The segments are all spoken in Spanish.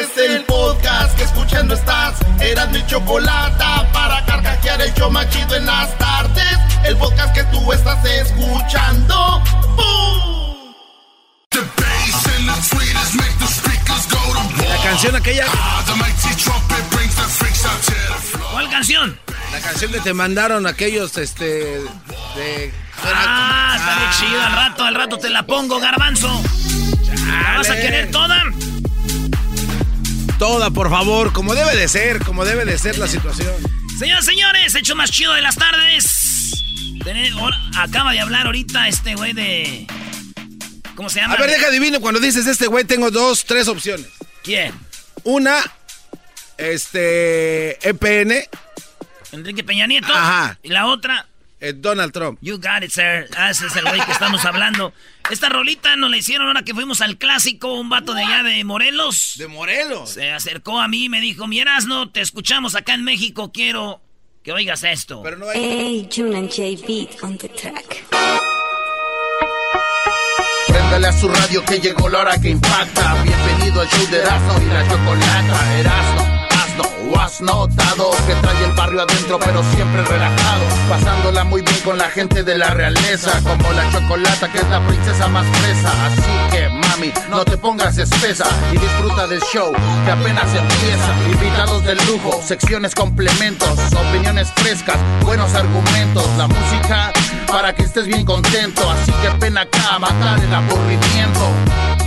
Es el podcast que escuchando estás. Eran mi chocolate para carcajear el yo machido en las tardes. El podcast que tú estás escuchando. ¡Bum! La canción aquella. ¿Cuál canción? La canción que te mandaron aquellos, este, de... Ah, está bien chido. Al rato, al rato te la pongo, garbanzo. ¿La vas a querer toda? Toda, por favor, como debe de ser, como debe de ser la situación. Señoras, señores, hecho más chido de las tardes. Acaba de hablar ahorita este güey de... ¿Cómo se llama? A ver, deja adivino, cuando dices este güey tengo dos, tres opciones. ¿Quién? Una, este, EPN, Enrique Peña Nieto. Ajá. Y la otra... eh, Donald Trump. You got it, sir. Ah, ese es el güey que estamos hablando. Esta rolita nos la hicieron ahora que fuimos al clásico, un vato de allá de Morelos. De Morelos. Se acercó a mí y me dijo, miras, no, te escuchamos acá en México, quiero que oigas esto. Pero no hay... Hey, June and J Beat on the track. Préndale a su radio que llegó la hora que impacta. Bienvenido al show de Erasmo y la chocolata. Erasmo, has notado que trae el barrio adentro, pero siempre relajado. Pasándola muy bien con la gente de la realeza, como la chocolata que es la princesa más fresa. Así que, mami, no te pongas espesa y disfruta del show que apenas empieza. Invitados de lujo, secciones complementos, opiniones frescas, buenos argumentos, la música para que estés bien contento. Así que ven acá matar el aburrimiento.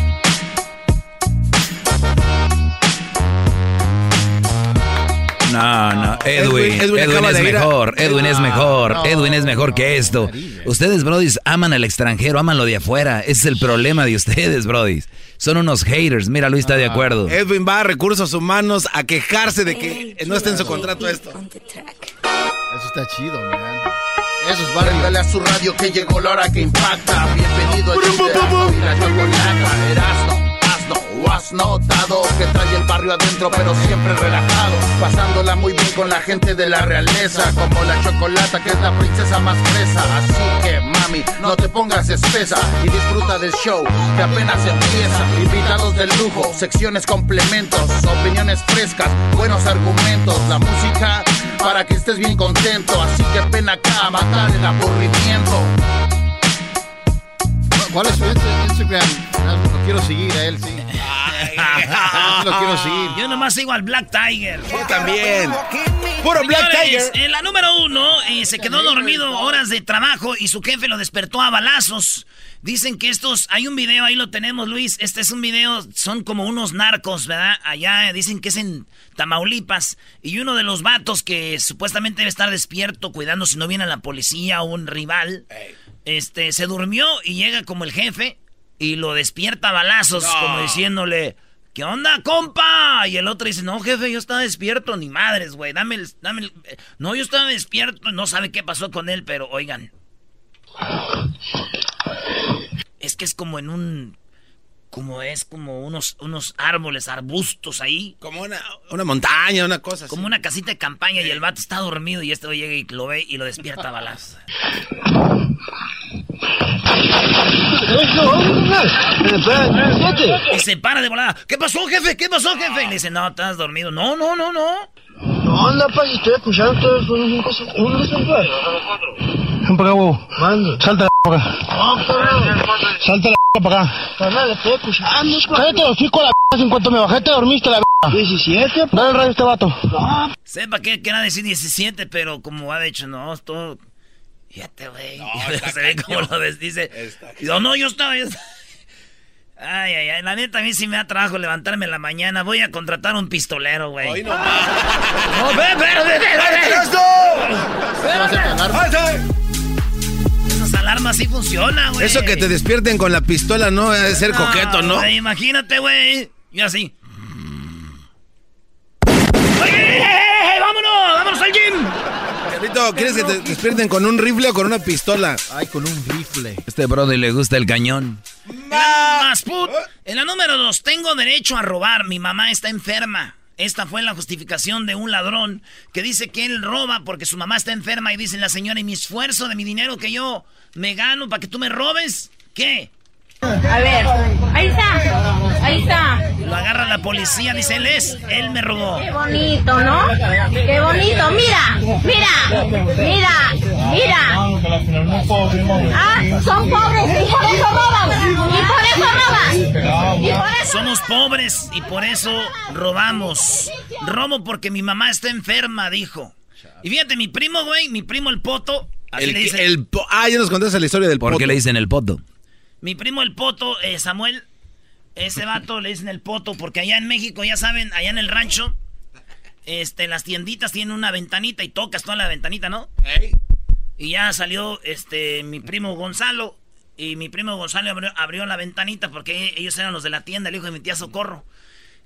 No, no, Edwin, Edwin- Edwin Edwin, acaba es a- mejor, Edwin es Ah, mejor, no. Edwin es mejor que esto. Ustedes, brodis, aman al extranjero, aman lo de afuera. Ese es el problema de ustedes, brodis. Son unos haters, mira, Luis está de acuerdo. Edwin va a recursos humanos a quejarse de que no está en su contrato esto. Eso está chido, man. Eso es Préndale a su radio que llegó la hora que impacta. Bienvenido y la has notado que trae el barrio adentro, pero siempre relajado. Pasándola muy bien con la gente de la realeza, como la chocolata que es la princesa más fresa. Así que, mami, no te pongas espesa y disfruta del show que apenas empieza. Invitados de lujo, secciones complementos, opiniones frescas, buenos argumentos, la música para que estés bien contento. Así que ven acá a matar el aburrimiento. ¿Cuál es su Insta- Instagram? Lo quiero seguir a él, sí. Lo quiero seguir. Yo nomás sigo al Black Tiger. Yo también. Puro Black Señores, Tiger. en la número uno eh, se quedó dormido horas de trabajo y su jefe lo despertó a balazos. Dicen que estos, hay un video, ahí lo tenemos, Luis. Este es un video, son como unos narcos, ¿verdad? Allá eh, dicen que es en Tamaulipas. Y uno de los vatos que supuestamente debe estar despierto, cuidando si no viene la policía o un rival, este, se durmió y llega como el jefe y lo despierta a balazos, como diciéndole. ¿Qué onda, compa? Y el otro dice, no, jefe, yo estaba despierto, ni madres, güey, dame el, dame el... No, yo estaba despierto, no sabe qué pasó con él, pero oigan. Es que es como en un... Como es como unos, unos árboles, arbustos ahí. Como una, una montaña, una cosa así. Como una casita de campaña y el vato está dormido y este llega y lo ve y lo despierta a. Y se para de volada. ¿Qué pasó, jefe? ¿Qué pasó, jefe? Y le dice, no, estás dormido. No, no, no, no. No, anda, pa, si estoy escuchando todo eso. Un cosa, un cosa, pa. Ven para acá, huevo. Salta la para acá. Salta la para acá. Carnal, estoy escuchando. Cállate, los chicos, la en cuanto me bajé te dormiste, la 17. Dale el radio a este vato. Sepa que quiera decir 17, pero como ha dicho, no, todo. Fíjate, güey. Se ve como lo des- dice. Yo no, yo estaba. yo estaba- Ay, ay, ay. La neta, a mí sí me da trabajo levantarme en la mañana. Voy a contratar un pistolero, güey. Hoy no No, ve, ve, ve, ve, ve, ve. Esas alarmas sí funcionan, güey. Eso que te despierten con la pistola no debe ser coqueto, ¿no? güey, imagínate, güey. Y así. ¡Ey, ey, ey, ey! ¡Vámonos! ¡Vámonos al gym! ¿Quieres que te despierten con un rifle o con una pistola? Ay, con un rifle. Este brody le gusta el cañón. Más put. En la número dos, tengo derecho a robar. Mi mamá está enferma. Esta fue la justificación de un ladrón que dice que él roba porque su mamá está enferma y dice la señora, y mi esfuerzo de mi dinero que yo me gano para que tú me robes, ¿qué? A ver, ahí está, ahí está. Lo agarra la policía, dice él es, él me robó. Qué bonito, ¿no? Qué bonito, mira, mira, mira, mira. Ah, son pobres y por eso roban. Y por eso roban. Y por eso. Somos pobres y por eso robamos. Robo porque mi mamá está enferma, dijo. Y fíjate, mi primo, güey, mi primo el poto. así El, le el po- ah, ya nos contaste la historia del ¿Por qué poto. le dicen el poto? Mi primo el poto, eh, Samuel, ese vato le dicen el poto porque allá en México, ya saben, allá en el rancho, este, las tienditas tienen una ventanita y tocas toda la ventanita, ¿no? Y ya salió este mi primo Gonzalo y mi primo Gonzalo abrió, abrió la ventanita porque ellos eran los de la tienda, el hijo de mi tía Socorro.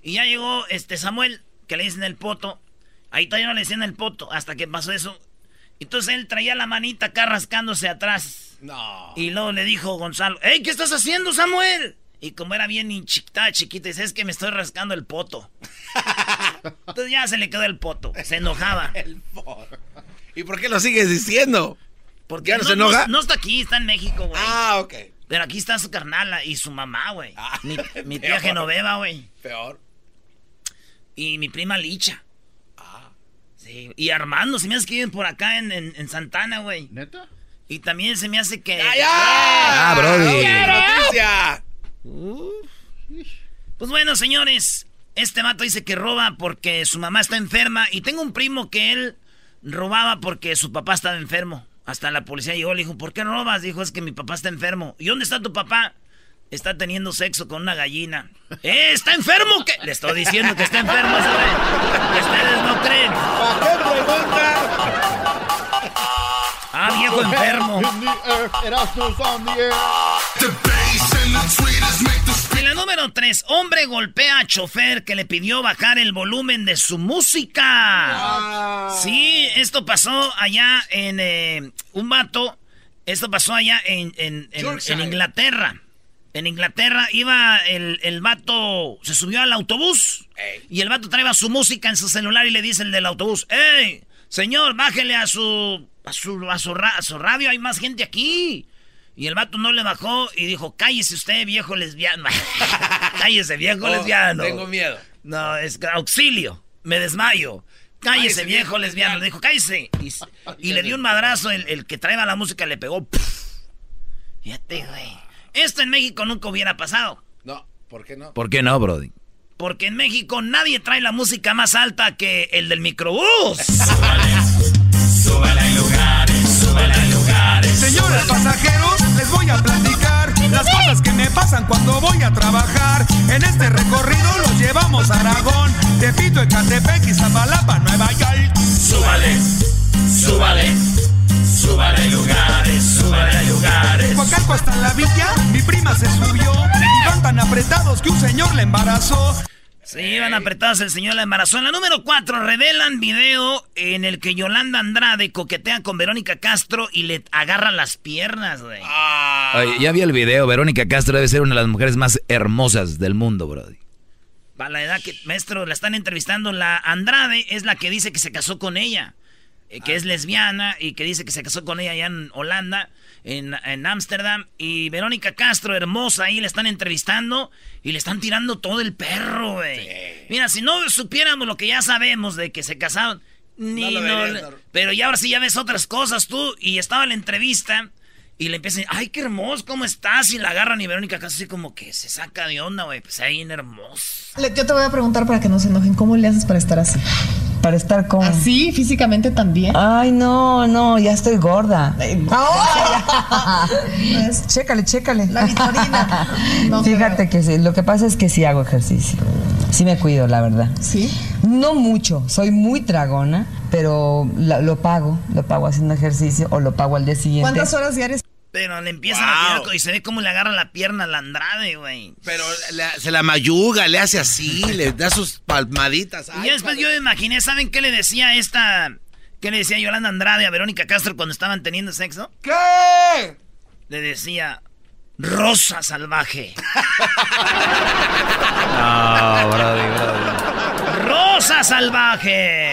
Y ya llegó este Samuel, que le dicen el poto. Ahí todavía no le decían el poto hasta que pasó eso. Entonces él traía la manita acá rascándose atrás. No. Y luego le dijo Gonzalo, ¡Ey, qué estás haciendo, Samuel! Y como era bien chiquita, chiquita, dice, es que me estoy rascando el poto. Entonces ya se le quedó el poto, se enojaba. ¿Y por qué lo sigues diciendo? Porque ¿Ya no se enoja? No, está aquí, está en México, güey. Ah, ok. Pero aquí está su carnala y su mamá, güey. Ah, mi, mi tía peor. Genoveva, güey. Peor. Y mi prima Licha. Sí. Y Armando, se me hace que viven por acá en, en- en Santana, güey. ¿Neta? Y también se me hace que... Ah, brody. ¡Noticia! Pues bueno, señores, este vato dice que roba porque su mamá está enferma y tengo un primo que él robaba porque su papá estaba enfermo. Hasta la policía llegó y le dijo, ¿por qué robas? Dijo, es que mi papá está enfermo. ¿Y dónde está tu papá? Está teniendo sexo con una gallina. ¡Eh, está enfermo! ¿Qué? Le estoy diciendo que está enfermo. Que ustedes no creen. Ah, viejo enfermo. Erasmus on the air. En la número 3, hombre golpea a chofer que le pidió bajar el volumen de su música. Sí, esto pasó allá en eh, un vato. Esto pasó allá en, en- en- en Inglaterra. En Inglaterra iba el, el vato, se subió al autobús y el vato traía su música en su celular y le dice el del autobús, ¡Ey, señor, bájele a su, a su, a su, ra- a su radio, hay más gente aquí! Y el vato no le bajó y dijo, cállese usted, viejo lesbiano. cállese, viejo Oh, lesbiano. Tengo miedo. No, es auxilio, me desmayo. Cállese, Cállese, viejo viejo lesbiano. lesbiano. Le dijo, cállese. Y, le dio un madrazo, el, el que traía la música le pegó. ¡puf! Fíjate, güey. Esto en México nunca hubiera pasado. No, ¿por qué no? ¿Por qué no, brody? Porque en México nadie trae la música más alta que el del microbús. Señores pasajeros, les voy a platicar las cosas que me pasan cuando voy a trabajar. En este recorrido los llevamos a Aragón, Tepito, Ecatepec y Zapalapa, Nueva York. Súbale, súbale, súbale lugares, súbale lugares. Coacalco hasta la villa, mi prima se subió y van tan apretados que un señor le embarazó. Se iban apretados el señor la embarazó. En la número 4 revelan video en el que Yolanda Andrade coquetea con Verónica Castro y le agarra las piernas, güey. Oye, ya vi el video. Verónica Castro debe ser una de las mujeres más hermosas del mundo, brody. Para la edad que, maestro, la están entrevistando. La Andrade es la que dice que se casó con ella. eh, que es lesbiana y que dice que se casó con ella allá en Holanda, en en Ámsterdam. Y Verónica Castro, hermosa, ahí le están entrevistando y le están tirando todo el perro, güey. Mira, si no supiéramos lo que ya sabemos de que se casaron, ni No lo no- verías, no. Pero ya ahora sí ya ves otras cosas tú. Y estaba en la entrevista Y le empiezan, ay, qué hermoso, ¿cómo estás? Y la agarran y Verónica casi así como que se saca de onda, güey. Pues ahí en hermoso. Yo te voy a preguntar para que no se enojen. ¿Cómo le haces para estar así? Para estar con... ¿Así? ¿Físicamente también? Ay, no, no, ya estoy gorda. ¡Ah! chécale, chécale. La vitorina. No Fíjate que sí, lo que pasa es que sí hago ejercicio. Sí me cuido, la verdad. ¿Sí? No mucho, soy muy tragona, pero lo pago, lo pago haciendo ejercicio o lo pago al día siguiente. ¿Cuántas horas diarias? Pero le empiezan a tirar y se ve cómo le agarra la pierna a la Andrade, güey. Pero le- se la mayuga, le hace así, le da sus palmaditas. Y después yo me imaginé, ¿saben qué le decía esta... ¿Qué le decía Yolanda Andrade a Verónica Castro cuando estaban teniendo sexo? ¿Qué? Le decía, Rosa salvaje. No, Brody, Brody. ¡Rosa salvaje!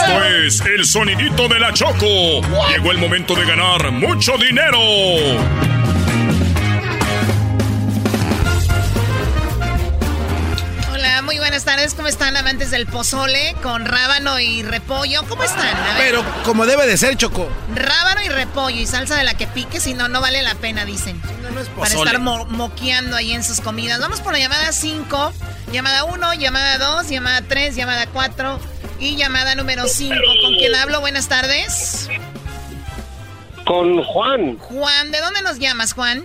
Esto es el sonidito de la Choco. Llegó el momento de ganar mucho dinero. Hola, muy buenas tardes. ¿Cómo están, amantes del pozole con rábano y repollo? ¿Cómo están? A ver, Pero como debe de ser, Choco. rábano y repollo y salsa de la que pique, si no, no vale la pena, dicen. Para pozole. estar mo- moqueando ahí en sus comidas. Vamos por la llamada 5, llamada 1, llamada 2, llamada 3, llamada 4 y llamada número 5. ¿Con quién hablo? Buenas tardes. Con Juan, Juan, ¿de dónde nos llamas, Juan?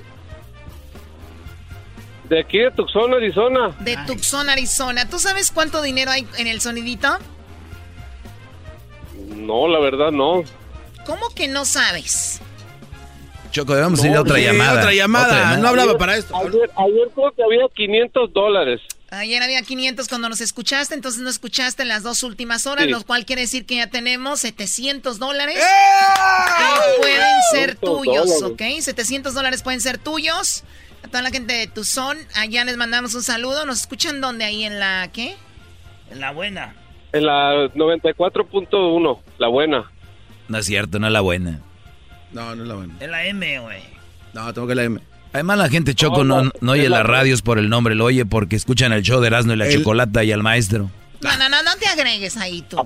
de aquí de Tucson, Arizona. De Tucson, Arizona. ¿Tú sabes cuánto dinero hay en el sonidito? No, la verdad no. ¿Cómo que no sabes? Choco, debemos ir a otra Sí, llamada. otra llamada. No hablaba para esto. Ayer, ayer creo que había 500 dólares. Ayer había 500 cuando nos escuchaste, entonces no escuchaste las dos últimas horas, Sí. lo cual quiere decir que ya tenemos 700 dólares ¡Eh! que pueden ser 700 tuyos. ¿ok? 700 dólares pueden ser tuyos. A toda la gente de Tuzón, allá les mandamos un saludo. ¿Nos escuchan dónde? Ahí en la, ¿qué? En la buena. En la 94.1, la buena. No es cierto, no es la buena. No, no es la buena. En la M, güey. No, tengo que la M. Además, la gente Choco No, no, no, no oye las radios por el nombre, lo oye porque escuchan el show de Erasmo y la El- Chocolata y al maestro. No, no, no, no te agregues ahí tú.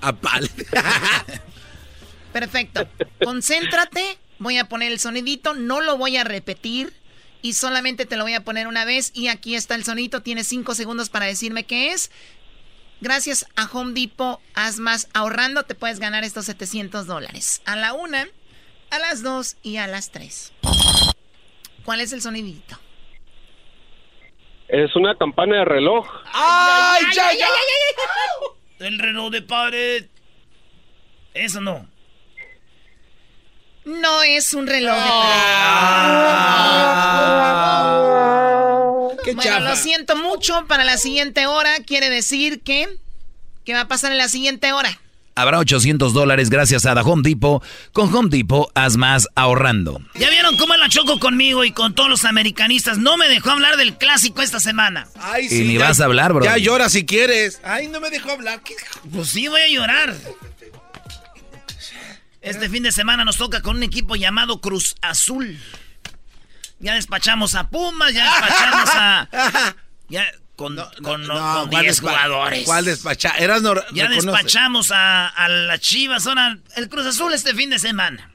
A pal. Perfecto. Concéntrate. Voy a poner el sonidito. No lo voy a repetir. Y solamente te lo voy a poner una vez. Y aquí está el sonidito. Tienes cinco segundos para decirme qué es. Gracias a Home Depot, haz más ahorrando. Te puedes ganar estos 700 dólares. A la una, a las dos y a las tres. ¿Cuál es el sonidito? Es una campana de reloj. ¡Ay, ya, ya! El reloj de pared. Eso no. No es un reloj de Ah. ¡Qué Bueno, chafa! lo siento mucho. Para la siguiente hora quiere decir que... ¿Qué va a pasar en la siguiente hora? Habrá 800 dólares gracias a The Home Depot. Con Home Depot, haz más ahorrando. ¿Ya vieron cómo la choco conmigo y con todos los americanistas? No me dejó hablar del clásico esta semana. Ay, Y ni vas a hablar, bro. Ya llora si quieres. Ay, no me dejó hablar. ¿Qué? Pues sí, voy a llorar. Este fin de semana nos toca con un equipo llamado Cruz Azul. Ya despachamos a Pumas, ya despachamos a... Ya con, con, con ¿cuál 10 despa- jugadores. ¿Cuál despacha? Eras no Ya despachamos a, a las Chivas. Ahora, el Cruz Azul este fin de semana.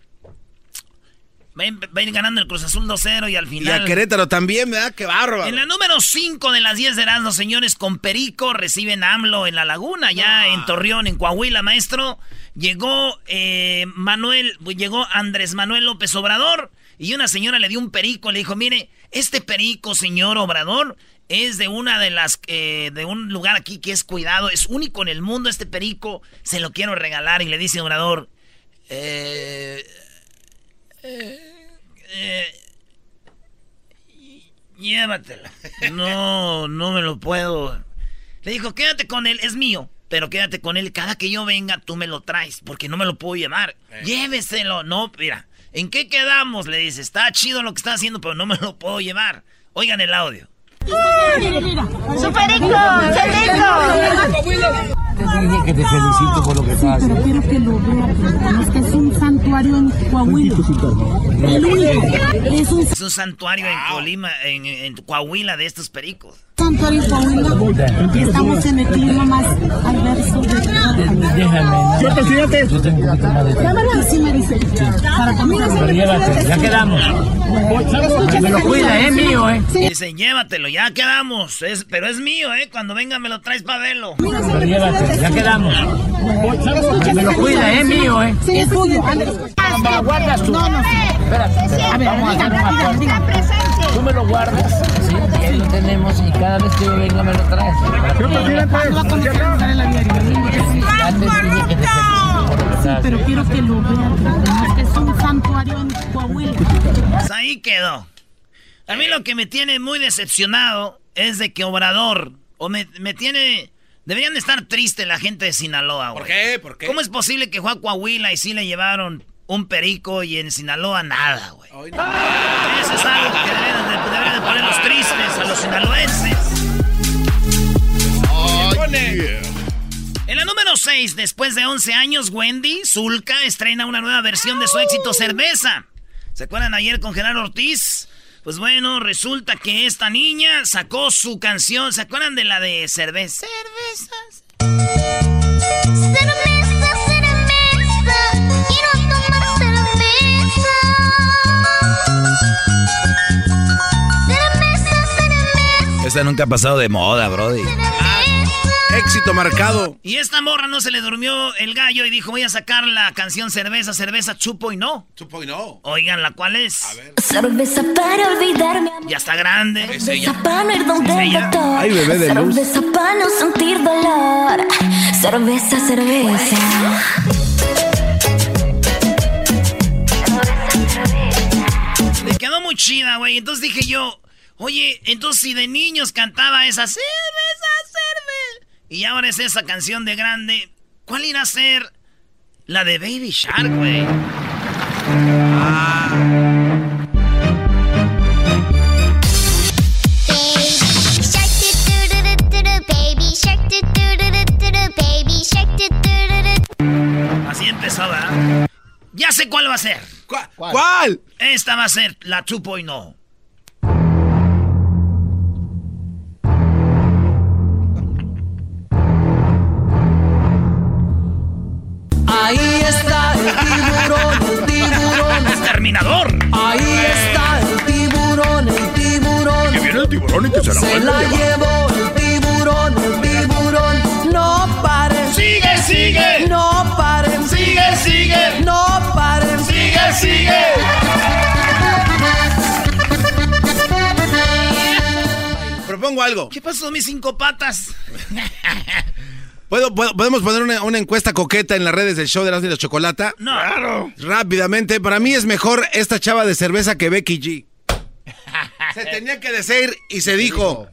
Va a ir, ganando el Cruz Azul 2-0 y al Y final... a Querétaro también, ¿verdad? ¡Qué bárbaro! En la número 5 de las 10 de Erasmus, señores, con Perico reciben a AMLO en la laguna, ya en Torreón, en Coahuila, maestro. Llegó eh, Manuel, llegó Andrés Manuel López Obrador y una señora le dio un perico, le dijo, mire, este perico, señor Obrador, es de una de las, eh, de un lugar aquí que es cuidado, es único en el mundo este perico, se lo quiero regalar y le dice Obrador, eh, eh, eh, Llévatela. No, no me lo puedo. Le dijo, quédate con él, es mío. Pero quédate con él. Cada que yo venga, tú me lo traes. Porque no me lo puedo llevar. Lléveselo. No, mira. ¿En qué quedamos? Le dice, está chido lo que está haciendo, pero no me lo puedo llevar. Oigan el audio. ¡Su perico! Te dije que te felicito por lo que estás haciendo. Quiero que lo que santuario en Coahuila. El único. Es un Es un santuario en Colima, en, en Coahuila de estos pericos. santuario en Coahuila y estamos en el clima más adverso de Déjame. Yo, presidente. Yo tengo un de. Sí, me dice. Para llévate, ya quedamos. Me lo cuida, es mío, ¿eh? Dicen, llévatelo, ya quedamos. Es, pero es mío, ¿eh? Cuando venga me lo traes para verlo. Pero llévate, ya quedamos. Me lo cuida, es mío, ¿eh? Sí, es tuyo. ¿Me lo guardas tú? No, no. Espérate, A ver, vamos a hacer diga, diga. Tú me lo guardas, sí, y ahí lo tenemos y cada vez que yo venga me lo traes. Por lo que Sí, pero quiero que lo vean. Es un santuario en Coahuila. Pues ahí quedó. A mí lo que me tiene muy decepcionado es de que Obrador, o me, me tiene... Deberían de estar tristes la gente de Sinaloa, güey. ¿Por qué? ¿Por qué? ¿Cómo es posible que fue a Coahuila y sí le llevaron un perico y en Sinaloa nada, güey? Eso es algo que deberían de, deberían de ponerlos tristes a los sinaloenses. En la número 6, después de 11 años, Wendy Zulka estrena una nueva versión de su éxito Cerveza. ¿Se acuerdan ayer con Gerardo Ortiz? Pues bueno, resulta que esta niña sacó su canción. ¿Se acuerdan de la de Cerveza? Cervezas. Esta nunca ha pasado de moda, Brody. Éxito marcado. Y esta morra no se le durmió el gallo y dijo, voy a sacar la canción Cerveza, Cerveza, Chupo y no. Chupo y no. Oigan, ¿la cuál es? A ver. Cerveza para olvidarme. Ya está grande. Cerveza para no ir donde. Ay, bebé de luz. Cerveza para no sentir dolor. Cerveza, cerveza. Le quedó muy chida, güey. Entonces dije yo, Oye, entonces si de niños cantaba esa cerveza, cerveza, y ahora es esa canción de grande, ¿cuál irá a ser la de Baby Shark, güey? Ah. Así empezó, ¿verdad? Ya sé cuál va a ser. ¿Cuál? ¿Cuál? Esta va a ser la 2.0. Ahí está el tiburón, el tiburón. Que viene el tiburón y que se la Se la llevó el tiburón, el tiburón. No paren. ¡Sigue, sigue! No paren. ¡Sigue, sigue! No paren. ¡Sigue, sigue! Propongo algo. ¿Qué pasó, mis cinco patas? ¿Puedo, puedo- podemos poner una, una encuesta coqueta en las redes del show de las de la chocolata? No. Claro. Rápidamente, para mí es mejor esta chava de cerveza que Becky G. Se tenía que decir y se dijo.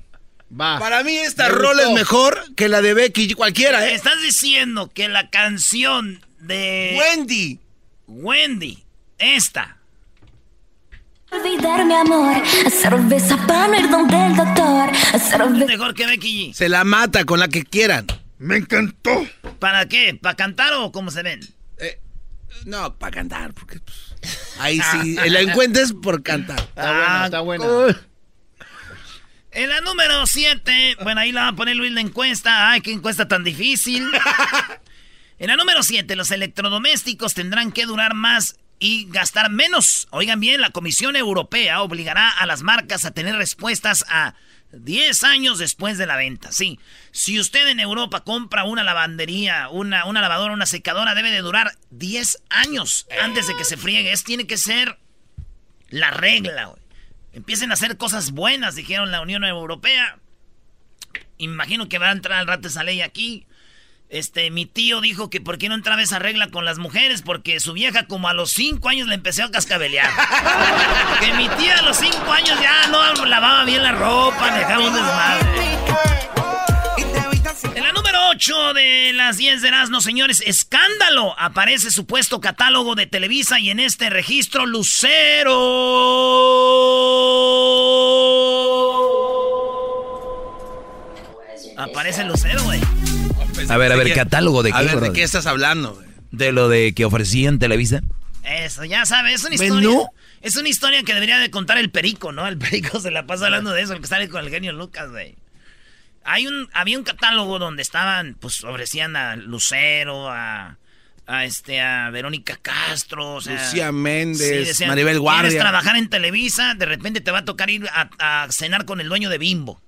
Va. Para mí esta Me rola es mejor que la de Becky G, cualquiera, ¿eh? Estás diciendo que la canción de... Wendy. Wendy. Esta. Olvidar mi amor. Cerveza para no ir donde el doctor. Cerveza. Mejor que Becky G. Se la mata con la que quieran. Me encantó. ¿Para qué? ¿Para cantar o cómo se ven? Eh, no, para cantar, porque pues, ahí sí, la encuentres por cantar. Está buena, está buena. En la número 7, bueno, ahí la va a poner Luis la encuesta. Ay, qué encuesta tan difícil. en la número 7, los electrodomésticos tendrán que durar más y gastar menos. Oigan bien, la Comisión Europea obligará a las marcas a tener respuestas a 10 años después de la venta. Sí, si usted en Europa compra una lavandería, una, una lavadora, una secadora, debe de durar 10 años antes de que se friegue. Es, tiene que ser la regla, güey. Empiecen a hacer cosas buenas, dijeron la Unión Europea. Imagino que va a entrar al rato esa ley aquí. Este, mi tío dijo que por qué no entraba esa regla con las mujeres, porque su vieja como a los 5 años le empezó a cascabelear. que mi tía a los 5 años ya no lavaba bien la ropa, dejaba un desmadre. En la número 8 de las 10 de Erasmo, señores, escándalo. Aparece supuesto catálogo de Televisa y en este registro Lucero. Aparece Lucero, güey. A ver, a ver, catálogo de qué, A ver, ¿de qué estás hablando? güey? ¿De lo de que ofrecían Televisa? Eso, ya sabes, es una ¿Menú? historia. Es una historia que debería de contar el perico, ¿no? El perico se la pasa hablando de eso, el que sale con el genio Lucas, güey. Hay un, había un catálogo donde estaban, pues ofrecían a Lucero, a, a este, a Verónica Castro, o sea, Lucía Méndez, decían, Maribel Guardia. Quieres trabajar en Televisa, de repente te va a tocar ir a, a cenar con el dueño de Bimbo.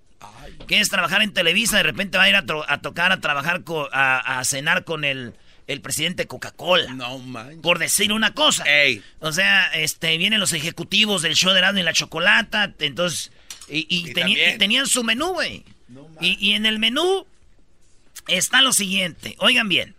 Quieres trabajar en Televisa, de repente va a ir a, tocar a trabajar a, a cenar con el, el presidente de Coca-Cola. No man. Por decir una cosa. O sea, este, vienen los ejecutivos del show de Erasmo y la Chocolata, entonces, y, y teni- también. y tenían su menú, güey. y, y en el menú está lo siguiente, oigan bien.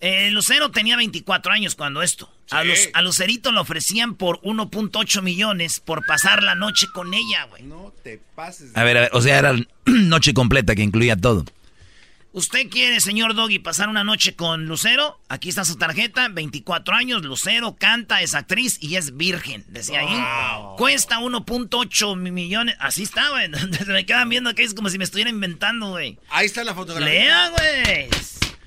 Eh, Lucero tenía 24 años cuando esto. A, Sí. Luz- a Lucerito le ofrecían por 1.8 millones por pasar la noche con ella, güey. No te pases. A ver, a ver, o sea, era noche completa que incluía todo. ¿Usted quiere, señor Doggy, pasar una noche con Lucero? Aquí está su tarjeta, 24 años, Lucero canta, es actriz y es virgen, decía ahí. Cuesta 1.8 millones, así está, güey. Se me quedan viendo que es como si me estuviera inventando, güey. Ahí está la fotografía. Lea, güey.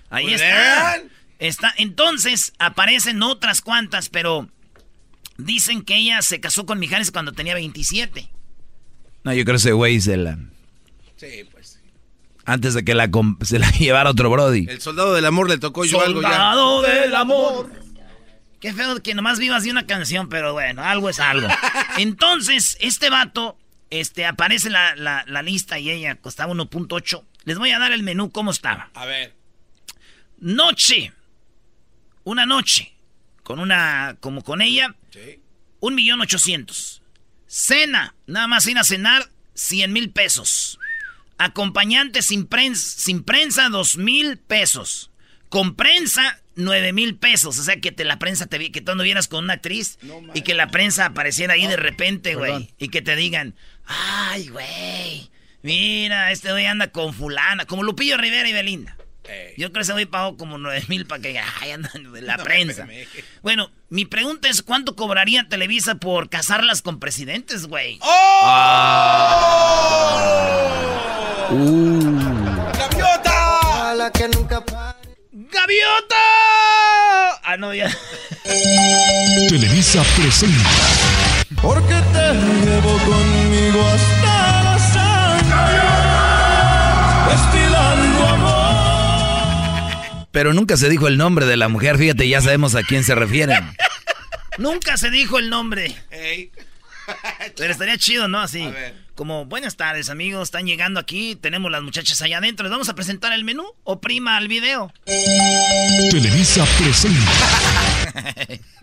Ahí Pues está. lean. Está. Entonces, aparecen otras cuantas, pero dicen que ella se casó con Mijares cuando tenía 27. No, yo creo que ese güey se la... Sí, pues. Antes de que la se la llevara otro Brody. El soldado del amor le tocó yo algo ya. Soldado del amor. Qué feo que nomás vivas de una canción, pero bueno, algo es algo. Entonces, este vato, este, aparece la, la, la lista y ella costaba 1.8. Les voy a dar el menú, cómo estaba. A ver. Noche. Una noche. Con una, como con ella. Un millón ochocientos. Cena. Nada más ir a cenar, 100 mil pesos. Acompañante sin prensa, sin prensa, dos mil pesos. Con prensa, nueve mil pesos. O sea, que te, la prensa te que tú no vieras con una actriz y que la prensa apareciera ahí de repente, güey. Y que te digan, ay, güey, mira, este güey anda con fulana, como Lupillo Rivera y Belinda. Yo creo que ese güey pagó como nueve mil para que ay, andan de la No, prensa. espérame. Bueno, mi pregunta es, ¿cuánto cobraría Televisa por casarlas con presidentes, güey? ¡Gaviota! A la que nunca ¡Gaviota! Ah, no, ya. Televisa presenta. Porque te llevo conmigo hasta Pero nunca se dijo el nombre de la mujer, fíjate, ya sabemos a quién se refieren. Nunca se dijo el nombre. Pero estaría chido, ¿no? Así. Como, buenas tardes, amigos. Están llegando aquí. Tenemos las muchachas allá adentro. ¿Les vamos a presentar el menú? ¿Oprima al video? Televisa presenta.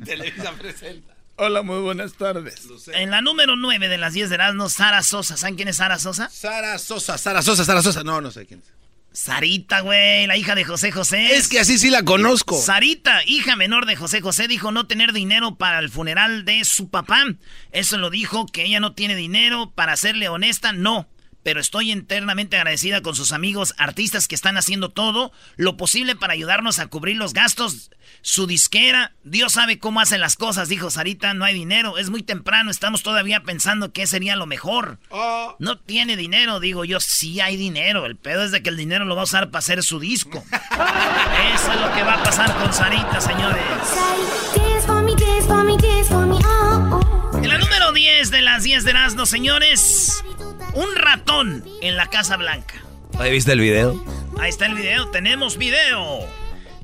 Televisa presenta. Hola, muy buenas tardes. En la número 9 de las 10 de Erasmo, Sara Sosa. ¿Saben quién es Sara Sosa? Sara Sosa, Sara Sosa, Sara Sosa. No, no sé quién es. Sarita, güey, la hija de José José. Es que así sí la conozco. Sarita, hija menor de José José, dijo no tener dinero para el funeral de su papá. Eso lo dijo que ella no tiene dinero. Para serle honesta, no. Pero estoy eternamente agradecida con sus amigos artistas que están haciendo todo lo posible para ayudarnos a cubrir los gastos. Su disquera, Dios sabe cómo hacen las cosas, dijo Sarita, no hay dinero, es muy temprano, estamos todavía pensando qué sería lo mejor. No tiene dinero, digo yo, sí hay dinero, el pedo es de que el dinero lo va a usar para hacer su disco. Eso es lo que va a pasar con Sarita, señores. En la número 10 de las 10 de Erasmo, señores, un ratón en la Casa Blanca. ¿Ahí viste el video? Ahí está el video, tenemos video.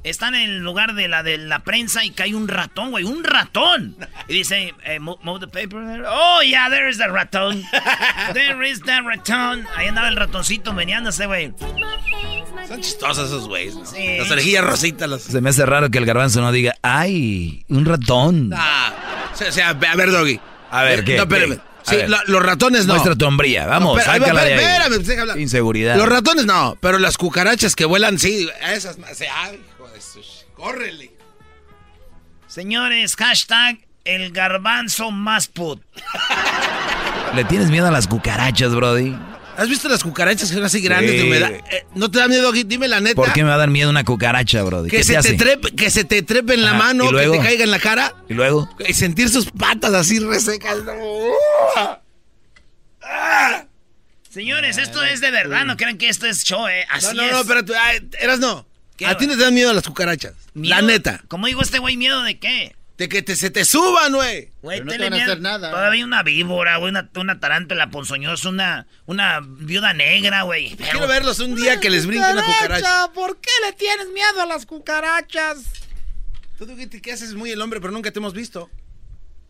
Están en el lugar de la de la prensa y cae un ratón, güey, un ratón. Y dice, eh, mo- move the paper there. Oh, yeah, there is the ratón. There is the ratón. Ahí andaba el ratoncito meneándose, güey. Son chistosos esos güeyes, ¿no? Sí. Las orejillas rositas. Las... Se me hace raro que el garbanzo no diga, ¡ay! Un ratón. Ah, o sea, o sea, a ver, Doggy. A ver, ¿qué? No, espérame. ¿Qué? Sí, la- los ratones no. Muestra tu hombría, vamos, No, de ahí. espérame, hablar. Inseguridad. Los ratones no, pero las cucarachas que vuelan, sí. Esas Ay, su... Córrele. Señores, hashtag el garbanzo más put. ¿Le tienes miedo a las cucarachas, Brody? ¿Has visto las cucarachas que son así grandes Sí. de humedad? Eh, ¿No te da miedo? Dime la neta. ¿Por qué me va a dar miedo una cucaracha, Brody? Que ¿Qué se, te trepe, que se te trepe en la Ajá, mano, ¿y que te caiga en la cara. ¿Y luego? Y sentir sus patas así resecas. Señores, esto es de verdad, no crean que esto es show, eh. Así No, no, es. no, pero eras no. ¿Qué, A ti no te dan miedo las cucarachas. Miedo. La neta. Como digo este güey, miedo de qué? De que te, se te suban, güey. Güey, no te van a hacer nada. Todavía una víbora, güey, una, una tarántula ponzoñosa, una, una viuda negra, güey. Quiero verlos un día que les brinque una cucaracha. ¿Por qué le tienes miedo a las cucarachas? Tú, ¿qué, qué haces muy el hombre, pero nunca te hemos visto?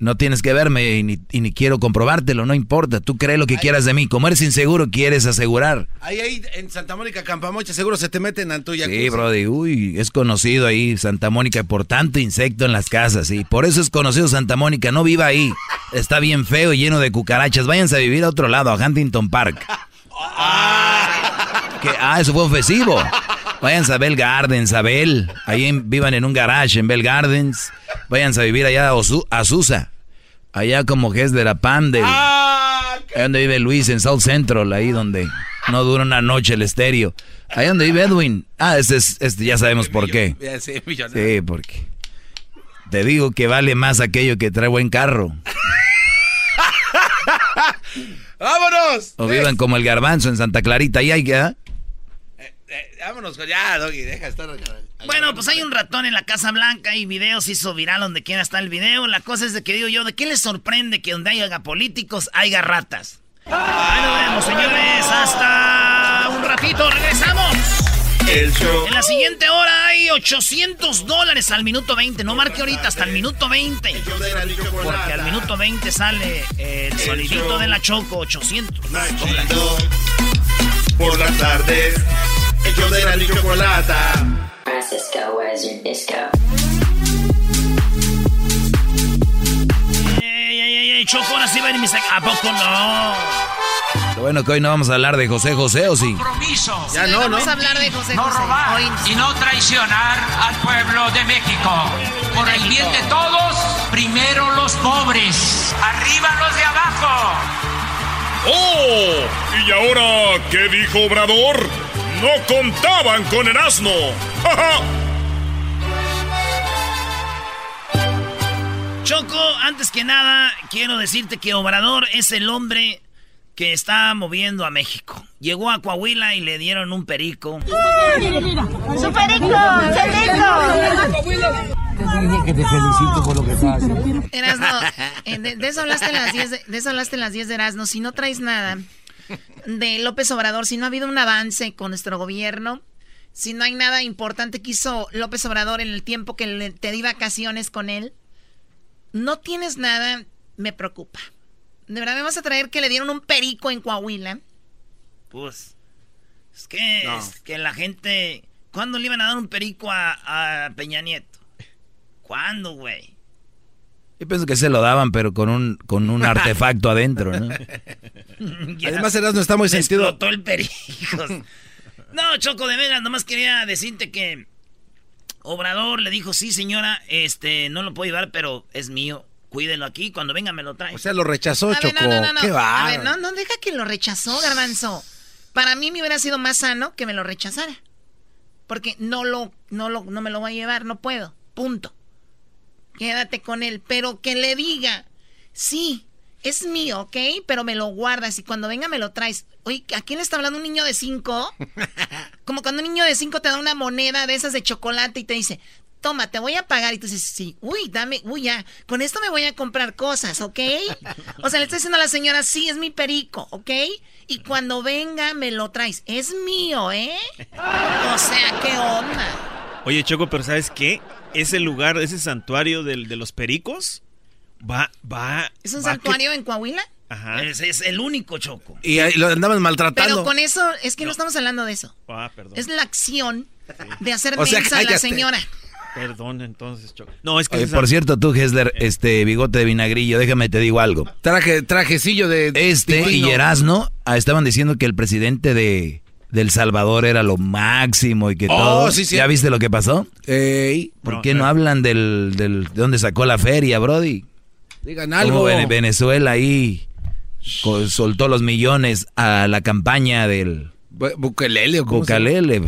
No tienes que verme y ni, y ni quiero comprobártelo, no importa. Tú crees lo que quieras de mí. Como eres inseguro, quieres asegurar. Ahí, ahí, en Santa Mónica, Campamocha, seguro se te meten a tu Sí. Brody, uy, es conocido ahí Santa Mónica por tanto insecto en las casas, sí. Por eso es conocido Santa Mónica, no viva ahí. Está bien feo y lleno de cucarachas. Váyanse a vivir a otro lado, a Huntington Park. Que, ah, eso fue ofensivo. Váyanse a Bell Gardens, a Bell. Ahí en- vivan en un garage en Bell Gardens. Váyanse a vivir allá a, Osu- a Susa. Allá como que es de la Pandel. Ah, Ahí donde vive Luis, en South Central, ahí donde no dura una noche el estéreo. Ahí donde vive Edwin. Ah, este es, este ya sabemos por qué. Sí, porque te digo que vale más aquello que trae buen carro. ¡Vámonos! O vivan como el garbanzo en Santa Clarita, ahí hay que... Eh, vámonos, ya, Doggy, deja de estar. Bueno, pues hay un ratón en la Casa Blanca y videos hizo viral donde quiera está el video. La cosa es de que digo yo, ¿de qué les sorprende que donde haya políticos haya ratas? Ahí nos vemos, señores. Hasta un ratito, regresamos. El show. En la siguiente hora hay 800 dólares al minuto 20. No marque ahorita, hasta el minuto 20. Porque al minuto 20 sale el sonidito de la Choco, 800 dólares. Por las tardes, el show de la ni chocolata. Francisco, where's your disco? Ey, ey, ey, ey, Choco, ahora sí va a ir mi sec- ¿A poco no? Lo bueno que hoy no vamos a hablar de José José, ¿o sí? Compromiso. Ya no, ¿no? Vamos a hablar de José No José. robar Hoy y no traicionar al pueblo de México. Por el bien de todos, primero los pobres, arriba los de abajo. ¡Oh! ¿Y ahora qué dijo Obrador? No contaban con el asno. ¡Ja, ja! Choco, antes que nada, quiero decirte que Obrador es el hombre que está moviendo a México. Llegó a Coahuila y le dieron un perico. ¡Su perico! Que te felicito por lo que estás haciendo. Erasno, eh, de, de eso hablaste en las 10 de, de eso hablaste en las 10 de Erasno. Si no traes nada de López Obrador, si no ha habido un avance con nuestro gobierno, si no hay nada importante que hizo López Obrador en el tiempo que le- te di vacaciones con él, no tienes nada, me preocupa. De verdad me vas a traer que le dieron un perico en Coahuila. Pues, es que, es que la gente... ¿Cuándo le iban a dar un perico a, a Peña Nieto? ¿Cuándo, güey? Yo pienso que se lo daban, pero con un, con un artefacto adentro, ¿no? Además, Erasmo está muy sentido. explotó el perico. no, Choco, de veras, nomás quería decirte que Obrador le dijo, sí, señora, este, no lo puedo llevar, pero es mío. Cuídelo aquí, cuando venga me lo trae. O sea, lo rechazó, A ver, Choco. no, no, no, no. Qué va. A ver, no, no deja que lo rechazó, Garbanzo. Para mí me hubiera sido más sano que me lo rechazara. Porque no lo, no lo, no me lo voy a llevar, no puedo. Punto. Quédate con él. Pero que le diga, sí, es mío, ¿ok? Pero me lo guardas y cuando venga me lo traes. Oye, ¿a quién le está hablando un niño de cinco? Como cuando un niño de cinco te da una moneda de esas de chocolate y te dice, toma, te voy a pagar. Y tú dices, sí, uy, dame, uy, ya, con esto me voy a comprar cosas, ¿ok? O sea, le estoy diciendo a la señora, sí, es mi perico, ¿ok? Y cuando venga me lo traes. Es mío, ¿eh? O sea, ¿qué onda? Oye, Choco, pero ¿sabes qué? Ese lugar, ese santuario del- de los pericos, va, va... ¿Es un va que- santuario en Coahuila? Ajá. Es, es el único Choco. Y ahí lo andaban maltratando. Pero con eso, es que no, estamos hablando de eso. Ah, perdón. Es la acción de hacer O sea, mensa a la señora. Perdón, entonces, Choco. No, es que... Oye, por cierto, tú, Hesler, este bigote de vinagrillo, déjame te digo algo. Traje, trajecillo de. Este y. Erasno ah, estaban diciendo que el presidente de, de El Salvador era lo máximo y que Oh, todo. sí, sí. ¿Ya viste lo que pasó? Ey. ¿Por No, qué no no. hablan del, del de dónde sacó la feria, Brody? Digan algo. Vene- Venezuela ahí soltó los millones a la campaña del Bu- Bukelele o? Bucalele.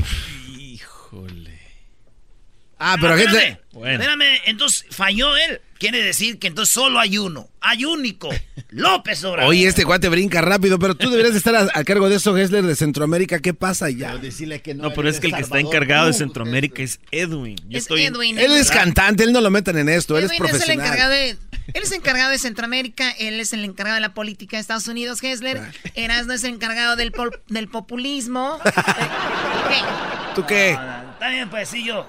Ah, pero Ah, gente. espérame, espérame, entonces falló él. Quiere decir que entonces solo hay uno. Hay único. López Obrador. Oye, este cuate brinca rápido, pero tú deberías de estar a, a cargo de eso, Gessler, de Centroamérica. ¿Qué pasa ya? Decirle que No, pero es que el que está encargado de Centroamérica es Edwin. Yo Es estoy... Edwin. Él es cantante, él no lo metan en esto, él es Edwin es el profesional. encargado de, él es encargado de Centroamérica, él es el encargado de la política de Estados Unidos, Hessler. Erasmo es el encargado del, pol- del populismo. ¿Qué? ¿Tú qué? Está bien, pues sí, yo.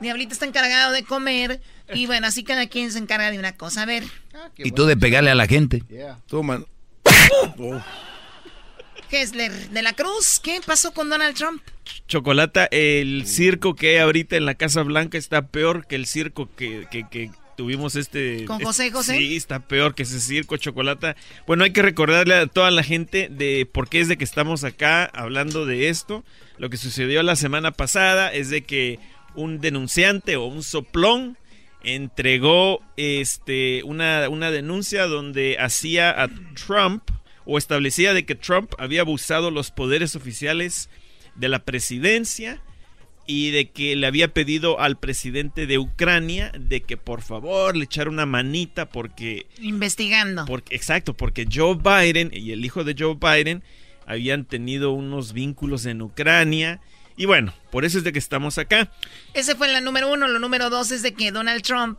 Diablito está encargado de comer. Y bueno, así cada quien se encarga de una cosa. A ver, Y tú de pegarle a la gente. Tú, man. Hessler de la Cruz, ¿qué pasó con Donald Trump? Chocolata, el circo que hay ahorita en la Casa Blanca está peor que el circo que, que- que tuvimos este... ¿Con José José? Sí, está peor que ese circo, Chocolata. Bueno, hay que recordarle a toda la gente de por qué es de que estamos acá hablando de esto. Lo que sucedió la semana pasada es de que un denunciante o un soplón entregó este una, una denuncia donde hacía a Trump o establecía de que Trump había abusado los poderes oficiales de la presidencia y de que le había pedido al presidente de Ucrania de que por favor le echara una manita porque Investigando. porque, exacto, porque Joe Biden y el hijo de Joe Biden habían tenido unos vínculos en Ucrania. Y bueno, por eso es de que estamos acá. Ese fue la número uno. Lo número dos es de que Donald Trump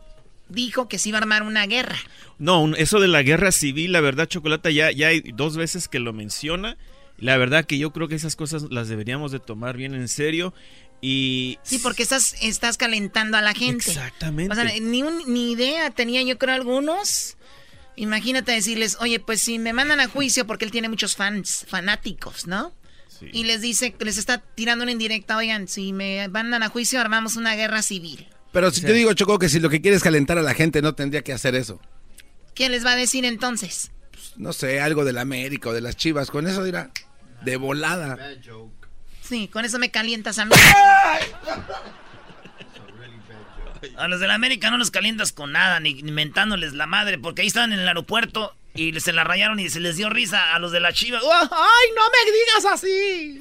dijo que se iba a armar una guerra. No, eso de la guerra civil, la verdad, Chocolata, ya, ya hay dos veces que lo menciona. La verdad que yo creo que esas cosas las deberíamos de tomar bien en serio. Y Sí, porque estás, estás calentando a la gente. Exactamente. O sea, ni, un- ni idea tenía yo creo algunos. Imagínate decirles, oye, pues si me mandan a juicio, porque él tiene muchos fans, fanáticos, ¿no? Y les dice, les está tirando una indirecta, oigan, si me mandan a juicio, armamos una guerra civil. Pero si te digo, Choco, que si lo que quieres es calentar a la gente, no tendría que hacer eso. ¿Qué les va a decir entonces? No sé, algo del América o de las Chivas. Con eso dirá, de volada. Sí, con eso me calientas a mí. A los de la América no los calientas con nada, ni ni mentándoles la madre, porque ahí estaban en el aeropuerto y se la rayaron y se les dio risa a los de la Chivas. ¡Ay, no me digas así!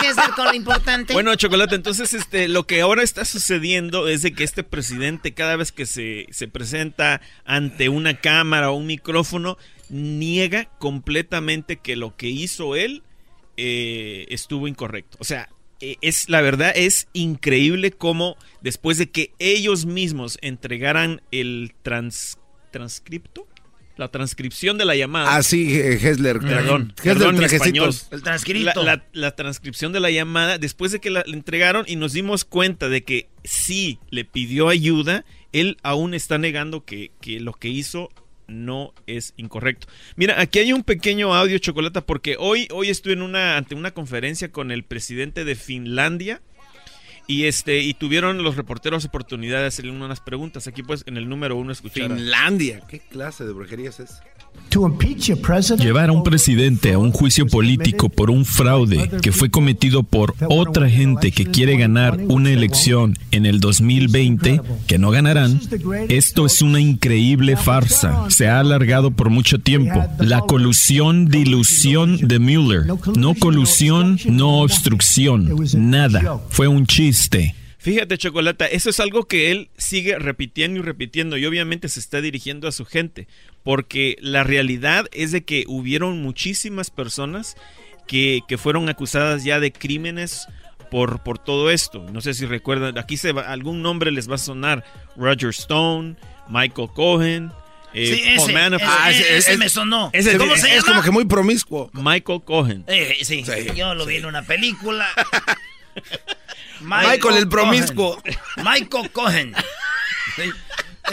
Que es el con lo importante. Bueno, Chocolate, entonces este, lo que ahora está sucediendo es de que este presidente cada vez que se, se presenta ante una cámara o un micrófono, niega completamente que lo que hizo él eh, estuvo incorrecto. O sea, eh, es la verdad es increíble cómo después de que ellos mismos entregaran el trans, transcripto, la transcripción de la llamada. Ah, sí, eh, Hessler. Perdón, Hessler perdón, español. El transcrito. La, la- la transcripción de la llamada, después de que la, la entregaron y nos dimos cuenta de que sí le pidió ayuda, él aún está negando que, que lo que hizo no es incorrecto. Mira, aquí hay un pequeño audio, Chocolata, porque hoy, hoy estuve en una, ante una conferencia con el presidente de Finlandia. Y este, y tuvieron los reporteros oportunidad de hacerle unas preguntas. Aquí pues en el número uno escuchar. a- Finlandia. ¿Qué clase de brujería es? Llevar a un presidente a un juicio político por un fraude que fue cometido por otra gente que quiere ganar una elección en el 2020, que no ganarán, esto es una increíble farsa. Se ha alargado por mucho tiempo. La colusión, dilución de Mueller. No colusión, no obstrucción. Nada. Fue un chiste. Fíjate, Chocolata, eso es algo que él sigue repitiendo y repitiendo y obviamente se está dirigiendo a su gente, porque la realidad es de que hubieron muchísimas personas que, que fueron acusadas ya de crímenes por, por todo esto. No sé si recuerdan, aquí se va- algún nombre les va a sonar, Roger Stone, Michael Cohen. eh, Sí, ese, ese, Ah, ese- ese me sonó. Ese- ¿Cómo se es llama? como que muy promiscuo. Michael Cohen. Eh, sí, yo lo vi en una película. Michael el promiscuo. Michael Cohen. Sí,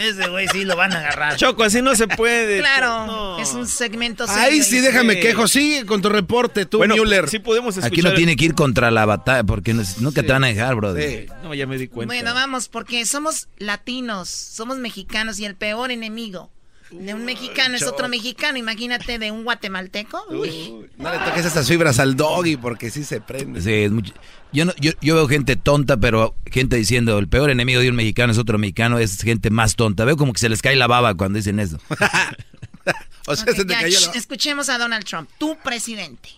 Ese güey sí lo van a agarrar. Choco, así no se puede. Claro, es un segmento serio. Ahí sí, déjame quejo. Sigue con tu reporte, tú, Bueno, Müller. sí podemos Aquí no tiene que ir contra la batalla porque no- nunca te van a dejar, brother. No, ya me di cuenta. Bueno, vamos, porque somos latinos, somos mexicanos y el peor enemigo de un mexicano es otro mexicano. Imagínate de un guatemalteco. Uy. No le toques esas fibras al doggy porque sí se prende. Sí, es mucho- Yo, no, yo, yo veo gente tonta, pero gente diciendo el peor enemigo de un mexicano es otro mexicano, es gente más tonta. Veo como que se les cae la baba cuando dicen eso. o ya, escuchemos a Donald Trump, tu presidente.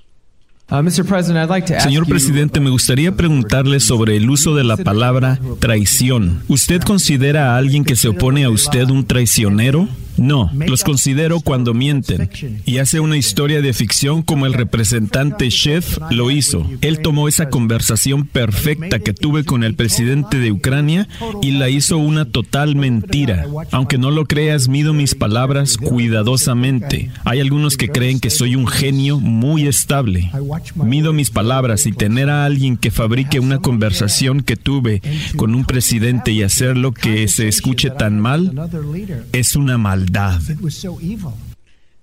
Señor presidente, me gustaría preguntarle sobre el uso de la palabra traición. ¿Usted considera a alguien que se opone a usted un traicionero? No, los considero cuando mienten. Y hace una historia de ficción como el representante Chef lo hizo. Él tomó esa conversación perfecta que tuve con el presidente de Ucrania y la hizo una total mentira. Aunque no lo creas, mido mis palabras cuidadosamente. Hay algunos que creen que soy un genio muy estable. Mido mis palabras y tener a alguien que fabrique una conversación que tuve con un presidente y hacerlo que se escuche tan mal es una maldad.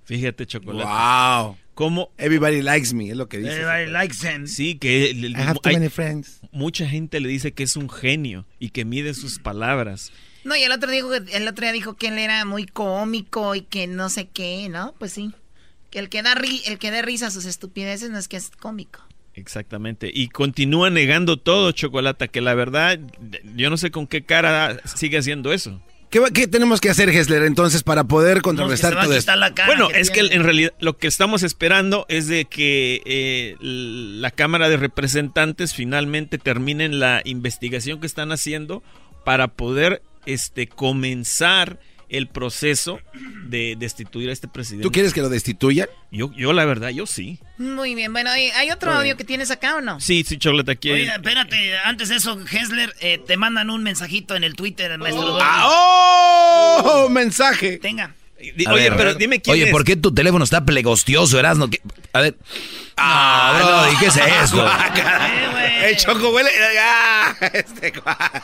Fíjate, Chocolate. Wow. ¿Cómo? Everybody likes me, es lo que dice. Everybody likes him. Sí, que I have too hay- many friends. mucha gente le dice que es un genio y que mide sus palabras. No, y el otro, dijo, que- el otro día dijo que él era muy cómico y que no sé qué, ¿no? Pues sí. Que el que da, ri- el que da risa a sus estupideces no es que es cómico. Exactamente. Y continúa negando todo, Chocolata, que la verdad, yo no sé con qué cara sigue haciendo eso. ¿Qué, va- qué tenemos que hacer, Hessler, entonces, para poder contrarrestar todo esto? Bueno, es que en realidad lo que estamos esperando es de que eh, la Cámara de Representantes finalmente terminen la investigación que están haciendo para poder este comenzar el proceso de destituir a este presidente. ¿Tú quieres que lo destituyan? Yo, yo la verdad, yo sí. Muy bien, bueno, ¿hay, otro audio que tienes acá o no? Sí, sí, Chocolata, aquí. Oye, espérate, antes de eso, Hessler, eh, te mandan un mensajito en el Twitter, maestro. Doggy. ¡Oh! mensaje. Tenga. A Oye, ver, pero dime quién Oye, es. ¿por qué tu teléfono está plegostioso, Erasmo? ¿Qué- A ver. Ah, Brody, ¿qué es esto? El choco huele. Ah, este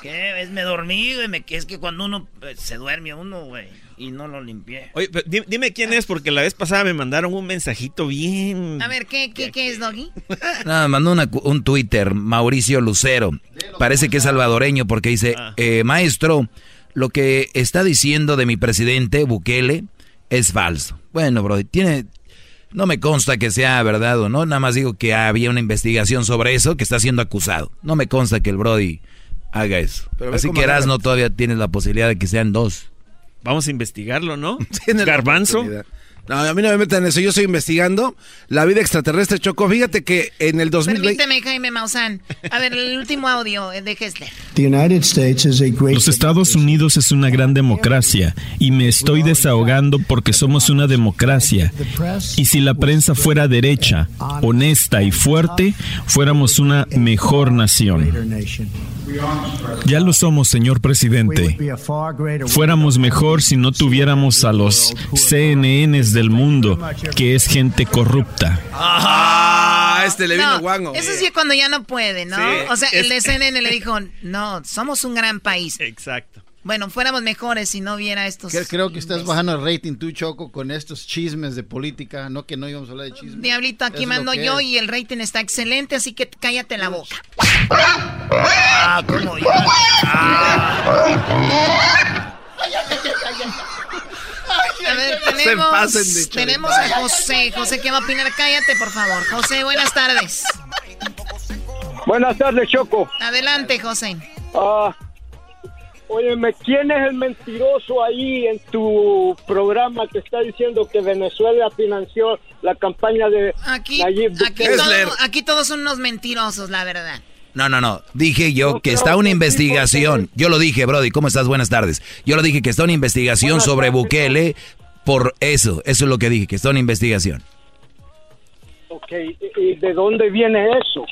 ¿Qué? Es, me dormí, güey. me- Es que cuando uno eh, se duerme uno, güey, y no lo limpié. Oye, pero dime, dime quién es, porque la vez pasada me mandaron un mensajito bien. A ver, ¿qué, qué, qué es, Doggy? Nada, mandó una cu- un Twitter, Mauricio Lucero. Parece que es salvadoreño porque dice, eh, maestro, lo que está diciendo de mi presidente Bukele es falso. Bueno, bro, tiene... No me consta que sea verdad o no, nada más digo que había una investigación sobre eso, que está siendo acusado. No me consta que el Brody haga eso. Pero Así que Erasmo todavía tienes la posibilidad de que sean dos. Vamos a investigarlo, ¿no? Garbanzo. No, a mí no me metan en eso. Yo estoy investigando la vida extraterrestre, Choco. Fíjate que en el 2020. Permíteme, Jaime Maussan. A ver, el último audio de Hessler. Los Estados Unidos es una gran democracia y me estoy desahogando porque somos una democracia. Y si la prensa fuera derecha, honesta y fuerte, fuéramos una mejor nación. Ya lo somos, señor presidente. Fuéramos mejor si no tuviéramos a los CNNs del mundo, que es gente corrupta. Ah, este le vino No, guango. eso sí es cuando ya no puede, ¿no? Sí, o sea, el de CNN le dijo, no, somos un gran país. Exacto. Bueno, fuéramos mejores si no hubiera estos... Cre- Creo que estás bajando el rating tú, Choco, con estos chismes de política. No que no íbamos a hablar de chismes. Diablito, aquí mando yo es. y el rating está excelente, así que cállate la boca. Ah. A ver, Se tenemos, pasen de tenemos a José. José, ¿qué va a opinar? Cállate, por favor. José, buenas tardes. Buenas tardes, Choco. Adelante, José. Ah, óyeme, ¿quién es el mentiroso ahí en tu programa que está diciendo que Venezuela financió la campaña de Aquí, Nayib aquí, todo- aquí todos son unos mentirosos, la verdad. No, no, no. Dije yo que está una investigación. Yo lo dije, Brody. ¿Cómo estás? Buenas tardes. Yo lo dije que está una investigación Buenas sobre tardes, Bukele por eso. Eso es lo que dije, que está una investigación. Ok, ¿y de dónde viene eso?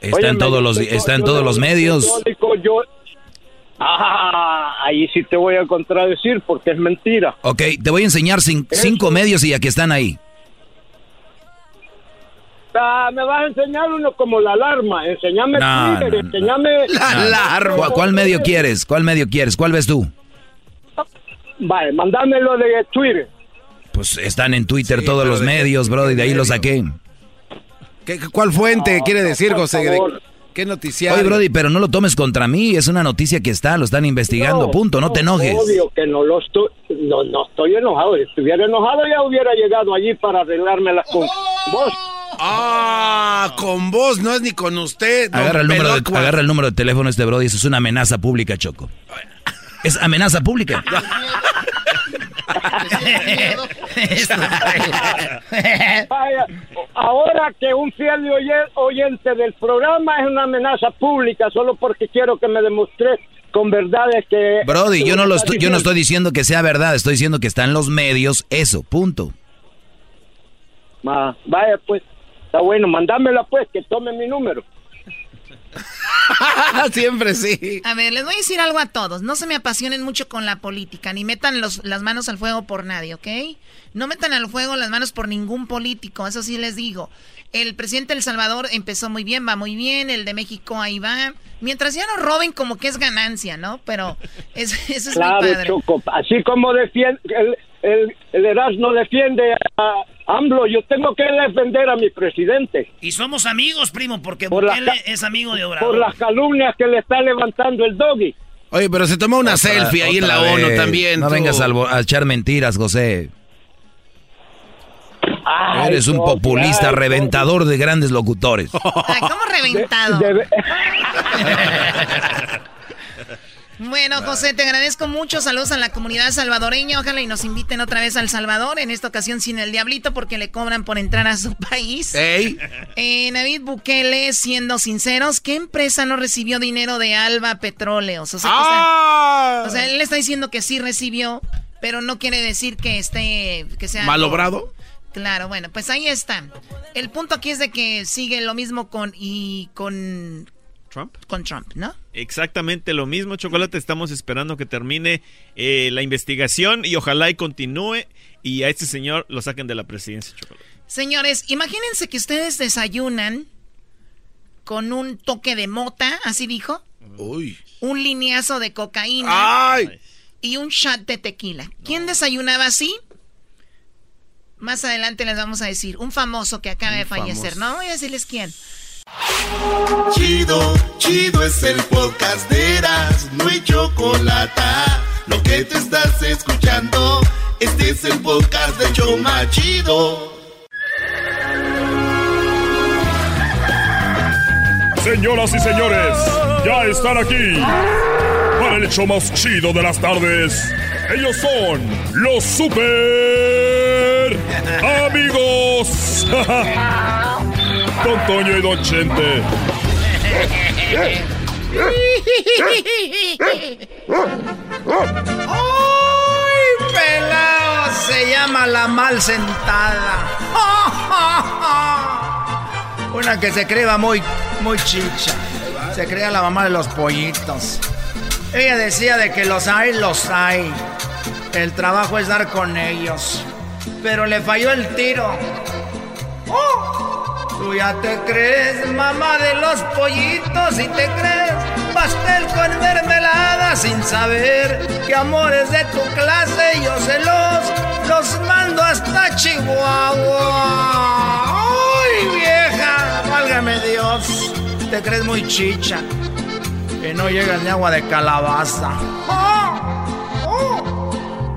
Está en todos los, está en todos los medios. yo- Ah, ahí sí te voy a contradecir porque es mentira. Ok, te voy a enseñar cin- cinco medios y aquí están ahí. Ah, me vas a enseñar uno como la alarma. Enseñame No, Twitter, no, no. enseñame... ¿Cuál, cuál medio quieres? ¿Cuál medio quieres? ¿Cuál ves tú? Vale, mándamelo de Twitter. Pues están en Twitter Sí, todos los ¿de qué- medios, Brody. De ahí lo saqué. ¿Qué- ¿Cuál fuente quiere decir, José? ¿De favor. ¿Qué noticiario? Oye, Brody, pero no lo tomes contra mí. Es una noticia que está, lo están investigando. punto, no te enojes. Obvio que no lo estoy, no, no estoy enojado. Si estuviera enojado ya hubiera llegado allí para arreglármelas con vos. Ah, con vos, no es ni con usted. Agarra el, número de, agarra el número de teléfono de este Brody. Eso es una amenaza pública, Choco. Es amenaza pública. Vaya, ahora que un fiel oye- oyente del programa es una amenaza pública solo porque quiero que me demuestre con verdades que... Brody, yo no, lo estoy, yo no diciendo. estoy diciendo que sea verdad, estoy diciendo que está en los medios, eso, punto. Ma, vaya pues, está bueno, mándamela pues, que tome mi número. Siempre sí. A ver, les voy a decir algo a todos. No se me apasionen mucho con la política, ni metan los- las manos al fuego por nadie, ¿ok? No metan al fuego las manos por ningún político, eso sí les digo. El presidente de El Salvador empezó muy bien, va muy bien, el de México ahí va. Mientras ya no roben, como que es ganancia, ¿no? Pero es- eso es muy Claro, padre. Choco, así como defiende, el, el, el Erasmo defiende a AMLO, yo tengo que defender a mi presidente. Y somos amigos, primo, porque Por Bukele es amigo de Obrador. Por las calumnias que le está levantando el doggy. Oye, pero se tomó una Otra- selfie ahí en la ONU también. No tú. vengas a echar mentiras, José. Ay, Eres un no, populista ay, reventador de grandes locutores. Ay, ¿cómo reventado? De- de- Bueno, José, te agradezco mucho. Saludos a la comunidad salvadoreña. Ojalá y nos inviten otra vez al Salvador, en esta ocasión sin el diablito, porque le cobran por entrar a su país. Ey. Eh, David Bukele, siendo sinceros, ¿qué empresa no recibió dinero de Alba Petróleos? O sea, Ah. está- o sea, él está diciendo que sí recibió, pero no quiere decir que esté, que sea ¿Malobrado? Claro, bueno, pues ahí está. El punto aquí es de que sigue lo mismo con y con Trump. con Trump, ¿no? Exactamente lo mismo, Chocolate. Estamos esperando que termine eh, la investigación y ojalá y continúe y a este señor lo saquen de la presidencia, Chocolate. Señores, imagínense que ustedes desayunan con un toque de mota, así dijo, Uy. un lineazo de cocaína Ay. y un shot de tequila. ¿Quién desayunaba así? Más adelante les vamos a decir, un famoso que acaba de fallecer, famoso. ¿no? Voy a decirles quién. Chido, chido es el podcast de Eras, no hay chocolate. Lo que te estás escuchando, este es el podcast de Choma Chido. Señoras y señores, ya están aquí para el hecho más chido de las tardes. Ellos son los super amigos. Don Toño y Don Chente. ¡Ay, pelao! Se llama la mal sentada. Una que se creía muy, muy chicha. Se creía la mamá de los pollitos. Ella decía de que los hay, los hay. El trabajo es dar con ellos. Pero le falló el tiro. ¡Oh! Tú ya te crees mamá de los pollitos y te crees pastel con mermelada sin saber que amores de tu clase yo se los, los mando hasta Chihuahua. ¡Ay, vieja! Válgame Dios. Te crees muy chicha. Que no llegas ni agua de calabaza. ¡Oh!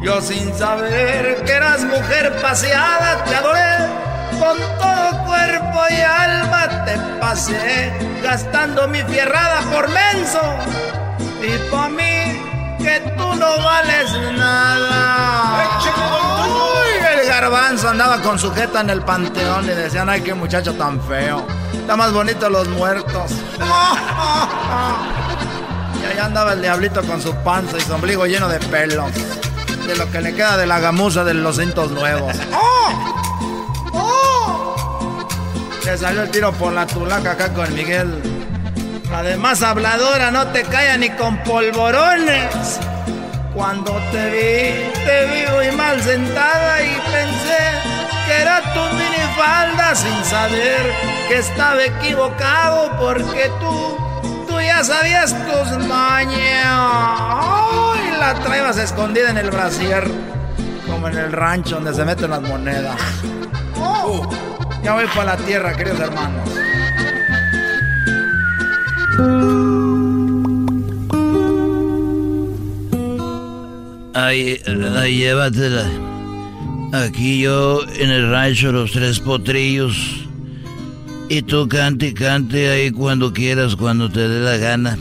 Yo sin saber que eras mujer paseada te adoré. Con todo cuerpo y alma te pasé, gastando mi fierrada por menso. Y pa' mí, que tú no vales nada. Uy, el garbanzo andaba con sujeta en el panteón y decían, ay, qué muchacho tan feo. Está más bonito los muertos. Y allá andaba el diablito con su panza y su ombligo lleno de pelos. De lo que le queda de la gamuza de los cintos nuevos. ¡Oh! ¡Oh! Le salió el tiro por la tulaca acá con Miguel. Además, habladora, no te calla ni con polvorones. Cuando te vi, te vi muy mal sentada y pensé que era tu minifalda sin saber que estaba equivocado porque tú, tú ya sabías tus mañas. Ay, la traebas escondida en el brasier, como en el rancho donde se meten las monedas. Oh, ya voy para la tierra, queridos hermanos. Ahí, ahí llévatela. Aquí yo en el rancho Los Tres Potrillos. Y tú cante y cante ahí cuando quieras, cuando te dé la gana.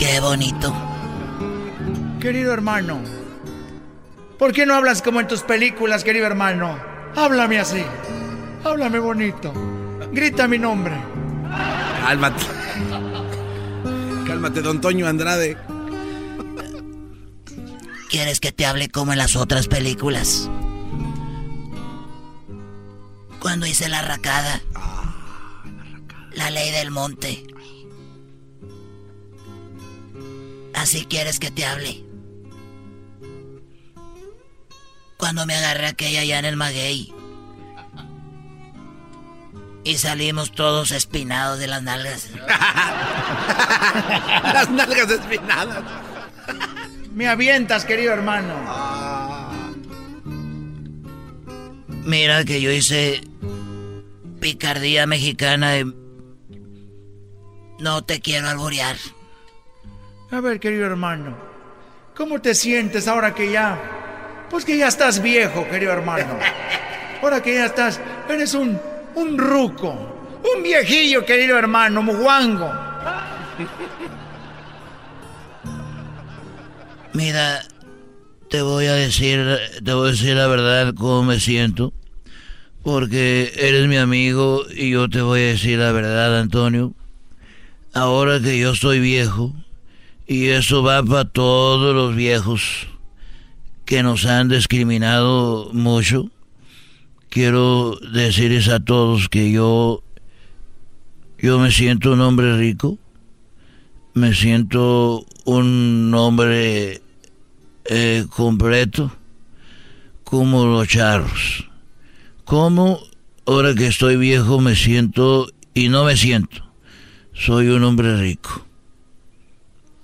Qué bonito. Querido hermano, ¿Por qué no hablas como en tus películas, querido hermano? Háblame así. Háblame bonito. Grita mi nombre. Cálmate. Cálmate, don Toño Andrade. ¿Quieres que te hable como en las otras películas? Cuando hice la racada. la ley del monte. Así quieres que te hable. Cuando me agarré aquella allá en el maguey. Y salimos todos espinados de las nalgas. las nalgas espinadas. Me avientas, querido hermano. Mira que yo hice picardía mexicana de... No te quiero alborear. A ver, querido hermano, ¿cómo te sientes ahora que ya... Pues que ya estás viejo, querido hermano. Ahora que ya estás... Eres un... un ruco. Un viejillo, querido hermano, muguango. Mira, te voy a decir, te voy a decir la verdad cómo me siento, porque eres mi amigo y yo te voy a decir la verdad, Antonio. Ahora que yo estoy viejo, y eso va para todos los viejos que nos han discriminado mucho, quiero decirles a todos que yo, yo me siento un hombre rico, me siento un hombre eh, completo, como los charros. Como ahora que estoy viejo me siento y no me siento. Soy un hombre rico.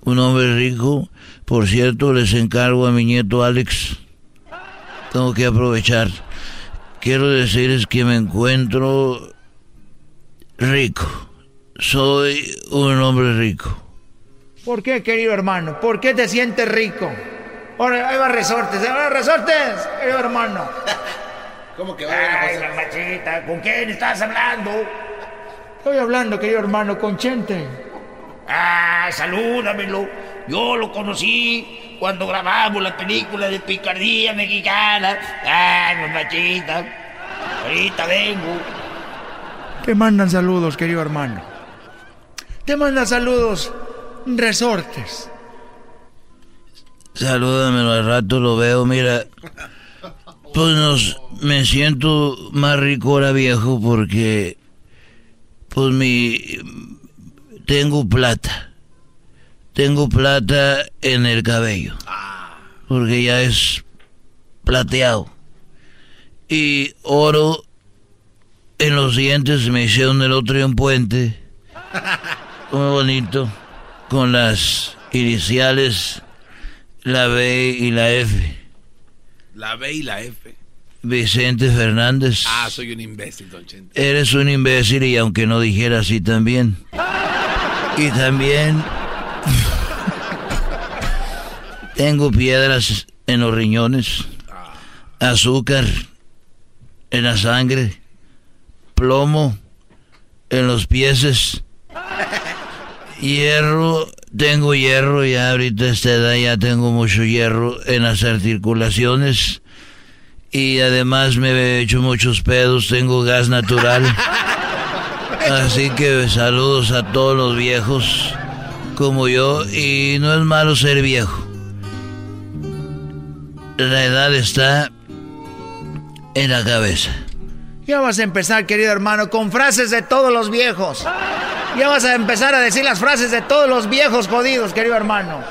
Un hombre rico. Por cierto, les encargo a mi nieto Alex. Tengo que aprovechar. Quiero decirles que me encuentro rico. Soy un hombre rico. ¿Por qué, querido hermano? ¿Por qué te sientes rico? Ahora, ahí va resortes, ahí va resortes, querido hermano. ¿Cómo que va Ay, mamachita, ¿con quién estás hablando? Estoy hablando, querido hermano, con Chente. Ah, salúdamelo. Yo lo conocí cuando grabamos la película de picardía mexicana. Ay, mamachita. Ahorita vengo. Te mandan saludos, querido hermano. Te mandan saludos, resortes. Salúdamelo al rato, lo veo, mira. Pues nos, me siento más rico ahora viejo porque pues mi tengo plata. Tengo plata en el cabello. Porque ya es plateado. Y oro en los dientes me hicieron el otro día un puente. Muy bonito. Con las iniciales la B y la F. La B y la F. Vicente Fernández. Ah, soy un imbécil, don Chente. Eres un imbécil y aunque no dijera así también. Y también tengo piedras en los riñones, azúcar en la sangre, plomo en los pies, hierro, tengo hierro ya ahorita esta edad ya tengo mucho hierro en las articulaciones y además me he hecho muchos pedos, tengo gas natural. Así que saludos a todos los viejos como yo y no es malo ser viejo. La edad está en la cabeza. Ya vas a empezar, querido hermano, con frases de todos los viejos. Ya vas a empezar a decir las frases de todos los viejos jodidos, querido hermano.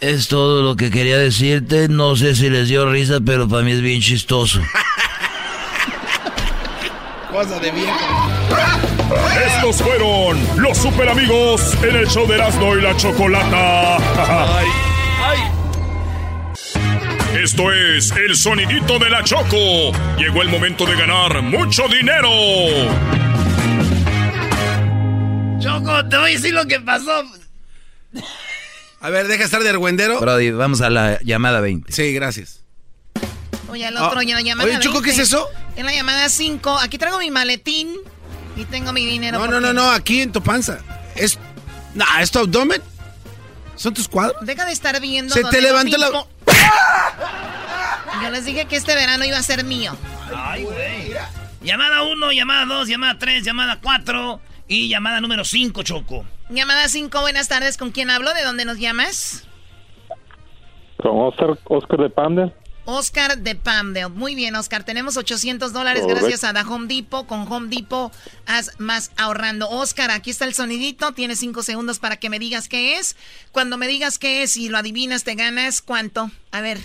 Es todo lo que quería decirte. No sé si les dio risa, pero para mí es bien chistoso. Cosa de viejo. Estos fueron los super amigos en el show de Erasmo y la Chocolata. Esto es el sonidito de la Choco. Llegó el momento de ganar mucho dinero. Choco, te voy a decir lo que pasó. A ver, deja estar de argüendero. Brody, vamos a la llamada 20. Sí, gracias. Oye, otro Ah, ya llamada oye, Choco, ¿qué es 20. eso? En la llamada 5, aquí traigo mi maletín y tengo mi dinero. No, no, no, no, aquí en tu panza. Es. Nah, ¿es tu abdomen? ¿Son tus cuadros? Deja de estar viendo. Se te no levantó la- Yo les dije que este verano iba a ser mío. Ay, güey. Llamada 1, llamada 2, llamada 3, llamada 4 y llamada número 5, Choco. Llamada 5, buenas tardes. ¿Con quién hablo? ¿De dónde nos llamas? Con Oscar, Oscar de Pandel. Oscar de Pamdale. Muy bien, Oscar. Tenemos 800 dólares gracias a The Home Depot. Con Home Depot haz más ahorrando. Oscar, aquí está el sonidito. Tienes 5 segundos para que me digas qué es. Cuando me digas qué es y lo adivinas, te ganas cuánto. A ver.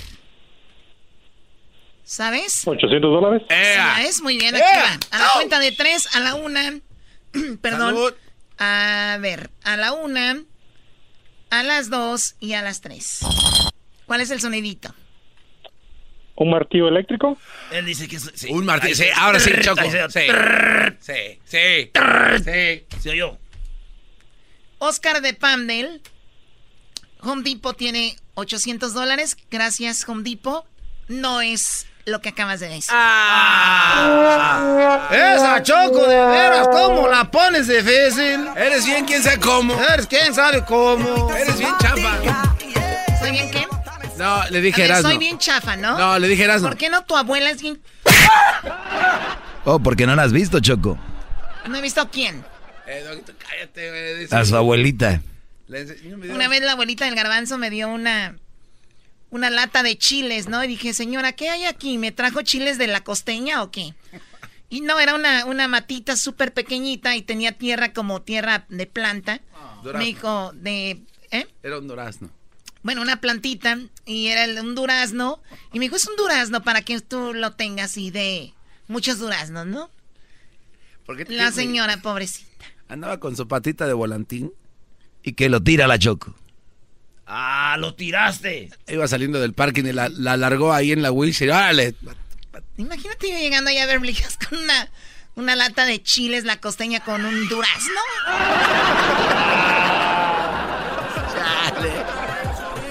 ¿Sabes? 800 dólares. ¿Sabes? Muy bien, aquí va. A la cuenta de 3, a la 1. Perdón. A ver, a la 1, a las 2 y a las 3. ¿Cuál es el sonidito? ¿Un martillo eléctrico? Él dice que es... sí. Un martillo, sí, ahora sí, Choco. Sí. Sí, sí. Sí. Se oyó. Oscar de Pamdel. Home Depot tiene 800 dólares. Gracias, Home Depot. No es lo que acabas de decir. Ah. Esa Choco, de veras, ¿cómo la pones difícil? Eres bien quién sabe cómo. Eres quién sabe cómo. Eres bien chapa. ¿Soy bien? No, le A dije ver, Erasmo. soy bien chafa, ¿no? No, le dije Erasmo. ¿Por qué no tu abuela es bien... Oh, porque no la has visto, Choco. No he visto a quién. Eh, Doguito, cállate, güey. Dice- A su abuelita. Una vez la abuelita del garbanzo me dio una... Una lata de chiles, ¿no? Y dije, señora, ¿qué hay aquí? ¿Me trajo chiles de la costeña o qué? Y no, era una, una matita súper pequeñita y tenía tierra como tierra de planta. durazno. me dijo, de... ¿Eh? Era un durazno. Bueno, una plantita y era el- un durazno. Y me dijo, es un durazno para que tú lo tengas y de muchos duraznos, ¿no? Porque La señora, pobrecita. Andaba con su patita de volantín. Y que lo tira la Choco. Ah, lo tiraste. Iba saliendo del parking y la, la largó ahí en la wheelchair. ¡Órale! Imagínate yo llegando allá a Beverly Hills con una, una lata de chiles, la costeña con un durazno.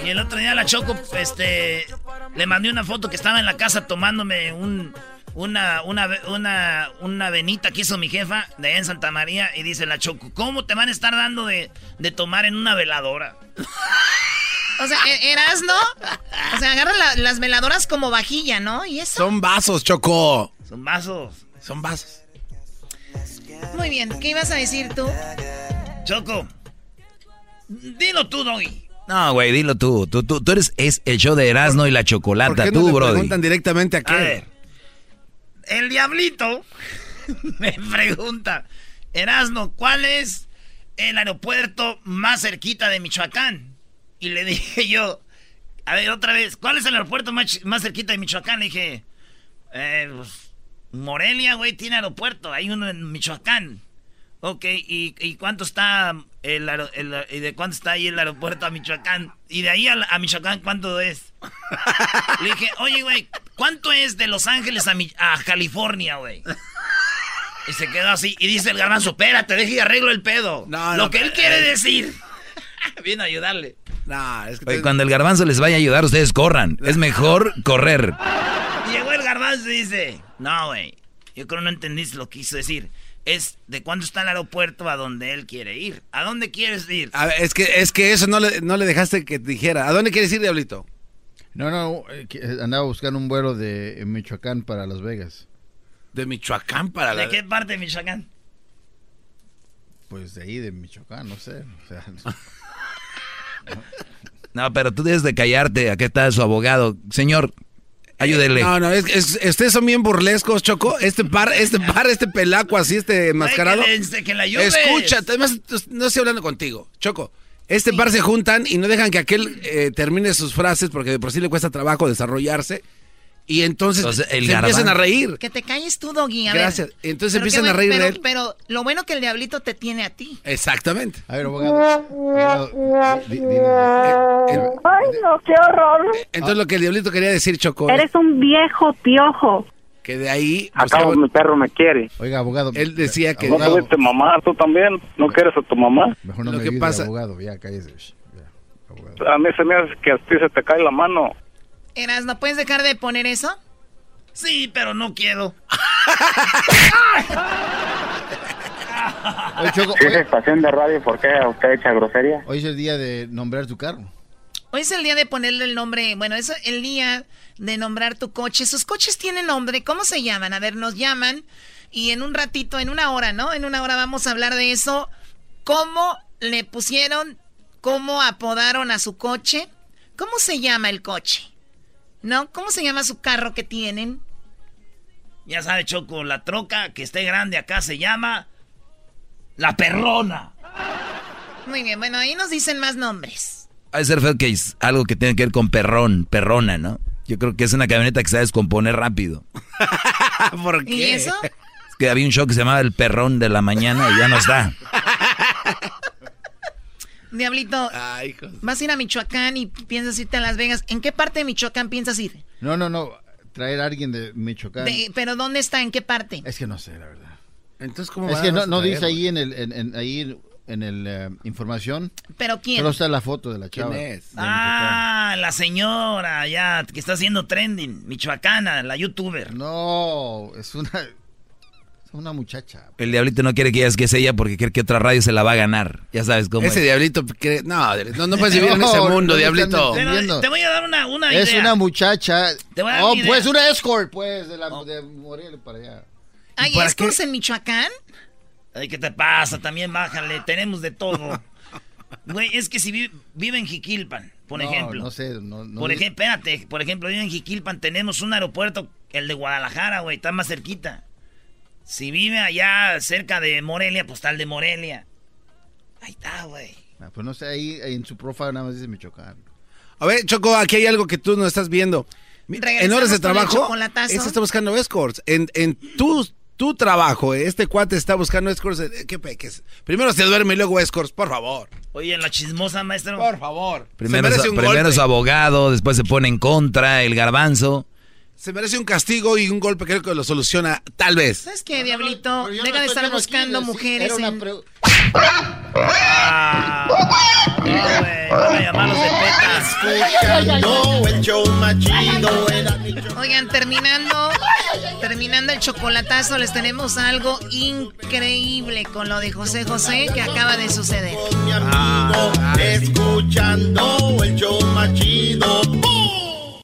Y el otro día la Choco, este, le mandé una foto que estaba en la casa tomándome un, una, una, una, una venita que hizo mi jefa de allá en Santa María y dice la Choco, ¿cómo te van a estar dando de, de tomar en una veladora? O sea, e- eras, ¿no? O sea, agarra la- las veladoras como vajilla, ¿no? Y eso. Son vasos, Choco. Son vasos. Son vasos. Muy bien, ¿qué ibas a decir tú? Choco, dilo tú, Doggy. No, güey, dilo tú. Tú, tú, tú eres es el show de Erasmo y la ¿Por Chocolata, no tú, le brody. preguntan directamente a A qué? ver, el diablito me pregunta, Erasno, ¿cuál es el aeropuerto más cerquita de Michoacán? Y le dije yo, a ver, otra vez, ¿cuál es el aeropuerto más, más cerquita de Michoacán? Le dije, eh, pues, Morelia, güey, tiene aeropuerto, hay uno en Michoacán. Ok, ¿y, y cuánto está el, y de cuánto está ahí el aeropuerto a Michoacán? Y de ahí a, a Michoacán, ¿cuánto es? Le dije, oye, güey, ¿cuánto es de Los Ángeles a, Mi- a California, güey? Y se quedó así. Y dice el garbanzo, espérate, deje y arreglo el pedo. No, Lo no, que él eh. quiere decir. Viene a ayudarle. Nah, es que Oye, te- cuando el garbanzo les vaya a ayudar, ustedes corran. Es mejor correr. Y llegó el garbanzo y dice, no, güey, yo creo que no entendiste lo que quiso decir. Es de cuándo está el aeropuerto a donde él quiere ir. ¿A dónde quieres ir? A ver, es que, es que eso no le, no le dejaste que dijera. ¿A dónde quieres ir, Diablito? No, no, eh, que, eh, andaba buscando un vuelo de Michoacán para Las Vegas. De Michoacán para ¿De qué parte de Michoacán? Pues de ahí, de Michoacán, no sé. O sea, No, pero tú debes de callarte. Aquí está su abogado. Señor, ayúdele. No, no, es, es- ustedes son bien burlescos, Choco. Este par, este par, este pelaco así, este enmascarado. que le- que le ayudes. Escucha, además no estoy hablando contigo, Choco. Este par se juntan y no dejan que aquel eh, termine sus frases porque de por sí le cuesta trabajo desarrollarse. Y entonces, Entonces, el se empiezan a reír. Que te calles tú, Doggy. A ver. Gracias. Entonces Pero empiezan a reír de pero, él. Pero lo bueno que el diablito te tiene a ti. Exactamente. A ver, abogado. dime. Ay, no, qué horror. Entonces lo que el diablito quería decir, Choco, Eres un viejo piojo. que de ahí... Acabo, mi perro me quiere. Oiga, abogado. Él decía que... ¿No tuviste mamá? ¿Tú también? ¿No quieres a tu mamá? Mejor no Lo me que pasa- abogado. Ya, cállese. Shh, ya, abogado. A mí se me hace que a ti se te cae la mano. Eras, ¿no puedes dejar de poner eso? Sí, pero no quiero. Oye, Choco, Si hoy, es estación de radio, ¿por qué usted echa grosería? hoy es el día de nombrar tu carro. Hoy es el día de ponerle el nombre, bueno, es el día de nombrar tu coche. Sus coches tienen nombre, ¿cómo se llaman? A ver, nos llaman y en un ratito, en una hora, ¿no? En una hora vamos a hablar de eso. ¿Cómo le pusieron, cómo apodaron a su coche? ¿Cómo se llama el coche? ¿No? ¿Cómo se llama su carro que tienen? Ya sabe, Choco, la troca que esté grande acá se llama La Perrona. Muy bien, bueno, ahí nos dicen más nombres. Hay ser feo que es algo que tiene que ver con perrón, perrona, ¿no? Yo creo que es una camioneta que se va a descomponer rápido. ¿Por qué? ¿Y eso? Es que había un show que se llamaba El Perrón de la Mañana y ya no está. Diablito, vas a ir a Michoacán y piensas irte a Las Vegas. ¿En qué parte de Michoacán piensas ir? No, no, no. Traer a alguien de Michoacán. De- ¿Pero dónde está? ¿En qué parte? Es que no sé, la verdad. Entonces, ¿cómo Es que no, no dice ahí en el, en, en- ahí en el eh, información. ¿Pero quién? Solo está la foto de la ¿Quién chava. es? de Ah, la señora ya que está haciendo trending, michoacana, la youtuber. No, es una es una muchacha. El diablito no quiere que digas que es ella porque cree que otra radio se la va a ganar. Ya sabes cómo Ese es. diablito, cree- no, no, no puedes vivir en ese mundo, no diablito. Pero, te voy a dar una, una Es idea. una muchacha. Te voy a dar Oh, una idea. pues una escort, pues, de, la, de Morelia para allá. ¿Hay escorts en Michoacán? Ay, ¿qué te pasa? También bájale, tenemos de todo. Güey, es que si vi- vive en Jiquilpan, por No, ejemplo. No sé, no, no por ejemplo, espérate, por ejemplo, vive en Jiquilpan, tenemos un aeropuerto, el de Guadalajara, güey, está más cerquita. Si vive allá cerca de Morelia, pues el de Morelia. Ahí está, güey. Ah, pues no sé, ahí en su profile nada más dice Michoacán. A ver, Choco, aquí hay algo que tú no estás viendo. En horas de trabajo, este está buscando escorts. En, en tu, tu trabajo, este cuate está buscando escorts. eh, ¿Qué peques? Primero se duerme y luego escorts, por favor. Oye, en la chismosa, maestro. Por favor. Primero, se es, primero golpe. es abogado, después se pone en contra, el garbanzo. Se merece un castigo y un golpe creo que lo soluciona, tal vez. ¿Sabes qué, Diablito? Pero yo Deja no de estar buscando mujeres era una en... pre- Ah, no. Oigan, terminando, terminando el chocolatazo, les tenemos algo increíble con lo de José José que acaba de suceder. Con mi amigo, escuchando el show más chido.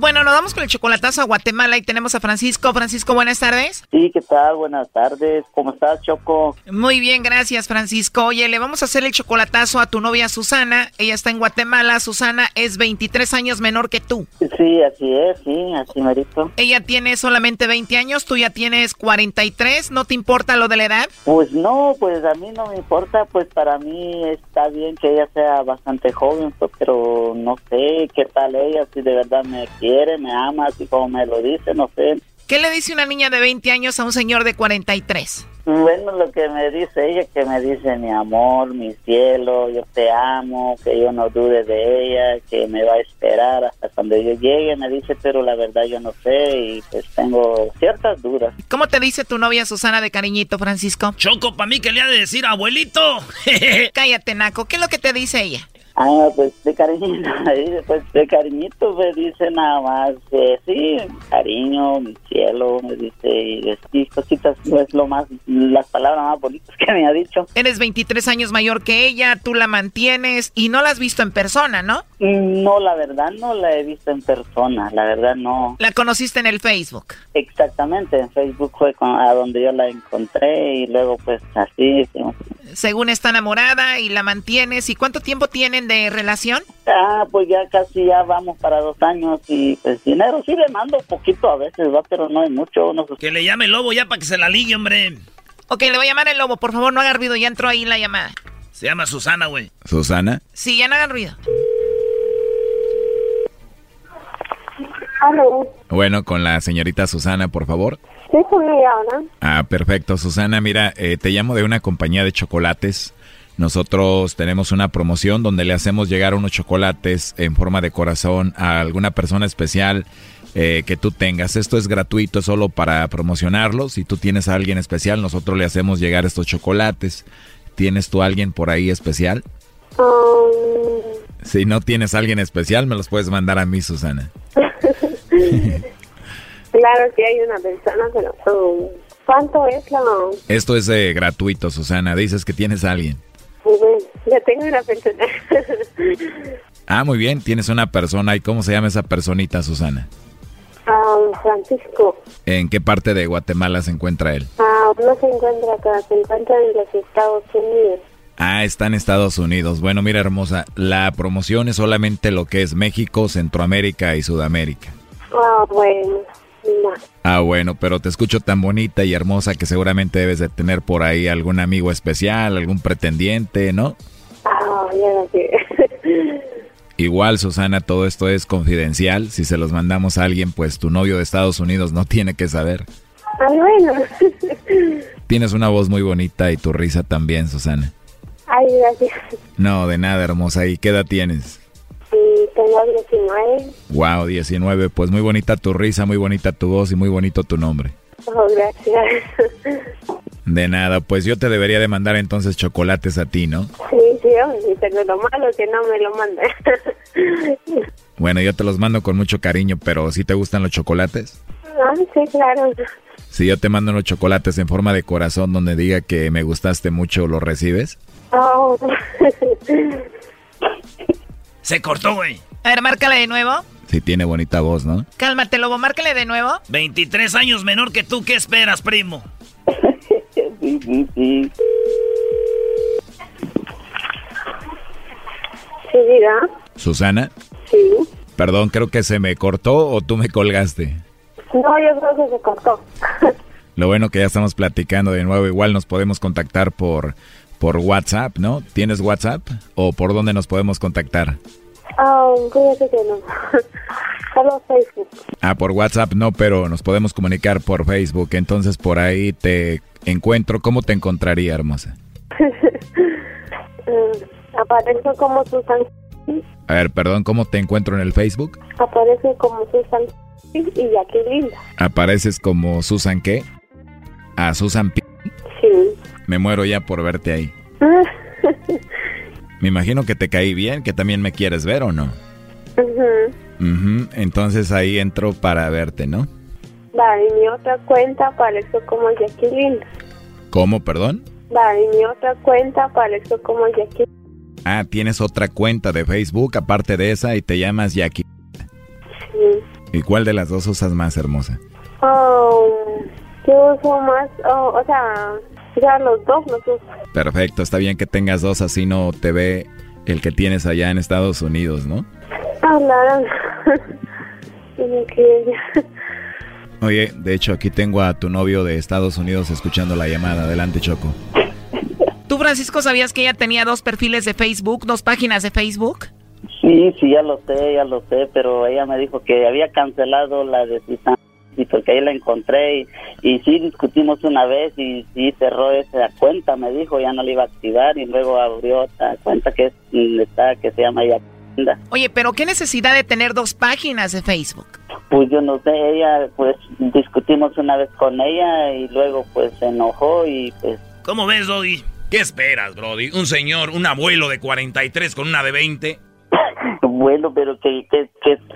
Bueno, nos vamos con el chocolatazo a Guatemala y tenemos a Francisco. Francisco, buenas tardes. Sí, ¿qué tal? Buenas tardes. ¿Cómo estás, Choco? Muy bien, gracias, Francisco. Oye, le vamos a hacer el chocolatazo a tu novia Susana. Ella está en Guatemala. Susana es 23 años menor que tú. Sí, así es, sí, así merito. Ella tiene solamente 20 años, tú ya tienes 43. ¿No te importa lo de la edad? Pues no, pues a mí no me importa, pues para mí está bien que ella sea bastante joven, pues, pero no sé qué tal ella, si de verdad me quiere, me ama, así como me lo dice, no sé. ¿Qué le dice una niña de 20 años a un señor de 43? Bueno, lo que me dice ella, que me dice mi amor, mi cielo, yo te amo, que yo no dude de ella, que me va a esperar hasta cuando yo llegue, me dice, pero la verdad yo no sé y pues tengo ciertas dudas. ¿Cómo te dice tu novia Susana de cariñito, Francisco? Choco, para mí que le ha de decir abuelito. Cállate, Naco. ¿Qué es lo que te dice ella? Ah, pues de cariñito, pues de cariñito me dice nada más, eh, sí, cariño, mi cielo, me dice, y cositas, pues lo más, las palabras más bonitas que me ha dicho. Eres 23 años mayor que ella, tú la mantienes y no la has visto en persona, ¿no? No, la verdad no la he visto en persona, la verdad no. La conociste en el Facebook. Exactamente, en Facebook fue con- a donde yo la encontré y luego pues así. sí. Según está enamorada y la mantienes. ¿Y cuánto tiempo tienen de relación? Ah, pues ya casi ya vamos para dos años y pues dinero sí le mando poquito a veces, va, pero no hay mucho. No sé. Que le llame el lobo ya para que se la ligue, hombre. Ok, le voy a llamar el lobo. Por favor, no haga ruido. Ya entró ahí la llamada. Se llama Susana, güey. Susana. Sí, ya no hagan ruido. Aló, Bueno, con la señorita Susana, por favor. sí, con ella ahora. Ah, perfecto. Susana, mira, eh, te llamo de una compañía de chocolates. Nosotros tenemos una promoción donde le hacemos llegar unos chocolates en forma de corazón a alguna persona especial eh, que tú tengas. Esto es gratuito solo para promocionarlo. Si tú tienes a alguien especial, nosotros le hacemos llegar estos chocolates. ¿Tienes tú a alguien por ahí especial? Um, Si no tienes a alguien especial, me los puedes mandar a mí, Susana. claro que hay una persona, pero um, ¿cuánto es la...? Esto es eh, gratuito, Susana. Dices que tienes a alguien. Bueno, ya tengo una persona. Ah, muy bien, tienes una persona. ¿Y cómo se llama esa personita, Susana? Um, Francisco, ¿En qué parte de Guatemala se encuentra él? ah, no se encuentra acá, se encuentra en los Estados Unidos. Ah, está en Estados Unidos. Bueno, mira, hermosa, la promoción es solamente lo que es México, Centroamérica y Sudamérica. Ah, bueno, no. Ah, bueno, pero te escucho tan bonita y hermosa que seguramente debes de tener por ahí algún amigo especial, algún pretendiente, ¿no? Ah, lo sé. Igual, Susana, todo esto es confidencial. Si se los mandamos a alguien, pues tu novio de Estados Unidos no tiene que saber. Ah, bueno. Tienes una voz muy bonita y tu risa también, Susana. Ay, gracias. No, de nada, hermosa. ¿Y qué edad tienes? Tengo 19. Wow, 19. Pues muy bonita tu risa, muy bonita tu voz y muy bonito tu nombre. Oh, gracias. De nada, pues yo te debería de mandar entonces chocolates a ti, ¿no? Sí, sí, hombre, pero lo malo que no me lo manda. Bueno, yo te los mando con mucho cariño, pero ¿sí te gustan los chocolates? Ah, sí, claro. Si yo te mando unos chocolates en forma de corazón donde diga que me gustaste mucho, ¿los recibes? Oh. Se cortó, güey. A ver, márcale de nuevo. Sí tiene bonita voz, ¿no? Cálmate, lobo, márcale de nuevo. 23 años menor que tú, ¿qué esperas, primo? Sí, sí, sí. Sí, diga. Susana, Sí. perdón, creo que se me cortó o tú me colgaste. No, yo creo que se cortó. Lo bueno que ya estamos platicando de nuevo, igual nos podemos contactar por, por WhatsApp, ¿no? ¿Tienes WhatsApp? ¿O por dónde nos podemos contactar? Ah, fíjate que no. Solo Facebook. Ah, por WhatsApp no, pero nos podemos comunicar por Facebook. Entonces por ahí te encuentro. ¿Cómo te encontraría, hermosa? Eh, aparece como Susan. A ver, perdón, ¿cómo te encuentro en el Facebook? Aparece como Susan y Jacqueline. ¿Apareces como Susan qué? Ah, Susan P. Me muero ya por verte ahí. Me imagino que te caí bien, que también me quieres ver o no. Entonces ahí entro para verte, ¿no? Vale, y mi otra cuenta apareció como Jacqueline. ¿Cómo, perdón? Vale, y mi otra cuenta apareció como Jacqueline. Ah, tienes otra cuenta de Facebook aparte de esa y te llamas Jackie. Sí. ¿Y cuál de las dos usas más hermosa? Oh, yo uso más, oh, o sea, ya los dos los uso. Perfecto, está bien que tengas dos, así no te ve el que tienes allá en Estados Unidos, ¿no? Hablaron. Tiene que ella. Oye, de hecho aquí tengo a tu novio de Estados Unidos escuchando la llamada. Adelante, Choco. ¿Tú, Francisco, sabías que ella tenía dos perfiles de Facebook, dos páginas de Facebook? Sí, sí, ya lo sé, ya lo sé, pero ella me dijo que había cancelado la de Susan y porque ahí la encontré y, y sí discutimos una vez y sí cerró esa cuenta, me dijo, ya no la iba a activar y luego abrió otra cuenta que es, mm, está, que se llama Yacinda. Oye, pero ¿qué necesidad de tener dos páginas de Facebook? Pues yo no sé, ella, pues discutimos una vez con ella y luego pues se enojó y pues... ¿Cómo ves, Doggy? ¿Qué esperas, Brody? Un señor, un abuelo de 43 con una de 20. Bueno, pero ¿qué, qué,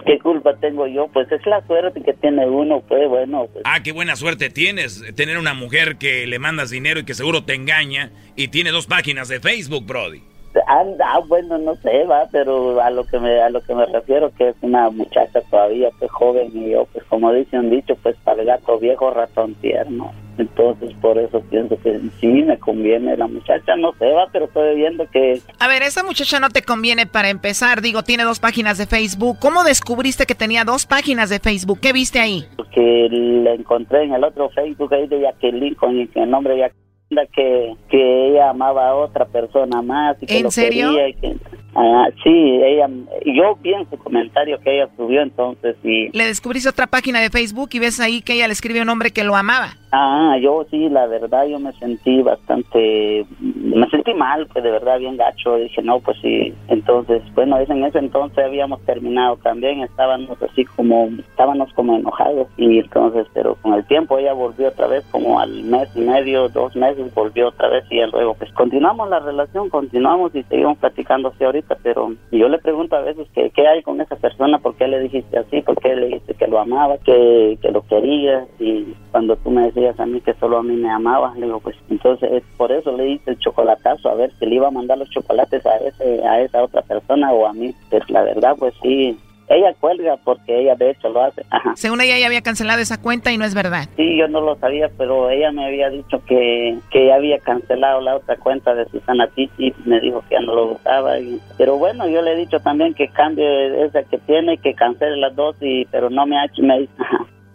qué, culpa tengo yo? Pues es la suerte que tiene uno, pues bueno, pues... Ah, qué buena suerte tienes. Tener una mujer que le mandas dinero y que seguro te engaña y tiene dos páginas de Facebook, Brody. Anda, ah, bueno, no sé, va, pero a lo que me a lo que me refiero que es una muchacha todavía, pues joven y yo, pues como dice un dicho, pues para el gato viejo, ratón tierno. Entonces, por eso pienso que sí me conviene la muchacha, no sé, va, pero estoy viendo que A ver, esa muchacha no te conviene para empezar. Digo, tiene dos páginas de Facebook. ¿Cómo descubriste que tenía dos páginas de Facebook? ¿Qué viste ahí? que la encontré en el otro Facebook ahí de Jacqueline con el nombre de Jacqueline que, que ella amaba a otra persona más y que ¿En lo serio? quería y que Ah, sí, ella, yo vi en su comentario que ella subió entonces y... Le descubriste otra página de Facebook y ves ahí que ella le escribió un hombre que lo amaba. Ah, yo sí, la verdad, yo me sentí bastante, me sentí mal, pues de verdad bien gacho. Dije, no, pues sí. Entonces, bueno, en ese entonces habíamos terminado también, estábamos así como, estábamos como enojados. Y entonces, pero con el tiempo ella volvió otra vez, como al mes y medio, dos meses, volvió otra vez y luego, pues continuamos la relación, continuamos y seguimos platicando así ahorita. Pero yo le pregunto a veces que, qué hay con esa persona, por qué le dijiste así, por qué le dijiste que lo amaba, que, que lo querías. Y cuando tú me decías, a mí que solo a mí me amaba. Le digo, pues entonces por eso le hice el chocolatazo, a ver si le iba a mandar los chocolates a ese a esa otra persona o a mí. Pues la verdad, pues sí, ella cuelga porque ella de hecho lo hace. Según ella ya había cancelado esa cuenta y no es verdad. Sí, yo no lo sabía, pero ella me había dicho que, que había cancelado la otra cuenta de Susana Titi. Me dijo que ya no lo usaba. pero bueno, yo le he dicho también que cambie esa que tiene, que cancele las dos, y pero no me ha hecho. Me,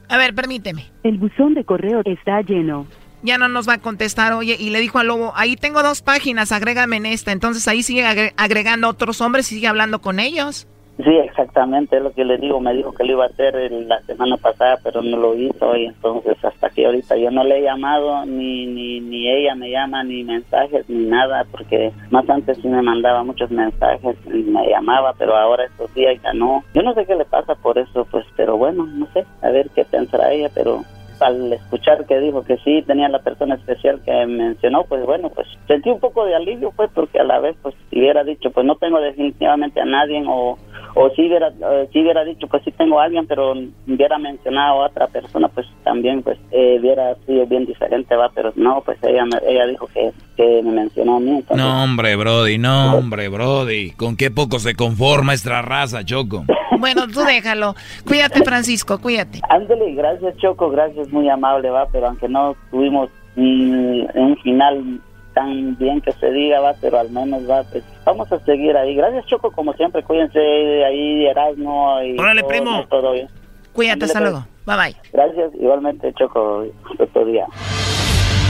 a ver, permíteme. El buzón de correo está lleno. Ya no nos va a contestar, oye, y le dijo al lobo, ahí tengo dos páginas, agrégame en esta. Entonces ahí sigue agregando otros hombres y sigue hablando con ellos. Sí, exactamente, es lo que le digo. Me dijo que lo iba a hacer la semana pasada, pero no lo hizo. Y entonces, hasta que ahorita yo no le he llamado, ni, ni, ni ella me llama, ni mensajes, ni nada, porque más antes sí me mandaba muchos mensajes y me llamaba, pero ahora estos días ya no. Yo no sé qué le pasa por eso, pues, pero bueno, no sé, a ver qué pensará ella, pero al escuchar que dijo que sí tenía la persona especial que mencionó, pues bueno, pues sentí un poco de alivio, pues, porque a la vez, pues, si hubiera dicho, pues no tengo definitivamente a nadie o o si hubiera, eh, si hubiera dicho, pues sí tengo a alguien, pero hubiera mencionado a otra persona, pues también pues eh, hubiera sido bien diferente, va, pero no, pues ella, ella dijo que, que me mencionó a mí. no, hombre, Brody, no, hombre, Brody, ¿con qué poco se conforma esta raza, Choco? bueno, tú déjalo. Cuídate, Francisco, cuídate. Ándale, gracias, Choco, gracias, muy amable, va, pero aunque no tuvimos un final tan bien que se diga, va, pero al menos va, pues vamos a seguir ahí. Gracias, Choco, como siempre, cuídense ahí, Erasmo y Órale, primo. todo bien. Cuídate, hasta luego. Bye bye. Gracias, igualmente, Choco, otro día.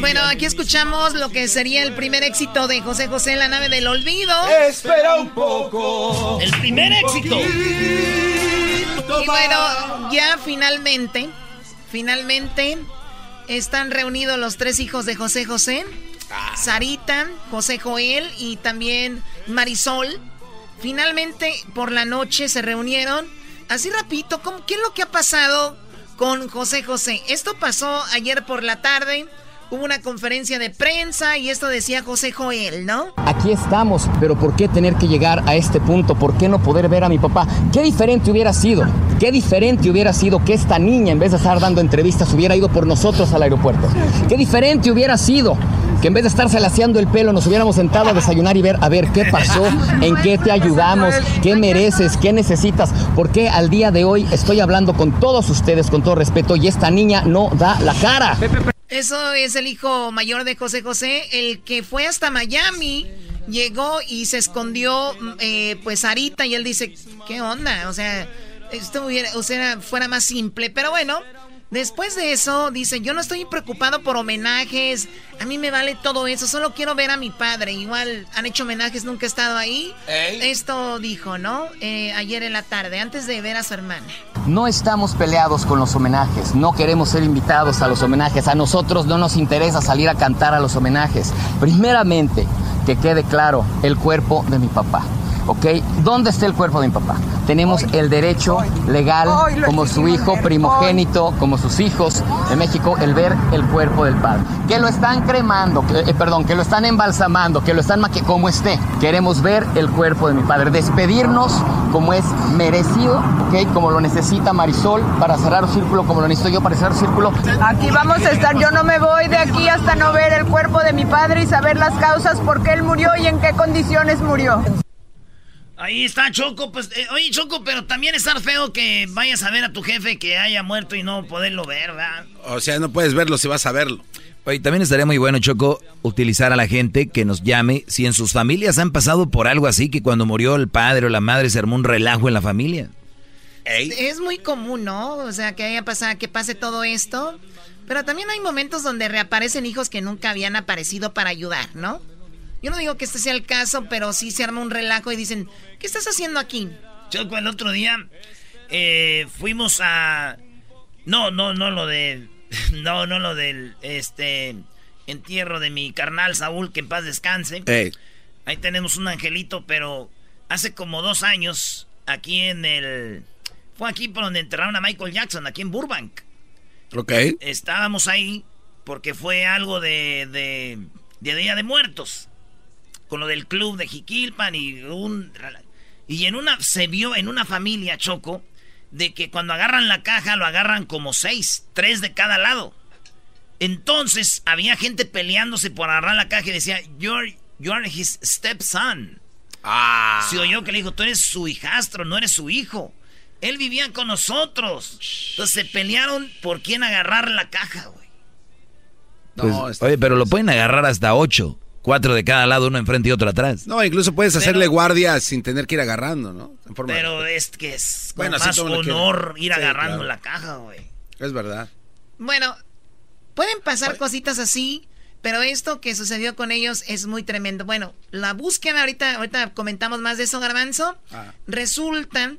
bueno, aquí escuchamos lo que sería el primer éxito de José José en la nave del olvido. Espera un poco. El primer éxito. Y bueno, ya finalmente, finalmente están reunidos los tres hijos de José José. Sarita, José Joel y también Marisol. Finalmente por la noche se reunieron. Así rapidito, ¿qué es lo que ha pasado con José José. Esto pasó ayer por la tarde. Hubo una conferencia de prensa y esto decía José Joel, ¿no? Aquí estamos, pero ¿por qué tener que llegar a este punto? ¿Por qué no poder ver a mi papá? ¿Qué diferente hubiera sido? ¿Qué diferente hubiera sido que esta niña, en vez de estar dando entrevistas, hubiera ido por nosotros al aeropuerto? ¿Qué diferente hubiera sido que en vez de estarse laseando el pelo nos hubiéramos sentado a desayunar y ver a ver qué pasó, en qué te ayudamos, qué mereces, qué necesitas, por qué al día de hoy estoy hablando con todos ustedes con todo respeto y esta niña no da la cara. Eso es el hijo mayor de José José, el que fue hasta Miami, llegó y se escondió, eh, pues Sarita, y él dice, ¿qué onda? O sea, esto hubiera, o sea, fuera más simple, pero bueno. Después de eso, dice, yo no estoy preocupado por homenajes, a mí me vale todo eso, solo quiero ver a mi padre. Igual han hecho homenajes, nunca he estado ahí. Esto dijo, ¿no? Eh, ayer en la tarde, antes de ver a su hermana. No estamos peleados con los homenajes, no queremos ser invitados a los homenajes, a nosotros no nos interesa salir a cantar a los homenajes. Primeramente, que quede claro, el cuerpo de mi papá. ¿Ok? ¿Dónde está el cuerpo de mi papá? Tenemos el derecho legal, como su hijo primogénito, como sus hijos en México, el ver el cuerpo del padre. Que lo están cremando, eh, perdón, que lo están embalsamando, que lo están como esté. Queremos ver el cuerpo de mi padre, despedirnos como es merecido, ¿ok? Como lo necesita Marisol para cerrar un círculo, como lo necesito yo para cerrar un círculo. Aquí vamos a estar, yo no me voy de aquí hasta no ver el cuerpo de mi padre y saber las causas por qué él murió y en qué condiciones murió. Ahí está Choco, pues, eh, oye Choco, pero también está feo que vayas a ver a tu jefe que haya muerto y no poderlo ver, ¿verdad? O sea, no puedes verlo si vas a verlo. Oye, también estaría muy bueno, Choco, utilizar a la gente que nos llame si en sus familias han pasado por algo así, que cuando murió el padre o la madre se armó un relajo en la familia. Es muy común, ¿no? O sea, que haya pasado, que pase todo esto. Pero también hay momentos donde reaparecen hijos que nunca habían aparecido para ayudar, ¿no? Yo no digo que este sea el caso, pero sí se arma un relajo y dicen, ¿qué estás haciendo aquí? Choco, el otro día eh, fuimos a... No, no, no lo de... No, no lo del este entierro de mi carnal Saúl, que en paz descanse. Ahí tenemos un angelito, pero hace como dos años, aquí en el... Fue aquí por donde enterraron a Michael Jackson, aquí en Burbank. Ok. Estábamos ahí porque fue algo de, de, de Día de Muertos. Con lo del club de Jiquilpan y un... Y en una, se vio en una familia, Choco, de que cuando agarran la caja lo agarran como seis, tres de cada lado. Entonces había gente peleándose por agarrar la caja y decía, you're, you're his stepson. Ah. Se oyó que le dijo, tú eres su hijastro, no eres su hijo. Él vivía con nosotros. Entonces se pelearon por quién agarrar la caja, güey. Pues, oye, pero lo pueden agarrar hasta ocho. Cuatro de cada lado, uno enfrente y otro atrás. No, incluso puedes hacerle guardia sin tener que ir agarrando, ¿no? pero es que es más honor ir agarrando la caja, güey. Es verdad. Bueno, pueden pasar cositas así, pero esto que sucedió con ellos es muy tremendo. Bueno, la búsqueda, ahorita, ahorita comentamos más de eso, Garbanzo. Ah. Resulta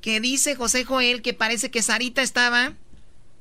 que dice José Joel que parece que Sarita estaba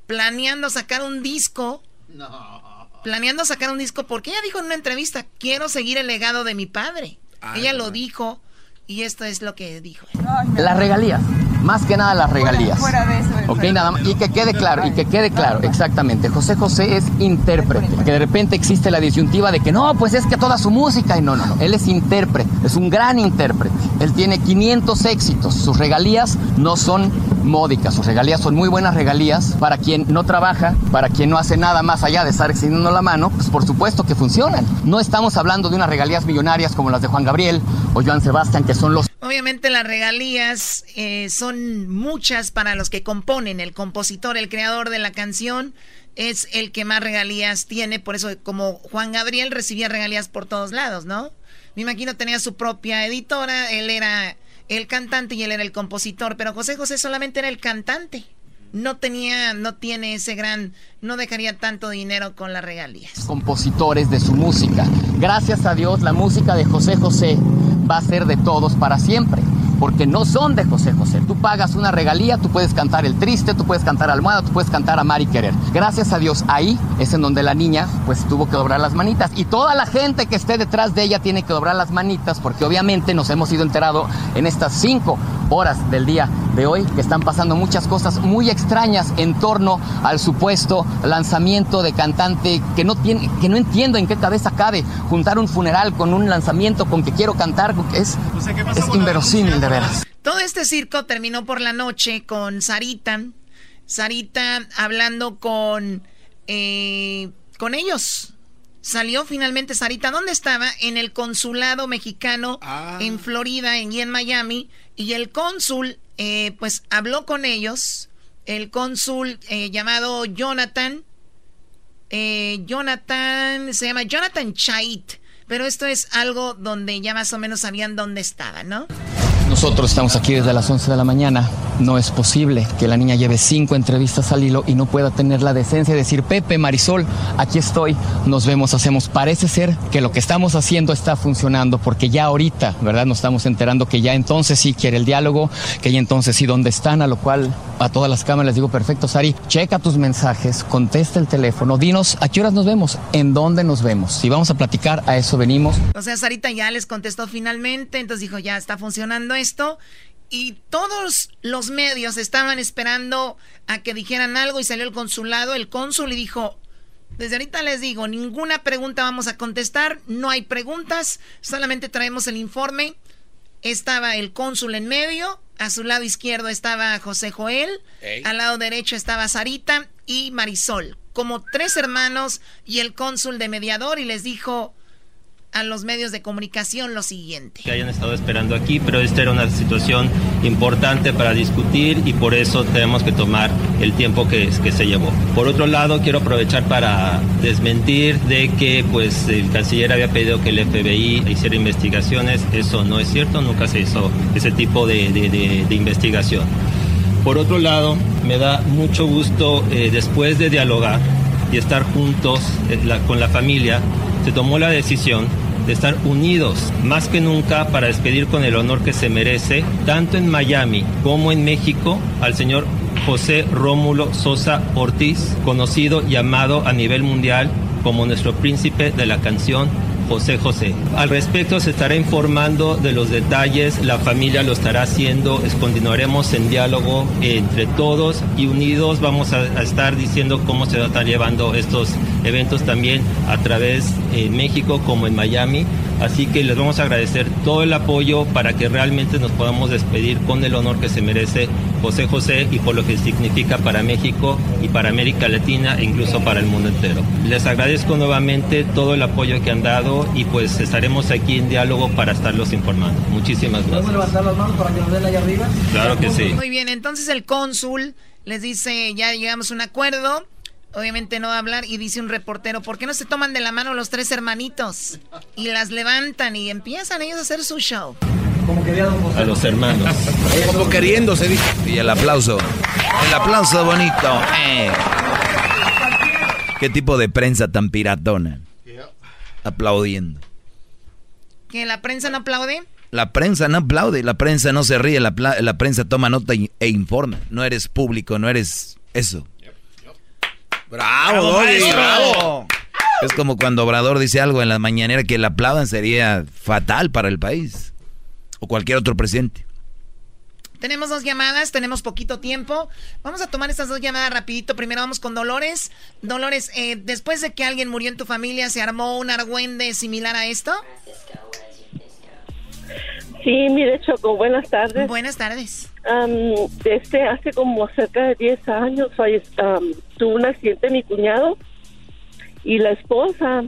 planeando sacar un disco. No planeando sacar un disco porque ella dijo en una entrevista, quiero seguir el legado de mi padre. ella lo dijo y esto es lo que dijo. Las regalías, más que nada las regalías. Fuera, de eso. Ok, nada más. Y que quede claro, y que quede claro, exactamente. José José es intérprete. Que de repente existe la disyuntiva de que no, pues es que toda su música. Y no, no, no. Él es intérprete, es un gran intérprete. Él tiene 500 éxitos. Sus regalías no son módicas. Sus regalías son muy buenas regalías para quien no trabaja, para quien no hace nada más allá de estar extendiendo la mano. Pues por supuesto que funcionan. No estamos hablando de unas regalías millonarias como las de Juan Gabriel o Joan Sebastián, que son los... Obviamente las regalías eh, son muchas para los que componen. El compositor, el creador de la canción es el que más regalías tiene. Por eso como Juan Gabriel recibía regalías por todos lados, ¿no? Me imagino tenía su propia editora, él era el cantante y él era el compositor, pero José José solamente era el cantante. No tenía, no tiene ese gran, no dejaría tanto dinero con las regalías. Compositores de su música. Gracias a Dios, la música de José José va a ser de todos para siempre porque no son de José José. Tú pagas una regalía, tú puedes cantar El Triste, tú puedes cantar Almohada, tú puedes cantar Amar y Querer. Gracias a Dios, ahí es en donde la niña pues tuvo que doblar las manitas. Y toda la gente que esté detrás de ella tiene que doblar las manitas porque obviamente nos hemos ido enterado en estas cinco horas del día de hoy que están pasando muchas cosas muy extrañas en torno al supuesto lanzamiento de cantante que no, tiene, que no entiendo en qué cabeza cabe juntar un funeral con un lanzamiento con que quiero cantar. Es, es inverosímil de veras. Todo este circo terminó por la noche con Sarita. Sarita hablando con, eh, con ellos. Salió finalmente Sarita. ¿Dónde estaba? En el consulado mexicano en Florida y en Miami. Y el cónsul, eh, pues, habló con ellos. El cónsul eh, llamado Jonathan. Jonathan, se llama Jonathan Chait. Pero esto es algo donde ya más o menos sabían dónde estaba, ¿no? Nosotros estamos aquí desde las 11 de la mañana. No es posible que la niña lleve cinco entrevistas al hilo y no pueda tener la decencia de decir, Pepe, Marisol, aquí estoy, nos vemos, hacemos. Parece ser que lo que estamos haciendo está funcionando porque ya ahorita, ¿verdad? Nos estamos enterando que ya entonces sí quiere el diálogo, que ya entonces sí dónde están, a lo cual a todas las cámaras les digo, perfecto, Sari, checa tus mensajes, contesta el teléfono, dinos a qué horas nos vemos, en dónde nos vemos. Si vamos a platicar, a eso venimos. O sea, Sarita ya les contestó finalmente, entonces dijo, ya está funcionando esto. Y todos los medios estaban esperando a que dijeran algo y salió el consulado. El cónsul y dijo, desde ahorita les digo, ninguna pregunta vamos a contestar, no hay preguntas, solamente traemos el informe. Estaba el cónsul en medio, a su lado izquierdo estaba José Joel, al lado derecho estaba Sarita y Marisol, como tres hermanos y el cónsul de mediador y les dijo, a los medios de comunicación lo siguiente. Que hayan estado esperando aquí, pero esta era una situación importante para discutir y por eso tenemos que tomar el tiempo que, que se llevó. Por otro lado, quiero aprovechar para desmentir de que pues el canciller había pedido que el FBI hiciera investigaciones. Eso no es cierto, nunca se hizo ese tipo de, de, investigación. Por otro lado, me da mucho gusto eh, después de dialogar y estar juntos eh, con la familia, se tomó la decisión de estar unidos más que nunca para despedir con el honor que se merece, tanto en Miami como en México, al señor José Rómulo Sosa Ortiz, conocido y amado a nivel mundial como nuestro príncipe de la canción José José. Al respecto se estará informando de los detalles, la familia lo estará haciendo, continuaremos en diálogo entre todos y unidos vamos a, estar diciendo cómo se va a estar llevando estos eventos también a través en México como en Miami. Así que les vamos a agradecer todo el apoyo para que realmente nos podamos despedir con el honor que se merece José José y por lo que significa para México y para América Latina e incluso para el mundo entero. Les agradezco nuevamente todo el apoyo que han dado y pues estaremos aquí en diálogo para estarlos informando. Muchísimas gracias. ¿Podemos levantar las manos para que nos den allá arriba? Claro que sí. Muy bien, entonces el cónsul les dice, ya llegamos a un acuerdo Obviamente no va a hablar y dice un reportero, ¿por qué no se toman de la mano los tres hermanitos? Y las levantan y empiezan ellos a hacer su show. Como a los hermanos. Como queriéndose, dice. Y el aplauso. El aplauso bonito. Eh. ¿Qué tipo de prensa tan piratona? Aplaudiendo. ¿Que la prensa no aplaude? La prensa no aplaude, la prensa no se ríe, la, la prensa toma nota e informa. No eres público, no eres eso. Bravo, bravo. Es como cuando Obrador dice algo en la mañanera que le aplaudan sería fatal para el país. O cualquier otro presidente. Tenemos dos llamadas, tenemos poquito tiempo. Vamos a tomar estas dos llamadas rapidito. Primero vamos con Dolores. Dolores, eh, después de que alguien murió en tu familia, ¿se armó un argüende similar a esto? Sí, mire Choco, buenas tardes. Buenas tardes. este, hace como cerca de 10 años tuvo un accidente mi cuñado y la esposa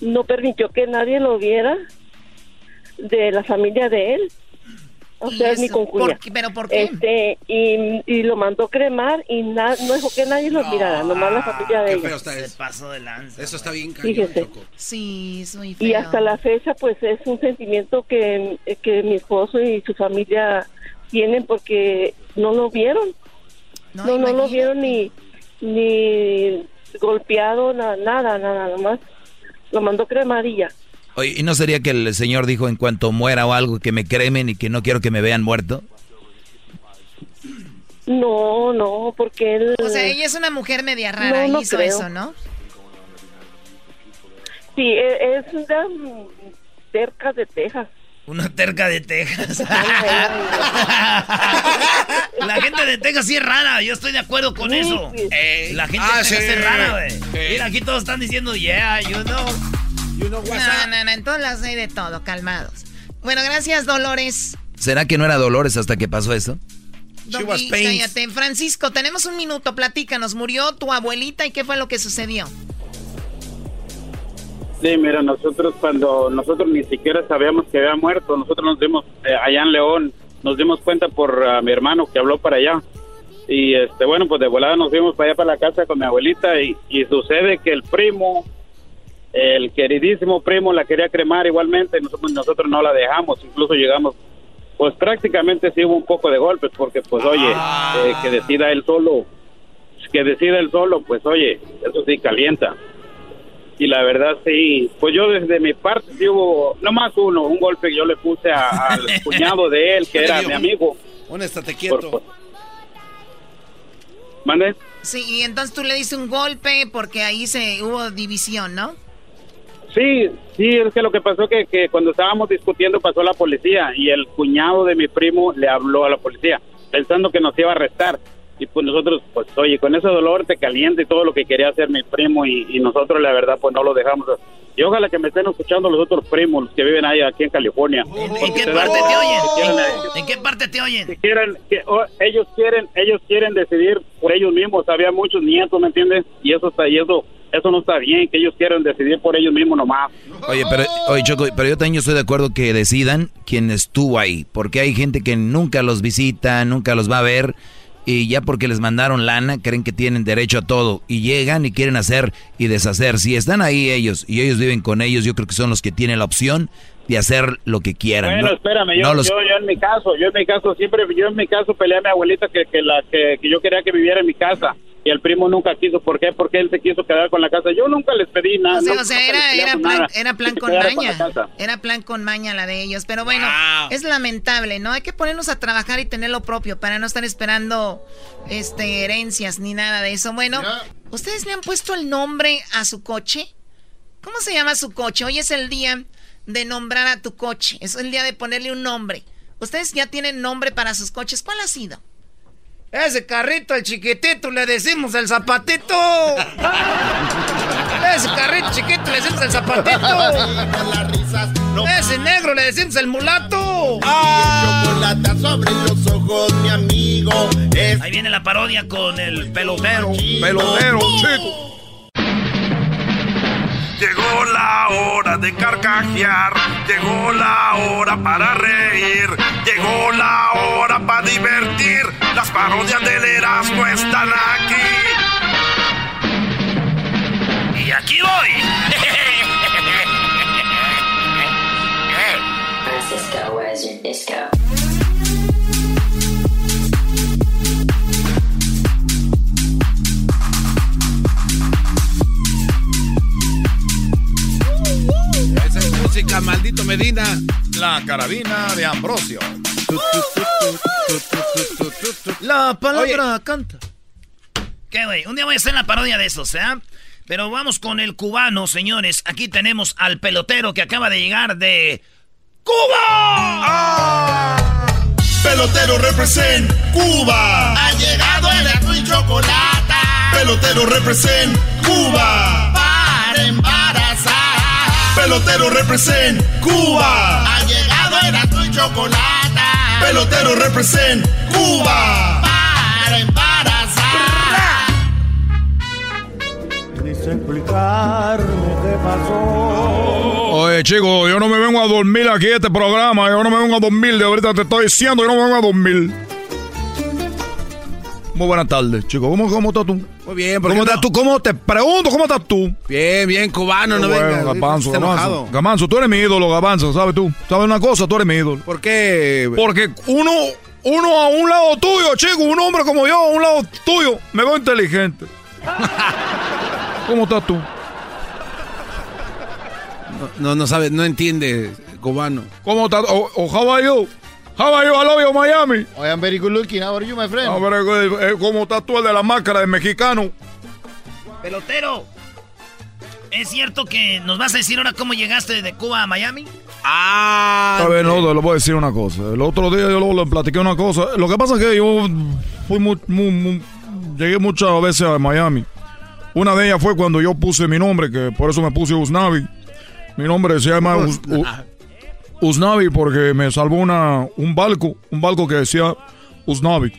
no permitió que nadie lo viera de la familia de él. O sea, es mi concuña. ¿Pero por qué? Este, y, y lo mandó cremar y no dejó que nadie lo mirara, nomás la familia de ella. Está eso. paso de lanza. Eso está bien Fíjese. Sí, es muy feo. Y hasta la fecha, pues es un sentimiento que, que mi esposo y su familia tienen porque no lo vieron. No, no, lo vieron ni, ni golpeado, nada, nada, nada, nomás lo mandó cremar y ya. Oye, ¿y no sería que el señor dijo en cuanto muera o algo que me cremen y que no quiero que me vean muerto? No, no, porque él... O sea, ella es una mujer media rara, no, hizo eso, ¿no? Sí, e, es una terca de Texas. Una terca de Texas. la gente de Texas sí es rara, yo estoy de acuerdo con eso. la gente de ah, Texas es rara, güey. Mira, aquí todos están diciendo, yeah, you know. No, no, no, en todas las hay de todo, calmados. Bueno, gracias, Dolores. ¿Será que no era Dolores hasta que pasó eso? cállate. Francisco, tenemos un minuto, platícanos. ¿Murió tu abuelita y qué fue lo que sucedió? Sí, mira, nosotros cuando nosotros ni siquiera sabíamos que había muerto, nosotros nos dimos, eh, allá en León, nos dimos cuenta por ah, mi hermano que habló para allá. Y este, bueno, pues de volada nos fuimos para allá para la casa con mi abuelita y, y sucede que el primo el queridísimo primo la quería cremar igualmente, nosotros, nosotros no la dejamos, incluso llegamos, pues prácticamente sí hubo un poco de golpes, porque pues oye, ah. eh, que decida él solo, que decida él solo, pues oye, eso sí calienta. Y la verdad sí, pues yo desde mi parte sí hubo, no más uno, un golpe que yo le puse al cuñado de él, que era mi amigo. Un estate quieto. Pues, ¿Mande? Sí, y entonces tú le diste un golpe porque ahí se hubo división, ¿no? Sí, sí, es que lo que pasó que, que cuando estábamos discutiendo pasó la policía y el cuñado de mi primo le habló a la policía pensando que nos iba a arrestar. Y pues nosotros, pues oye, con ese dolor te calienta y todo lo que quería hacer mi primo y, nosotros la verdad pues no lo dejamos. Y ojalá que me estén escuchando los otros primos que viven ahí aquí en California. ¿En, qué parte te oyen? ¿En qué parte te oyen? Si quieren, que, ellos quieren, ellos quieren decidir por ellos mismos. Había muchos nietos, ¿me entiendes? Y eso está, y eso eso no está bien, que ellos quieran decidir por ellos mismos nomás. Oye, pero, oye, Choco, pero yo también estoy de acuerdo que decidan quién estuvo ahí, porque hay gente que nunca los visita, nunca los va a ver, y ya porque les mandaron lana, creen que tienen derecho a todo, y llegan y quieren hacer y deshacer. Si están ahí ellos y ellos viven con ellos, yo creo que son los que tienen la opción de hacer lo que quieran. Bueno, espérame, yo, yo, yo, en mi caso, yo en mi caso siempre, yo en mi caso peleé a mi abuelita que, que la que, que yo quería que viviera en mi casa y el primo nunca quiso. ¿Por qué? Porque él se quiso quedar con la casa. Yo nunca les pedí nada. O sea, era, era, plan, era, plan, con maña. Era plan con maña la de ellos. Pero bueno, es lamentable, ¿no? Hay que ponernos a trabajar y tener lo propio para no estar esperando este herencias ni nada de eso. Bueno, ¿ustedes le han puesto el nombre a su coche? ¿Cómo se llama su coche? Hoy es el día de nombrar a tu coche. Es el día de ponerle un nombre. ¿Ustedes ya tienen nombre para sus coches? ¿Cuál ha sido? Ese carrito, el chiquitito, le decimos el zapatito. Ese carrito chiquito le decimos el zapatito. Ese negro le decimos el mulato. sobre los ojos, mi amigo. Ahí viene la parodia con el pelotero. Pelotero, chico. Llegó la hora de carcajear, llegó la hora para reír, llegó la hora para divertir. Las parodias del Erasmo están aquí. Y aquí voy. Francisco, where's your disco? Música, maldito Medina. La carabina de Ambrosio. La palabra canta. ¿Qué, güey? Un día voy a hacer la parodia de eso, ¿eh? Pero vamos con el cubano, señores. Aquí tenemos al pelotero que acaba de llegar de Cuba. ¡Ah! Pelotero represent Cuba. Ha llegado el azul y chocolate. Pelotero represent Cuba. Para embarazar. Pelotero represent Cuba. Ha llegado el y chocolate. Pelotero represent Cuba. Para embarazar. Quise explicarme qué pasó. Oye, chicos, yo no me vengo a dormir aquí este programa. Yo no me vengo a dormir. De ahorita te estoy diciendo, yo no me vengo a dormir. Muy buenas tardes, chicos. ¿Cómo, cómo estás tú? Muy bien, ¿Cómo estás tú? ¿Cómo te pregunto? ¿Cómo estás tú? Bien, bien, cubano, no bueno, vengas. Gabanzo, Gabanzo. Gabanzo, tú eres mi ídolo, Gabanzo, ¿sabes tú? ¿Sabes una cosa? Tú eres mi ídolo. ¿Por qué? Porque uno, uno a un lado tuyo, chico, un hombre como yo a un lado tuyo, me veo inteligente. ¿Cómo estás tú? No, no, no sabes, no entiende, cubano. ¿Cómo estás? O, o how are you? How are you? I love you, Miami. I am very good looking. How are you, my friend? A ver, eh, ¿cómo estás tú el de la máscara de mexicano? Pelotero, ¿es cierto que nos vas a decir ahora cómo llegaste de Cuba a Miami? Ah. A ver, no, le voy a decir una cosa. El otro día yo le platiqué una cosa. Lo que pasa es que yo fui muy, muy, muy, llegué muchas veces a Miami. Una de ellas fue cuando yo puse mi nombre, que por eso me puse Usnavi. Mi nombre se llama Us, U, Usnavi porque me salvó una, un barco, un barco que decía Usnavi.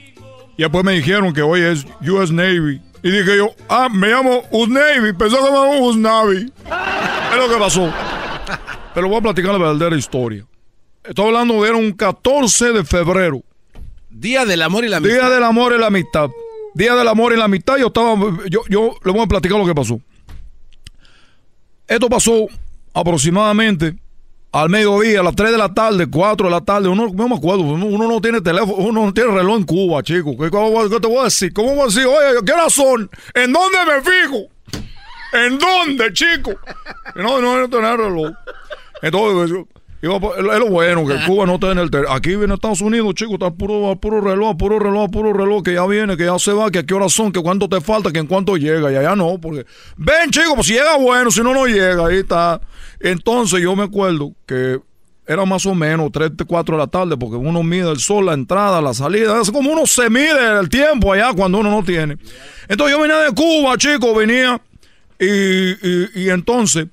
Y después me dijeron que hoy es US Navy. Y dije yo, ah, me llamo Usnavi, pensé que me llamaba Usnavi. es lo que pasó. Pero voy a platicar la verdadera historia. Estoy hablando de era un 14 de febrero. Día del amor y la amistad. Día del amor y la amistad. Día del amor y la amistad. Yo estaba, yo, yo le voy a platicar lo que pasó. Esto pasó aproximadamente al mediodía, a las 3 de la tarde, 4 de la tarde, uno no me acuerdo, uno, no tiene teléfono, uno no tiene reloj en Cuba, chico. ¿Qué, te voy a decir? ¿Cómo voy a decir? Oye, ¿qué son? ¿En dónde me fijo? ¿En dónde, chico? No, no, no tener reloj. Entonces, yo- es lo bueno, que Cuba no tiene el teléfono. Aquí viene Estados Unidos, chico, está puro, puro reloj, puro reloj, puro reloj, que ya viene, que ya se va, que a qué horas son, que cuánto te falta, que en cuánto llega, y allá no, porque... Ven, chico, pues si llega bueno, si no, no llega, ahí está. Entonces yo me acuerdo que era más o menos 3, 4 de la tarde, porque uno mide el sol, la entrada, la salida, es como uno se mide el tiempo allá cuando uno no tiene. Entonces yo venía de Cuba, chico, venía, y, y, y entonces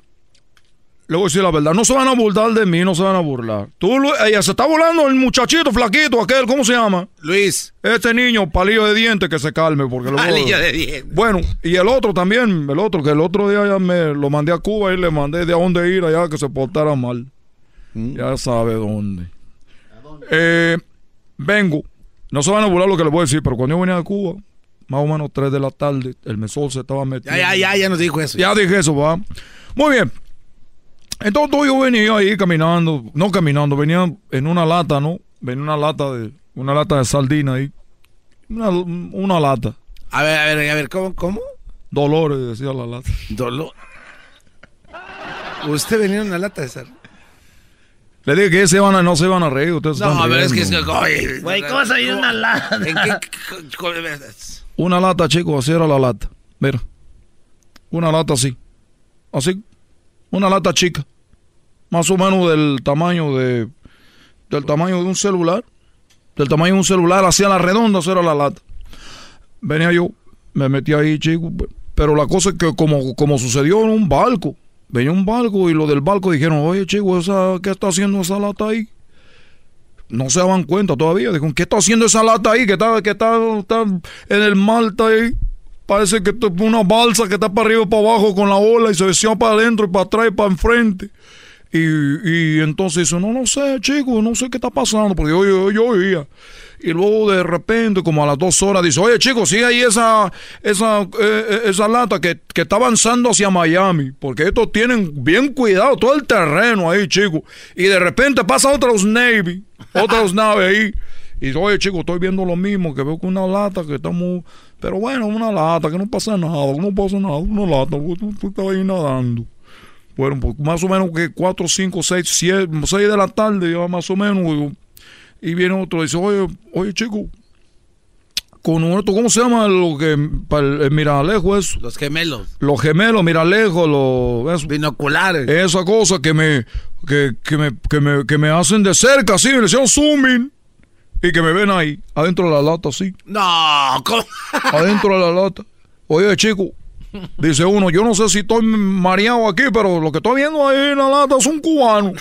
le voy a decir la verdad. No se van a burlar de mí, no se van a burlar. Tú, ella se está burlando el muchachito flaquito, aquel, ¿cómo se llama? Luis. Este niño, palillo de diente, que se calme. Porque Palillo de diente. Bueno, y el otro también, el otro, que el otro día ya me lo mandé a Cuba y le mandé de a dónde ir allá que se portara mal. Ya sabe dónde. Eh, vengo. No se van a burlar lo que les voy a decir, pero cuando yo venía a Cuba, más o menos 3 de la tarde, el mesol se estaba metiendo. Ya, ya, ya, ya nos dijo eso. Ya dije eso, va. Muy bien. Entonces yo venía ahí caminando, no caminando, venía en una lata, ¿no? Venía una lata de, una lata de sardina ahí. Una, una lata. A ver, a ver, a ver, ¿cómo? ¿Cómo? Dolores, decía la lata. Dolor. Usted venía en una lata de sal. Le dije que se iban a, no se iban a reír, ustedes No, están a ver, es que es que. Güey, ¿cómo vas a ir a una lata? ¿En qué? Una lata, chicos, así era la lata. Mira. Una lata así. Así. Una lata chica. Más o menos del tamaño de. Del tamaño de un celular. Del tamaño de un celular, hacia la redonda, era la lata. Venía yo, me metí ahí, chico. Pero la cosa es que como, como sucedió en un barco. Venía un barco y lo del barco dijeron, oye, chico, esa, ¿qué está haciendo esa lata ahí? no se daban cuenta todavía. Dijeron, ¿qué está haciendo esa lata ahí? Que está, que está, en el mar, ahí. Parece que es una balsa que está para arriba y para abajo con la ola y se decía para adentro y para atrás y para enfrente. Y, y entonces dice, no, no sé, chico, no sé qué está pasando, porque yo, yo, yo oía. Y luego de repente, como a las dos horas, dice, oye, chico, sigue ahí esa, esa, eh, eh, esa lata que, que está avanzando hacia Miami, porque estos tienen bien cuidado todo el terreno ahí, chico. Y de repente pasa otros Navy, otros naves ahí. Y dice, oye, chico, estoy viendo lo mismo, que veo que una lata que estamos... Pero bueno, una lata, que no pasa nada, que no pasa nada, una lata, tú, tú estás ahí nadando. Bueno, pues más o menos que 4, 5, 6, 6 de la tarde, ya más o menos. Y, y viene otro y dice, oye, oye, chico, con esto, ¿cómo se llama lo que para el, el miralejo eso? Los gemelos. Los gemelos, miralejos, los binoculares. Esa cosa que me que, que me, que me que me hacen de cerca así, me hicieron zooming y que me ven ahí adentro de la lata así. No, ¿cómo? adentro de la lata. Oye, chico, dice uno, yo no sé si estoy mareado aquí, pero lo que estoy viendo ahí en la lata es un cubano.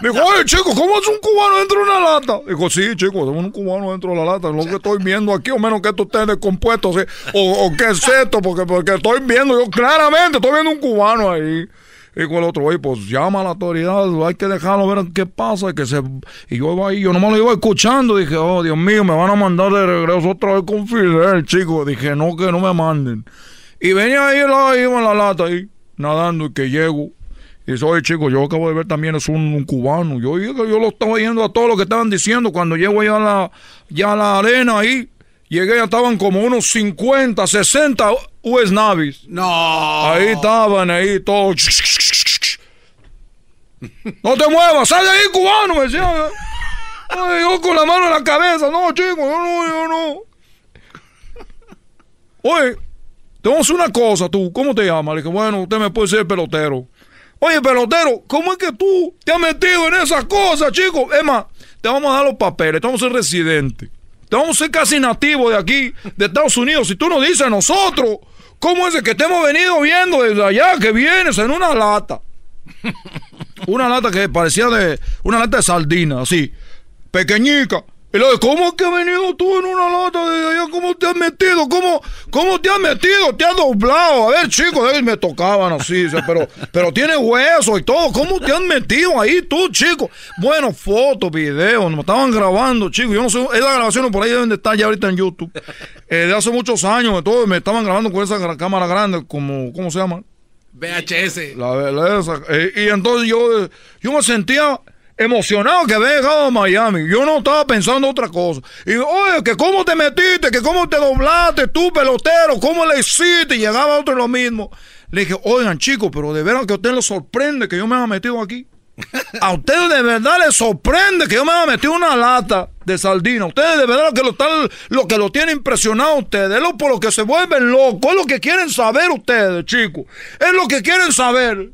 Dijo, oye, chico, ¿cómo es un cubano dentro de una lata? Dijo, sí, chico, es un cubano dentro de la lata. Lo que estoy viendo aquí, o menos que esto esté descompuesto, ¿sí? o, o qué es esto, porque, porque estoy viendo, yo claramente estoy viendo un cubano ahí. Y con el otro, oye, pues llama a la autoridad, hay que dejarlo ver qué pasa. Que se... Y yo iba ahí, yo nomás lo iba escuchando. Dije, oh, Dios mío, me van a mandar de regreso otra vez con Fidel, chico. Dije, no, que no me manden. Y venía ahí, la, iba en la lata ahí, nadando, y que llego. Y dice, oye, chico, yo acabo de ver también, es un, un cubano. Yo, yo, yo lo estaba oyendo a todo lo que estaban diciendo. Cuando llego ya a la, ya a la arena ahí, llegué, ya estaban como unos 50, 60 US Navis. No. Ahí estaban, ahí todos. No te muevas, sal de ahí, cubano, me decían. Ay, yo con la mano en la cabeza, no, chico, yo no, yo no. Oye, te vamos a hacer una cosa, tú, ¿cómo te llamas? Le dije, bueno, usted me puede ser pelotero. Oye, pelotero, ¿cómo es que tú te has metido en esas cosas, chico? Es más, te vamos a dar los papeles, te vamos a ser residente. Te vamos a ser casi nativo de aquí, de Estados Unidos. Si tú nos dices a nosotros, ¿cómo es que te hemos venido viendo desde allá, que vienes en una lata? Una lata que parecía de. Una lata de sardina, así. Pequeñica. Y luego, ¿cómo es que has venido tú en una lata de allá? ¿Cómo te has metido? ¿Cómo, cómo te has metido? Te has doblado. A ver, chicos, me tocaban así, pero, pero tiene hueso y todo. ¿Cómo te has metido ahí tú, chico? Bueno, fotos, videos, nos estaban grabando, chicos. Yo no sé, esa grabación por ahí deben de estar ya ahorita en YouTube. Eh, de hace muchos años, todo, me estaban grabando con esa cámara grande, como, ¿cómo se llama? VHS. La, esa, eh, y entonces yo, yo me sentía emocionado que había llegado a Miami. Yo no estaba pensando otra cosa. Y oye, que cómo te metiste, que cómo te doblaste tú, pelotero, cómo le hiciste. Y llegaba otro lo mismo. Le dije, oigan, chicos, pero de veras que a usted le sorprende que yo me haya metido aquí. A ustedes de verdad les sorprende que yo me haya metido una lata de sardina. Ustedes de verdad lo que lo, están, lo que lo tiene impresionado a ustedes. Es lo por lo que se vuelven locos. Es lo que quieren saber ustedes, chicos. Es lo que quieren saber.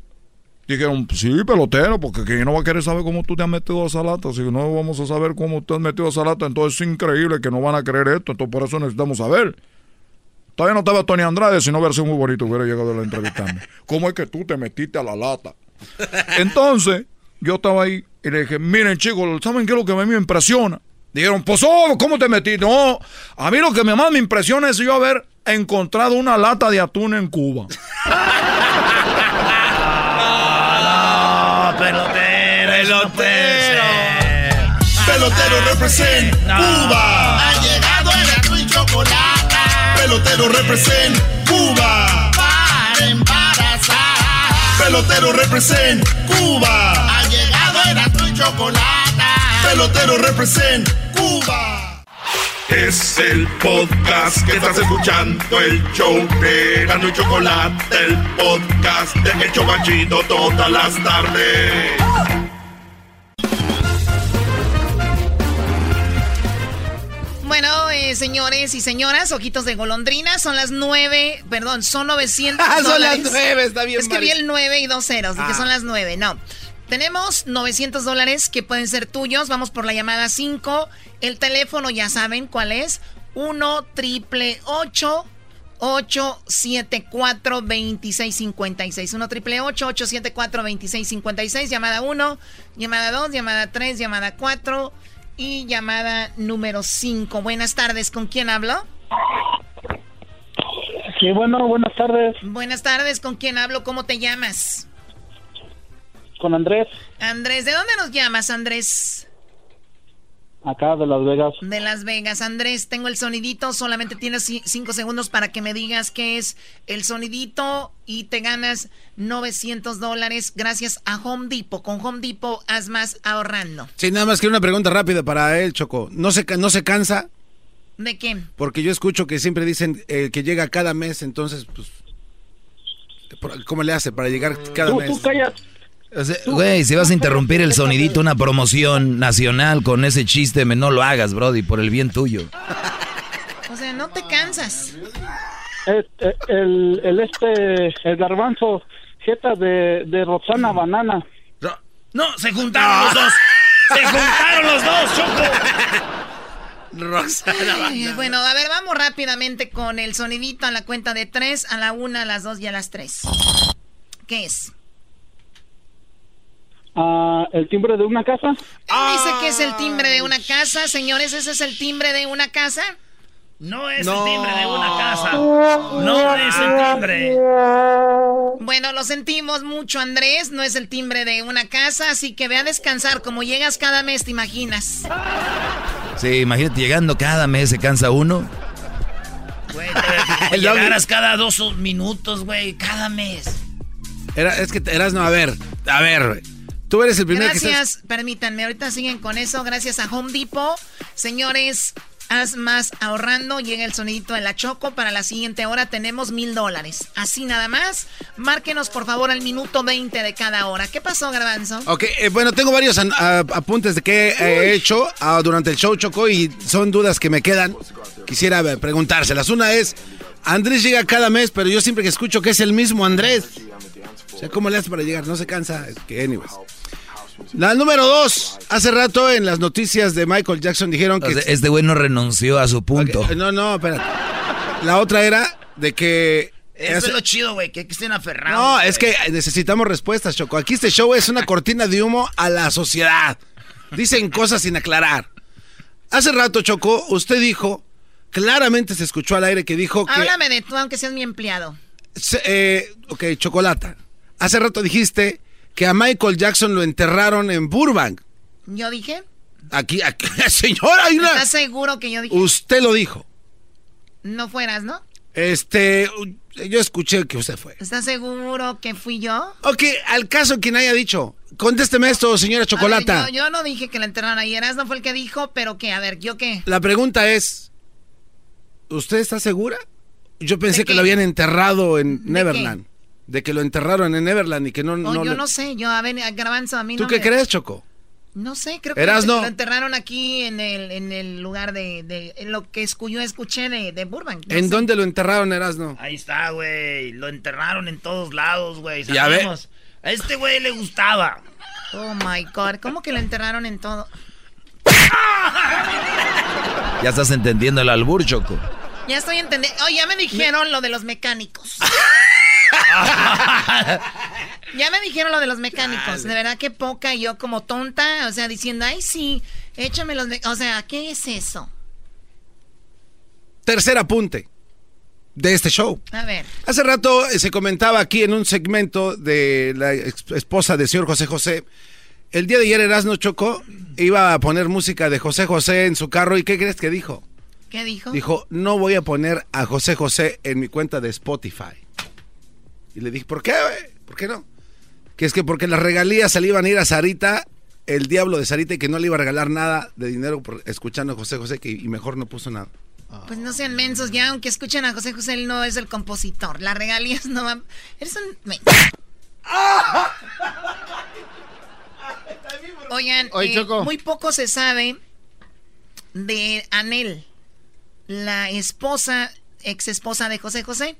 Dijeron, sí, pelotero, porque ¿quién no va a querer saber cómo tú te has metido a esa lata? Si no vamos a saber cómo te has metido a esa lata, entonces es increíble que no van a creer esto. Entonces por eso necesitamos saber. Todavía no estaba Tony Andrade, si no hubiera sido muy bonito, hubiera llegado a la entrevistarme. ¿Cómo es que tú te metiste a la lata? Entonces, yo estaba ahí y le dije, miren chicos, ¿saben qué es lo que a mí me impresiona? Dijeron, pues, oh, ¿cómo te metí? No, a mí lo que más me impresiona es yo haber encontrado una lata de atún en Cuba. No, pelotero. Pelotero. Pelotero represent Cuba. Ha llegado el azul y chocolate. Pelotero represent Cuba. Para embarazar. Pelotero represent Cuba. Ha llegado el y chocolate. Pelotero represent Cuba. Es el podcast que estás escuchando, el show de Gano y Chocolate, el podcast de El Chobachito todas las tardes. Señores y señoras, ojitos de golondrina, son las nueve, perdón, son 900 Ah, son las dólares. nueve, está bien, Es que Mari. vi el 9 y dos ceros, dije Ah. son las nueve, no. Tenemos 900 dólares que pueden ser tuyos, vamos por la llamada 5. El teléfono ya saben cuál es, 1 triple 8 874 2656 1 triple 874 2656 llamada 1, llamada 2, llamada 3, llamada 4 y llamada número 5. Buenas tardes, ¿con quién hablo? Sí, bueno, buenas tardes. Buenas tardes, ¿con quién hablo? ¿Cómo te llamas? Con Andrés, Andrés, ¿de dónde nos llamas, Andrés? Acá de Las Vegas. De Las Vegas. Andrés, tengo el sonidito, solamente tienes ci- cinco segundos para que me digas qué es el sonidito y te ganas 900 dólares gracias a Home Depot. Con Home Depot haz más ahorrando. Sí, nada más que una pregunta rápida para él, Choco. ¿No se, ca- no se cansa? ¿De qué? Porque yo escucho que siempre dicen eh, que llega cada mes, entonces, pues, ¿cómo le hace para llegar cada mes? O sea, Güey, si vas a interrumpir el sonidito, una promoción nacional con ese chiste, me- no lo hagas, Brody, por el bien tuyo. O sea, no te cansas. Este, el, el este, el garbanzo, jeta de, de Roxana Banana. No, se juntaron los dos. Se juntaron los dos, Choco. Ay, bueno, a ver, vamos rápidamente con el sonidito a la cuenta de tres, a la una, a las dos y a las tres. ¿Qué es? Ah, el timbre de una casa. Él dice que es el timbre de una casa. Señores, ¿ese es el timbre de una casa? No es el timbre de una casa. No es el timbre. Bueno, lo sentimos mucho, Andrés. No es el timbre de una casa, así que ve a descansar. Como llegas cada mes, ¿te imaginas? Sí, imagínate, llegando cada mes se cansa uno. Güey, te- llegaras cada dos minutos, güey, cada mes. Era, es que eras, no, a ver, a ver, tú eres el primero que estás... Gracias, permítanme, ahorita siguen con eso. Gracias a Home Depot. Señores, haz más ahorrando. Llega el sonidito de la Choco. Para la siguiente hora tenemos mil dólares. Así nada más. Márquenos, por favor, al minuto 20 de cada hora. ¿Qué pasó, Garbanzo? Ok, eh, bueno, tengo varios apuntes de que he hecho ah, durante el show, Choco, y son dudas que me quedan. Quisiera eh, preguntárselas. Una es, Andrés llega cada mes, pero yo siempre que escucho que es el mismo Andrés. O sea, ¿cómo le hace para llegar? No se cansa. Es que, anyways. La número dos. Hace rato en las noticias de Michael Jackson dijeron que... O sea, este güey no renunció a su punto. Ok, No, no, espérate. La otra era de que... Eso hace- es lo chido, güey, que estén aferrados. no, es que necesitamos respuestas, Choco. Aquí este show es una cortina de humo a la sociedad. Dicen cosas sin aclarar. Hace rato, Choco, usted dijo, claramente se escuchó al aire que dijo que... Háblame de tú, aunque seas mi empleado. se- eh, ok, Chocolata. Hace rato dijiste que a Michael Jackson lo enterraron en Burbank. ¿Yo dije? Aquí, aquí, señora, hay una... ¿Estás seguro que yo dije? Usted lo dijo. No fueras, ¿no? Este, yo escuché que usted fue. ¿Estás seguro que fui yo? Ok, al caso quien haya dicho. Contésteme esto, señora Chocolata. Ver, yo, yo no dije que la enterraron ahí. no fue el que dijo, pero ¿qué? A ver, ¿yo qué? La pregunta es, ¿usted está segura? Yo pensé ¿De que qué? lo habían enterrado en ¿De Neverland. De que lo enterraron en Neverland y que no... No, no yo le- no sé. Yo, a ver, a Garbanzo, a mí ¿Tú no qué me- crees, Choco? No sé, creo que Erasno. lo enterraron aquí en el, en el lugar de, de- en lo que yo escuché de, de Burbank. no ¿En sé. dónde lo enterraron, Erasno? Ahí está, güey. Lo enterraron en todos lados, güey. Ya ve. Sabemos. A este güey le gustaba. Oh my God, ¿cómo que lo enterraron en todo? Ya estás entendiendo el albur, Choco. Ya estoy entendiendo. Oh, ya me dijeron lo de los mecánicos. Ya me dijeron lo de los mecánicos. De verdad que poca yo como tonta, o sea, diciendo, ay, sí, échame los... O sea, ¿qué es eso? Tercer apunte de este show. A ver. Hace rato eh, se comentaba aquí en un segmento de la esposa del señor José José. El día de ayer Erasmo Chocó iba a poner música de José José en su carro y ¿qué crees que dijo? ¿Qué dijo? Dijo, no voy a poner a José José en mi cuenta de Spotify. Y le dije, ¿por qué? ¿Por qué no? Que es que porque las regalías se le iban a ir a Sarita, el diablo de Sarita, y que no le iba a regalar nada de dinero por escuchando a José José, que y mejor no puso nada. Pues no sean mensos, ya aunque escuchen a José José, él no es el compositor. Las regalías no van. Eres un. Oigan, eh, muy poco se sabe de Anel, la esposa, ex esposa de José José.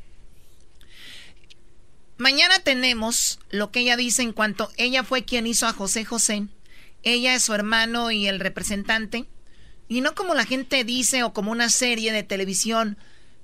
Mañana tenemos lo que ella dice en cuanto ella fue quien hizo a José José. Ella es su hermano y el representante. Y no como la gente dice o como una serie de televisión,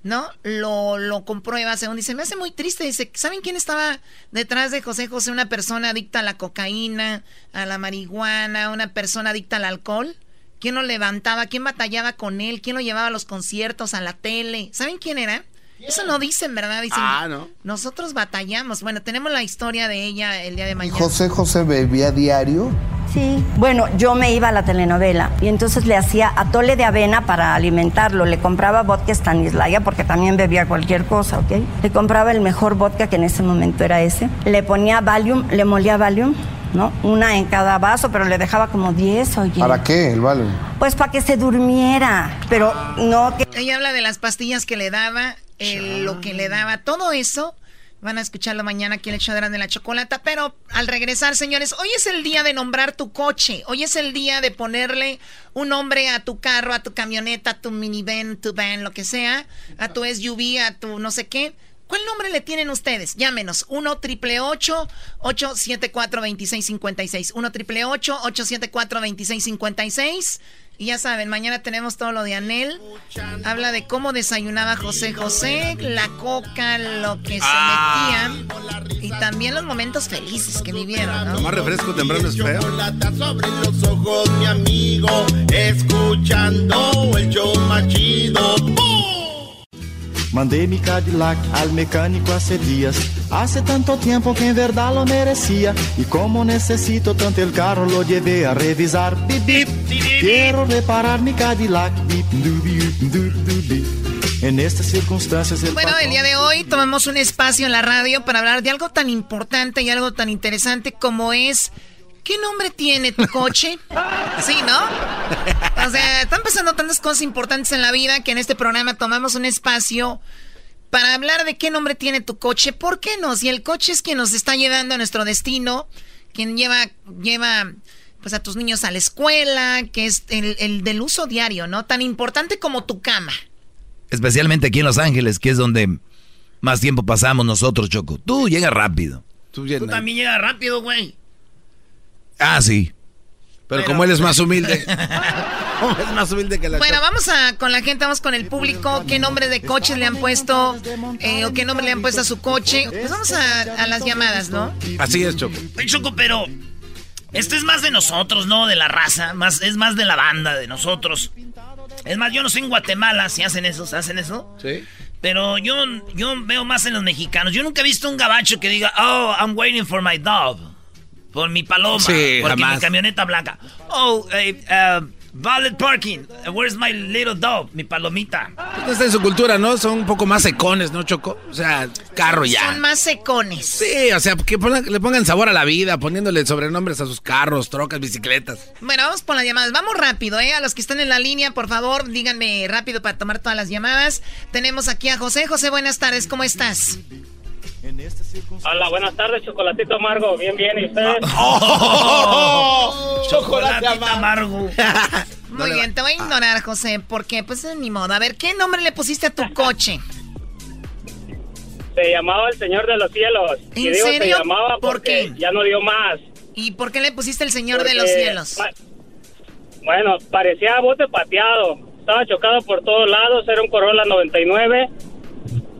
¿no? Lo, lo comprueba, según dice, me hace muy triste. Dice, ¿saben quién estaba detrás de José José? Una persona adicta a la cocaína, a la marihuana, una persona adicta al alcohol. ¿Quién lo levantaba? ¿Quién batallaba con él? ¿Quién lo llevaba a los conciertos, a la tele? ¿Saben quién era? Eso no dicen, ¿verdad? Dicen, ah, ¿no? Nosotros batallamos. Bueno, tenemos la historia de ella el día de mañana. José José bebía diario. Sí, bueno, yo me iba a la telenovela y entonces le hacía atole de avena para alimentarlo. Le compraba vodka Stanislaya porque también bebía cualquier cosa, ¿ok? Le compraba el mejor vodka que en ese momento era ese. Le ponía Valium, le molía Valium. ¿no? Una en cada vaso, pero le dejaba como 10, oye. ¿Para qué el Valium? Pues para que se durmiera, pero no que... Ella habla de las pastillas que le daba, lo que le daba, todo eso Van a escucharlo mañana aquí en el show de la chocolata. Pero al regresar, señores, hoy es el día de nombrar tu coche. Hoy es el día de ponerle un nombre a tu carro, a tu camioneta, a tu minivan, tu van, lo que sea, a tu SUV, a tu no sé qué. ¿Cuál nombre le tienen ustedes? Llámenos. 1 triple 874 2656 1 triple 874 2656 y ya saben, mañana tenemos todo lo de Anel. Habla de cómo desayunaba José José, la coca, lo que se Ah. metían. Y también los momentos felices que vivieron, ¿no? Tomar refresco temprano es feo. sobre los ojos, mi amigo, escuchando el show más chido. Mandei mi Cadillac al mecánico hace días. Hace tanto tiempo que en verdad lo merecía. Y como necesito tanto el carro, lo llevé a revisar. Bip, bip. Quiero reparar mi Cadillac. Bip. En estas circunstancias el Bueno, el día de hoy tomamos un espacio en la radio para hablar de algo tan importante y algo tan interesante como es ¿qué nombre tiene tu coche? Sí, ¿no? O sea, están pasando tantas cosas importantes en la vida que en este programa tomamos un espacio para hablar de qué nombre tiene tu coche. ¿Por qué no? Si el coche es quien nos está llevando a nuestro destino, quien lleva, lleva pues a tus niños a la escuela, que es el, el del uso diario, ¿no? Tan importante como tu cama. Especialmente aquí en Los Ángeles, que es donde más tiempo pasamos nosotros, Choco. Tú llegas rápido. Tú, Tú también llegas rápido, güey. Ah, sí. Pero, como él es más humilde. como es más humilde que la Bueno, vamos a con la gente, vamos con el público. ¿Qué nombre de coches le han puesto? eh, ¿O qué nombre le han puesto a su coche? Pues vamos a, a las llamadas, ¿no? Así es, Choco. Choco, pero esto es más de nosotros, ¿no? De la raza. Más, es más de la banda, de nosotros. Es más, yo no sé en Guatemala si hacen eso, ¿se hacen eso? Sí. Pero yo, yo veo más en los mexicanos. Yo nunca he visto un gabacho que diga, oh, I'm waiting for my dog. Por mi paloma. Sí, porque jamás. mi camioneta blanca. Oh, eh, uh, valet parking. Where's my little dog? Mi palomita. Esto está en su cultura, ¿no? Son un poco más secones, ¿no, Choco? O sea, carro ya. Son más secones. Sí, o sea, que pongan- le pongan sabor a la vida, poniéndole sobrenombres a sus carros, trocas, bicicletas. Bueno, vamos por las llamadas. Vamos rápido, ¿eh? A los que están en la línea, por favor, díganme rápido para tomar todas las llamadas. Tenemos aquí a José. José, buenas tardes. ¿Cómo estás? Hola, buenas tardes, Chocolatito Amargo. Bien, bien, ¿y ustedes? Chocolate amargo. Muy bien, te voy a ignorar, José, porque pues es mi modo. A ver, ¿qué nombre le pusiste a tu coche? Se llamaba el Señor de los Cielos. y ¿En digo serio? se llamaba ¿Por qué? ya no dio más. ¿Y por qué le pusiste el Señor de los Cielos? pa- Bueno, parecía bote pateado. Estaba chocado por todos lados. Era un Corolla 99.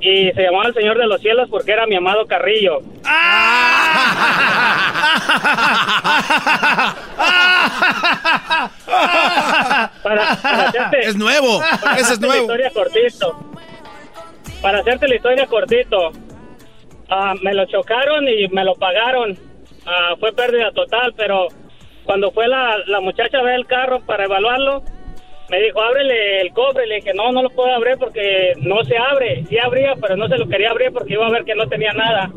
Y se llamaba el Señor de los Cielos porque era mi amado Carrillo. Para, para hacerte, Es nuevo. para Ese es nuevo. historia cortito. Para hacerte la historia cortito. ah, me lo chocaron y me lo pagaron. Ah, fue pérdida total, pero cuando fue la, la muchacha a ver el carro para evaluarlo, me dijo, ábrele el cofre. Le dije, no, no lo puedo abrir porque no se abre. Sí abría, pero no se lo quería abrir porque iba a ver que no tenía nada.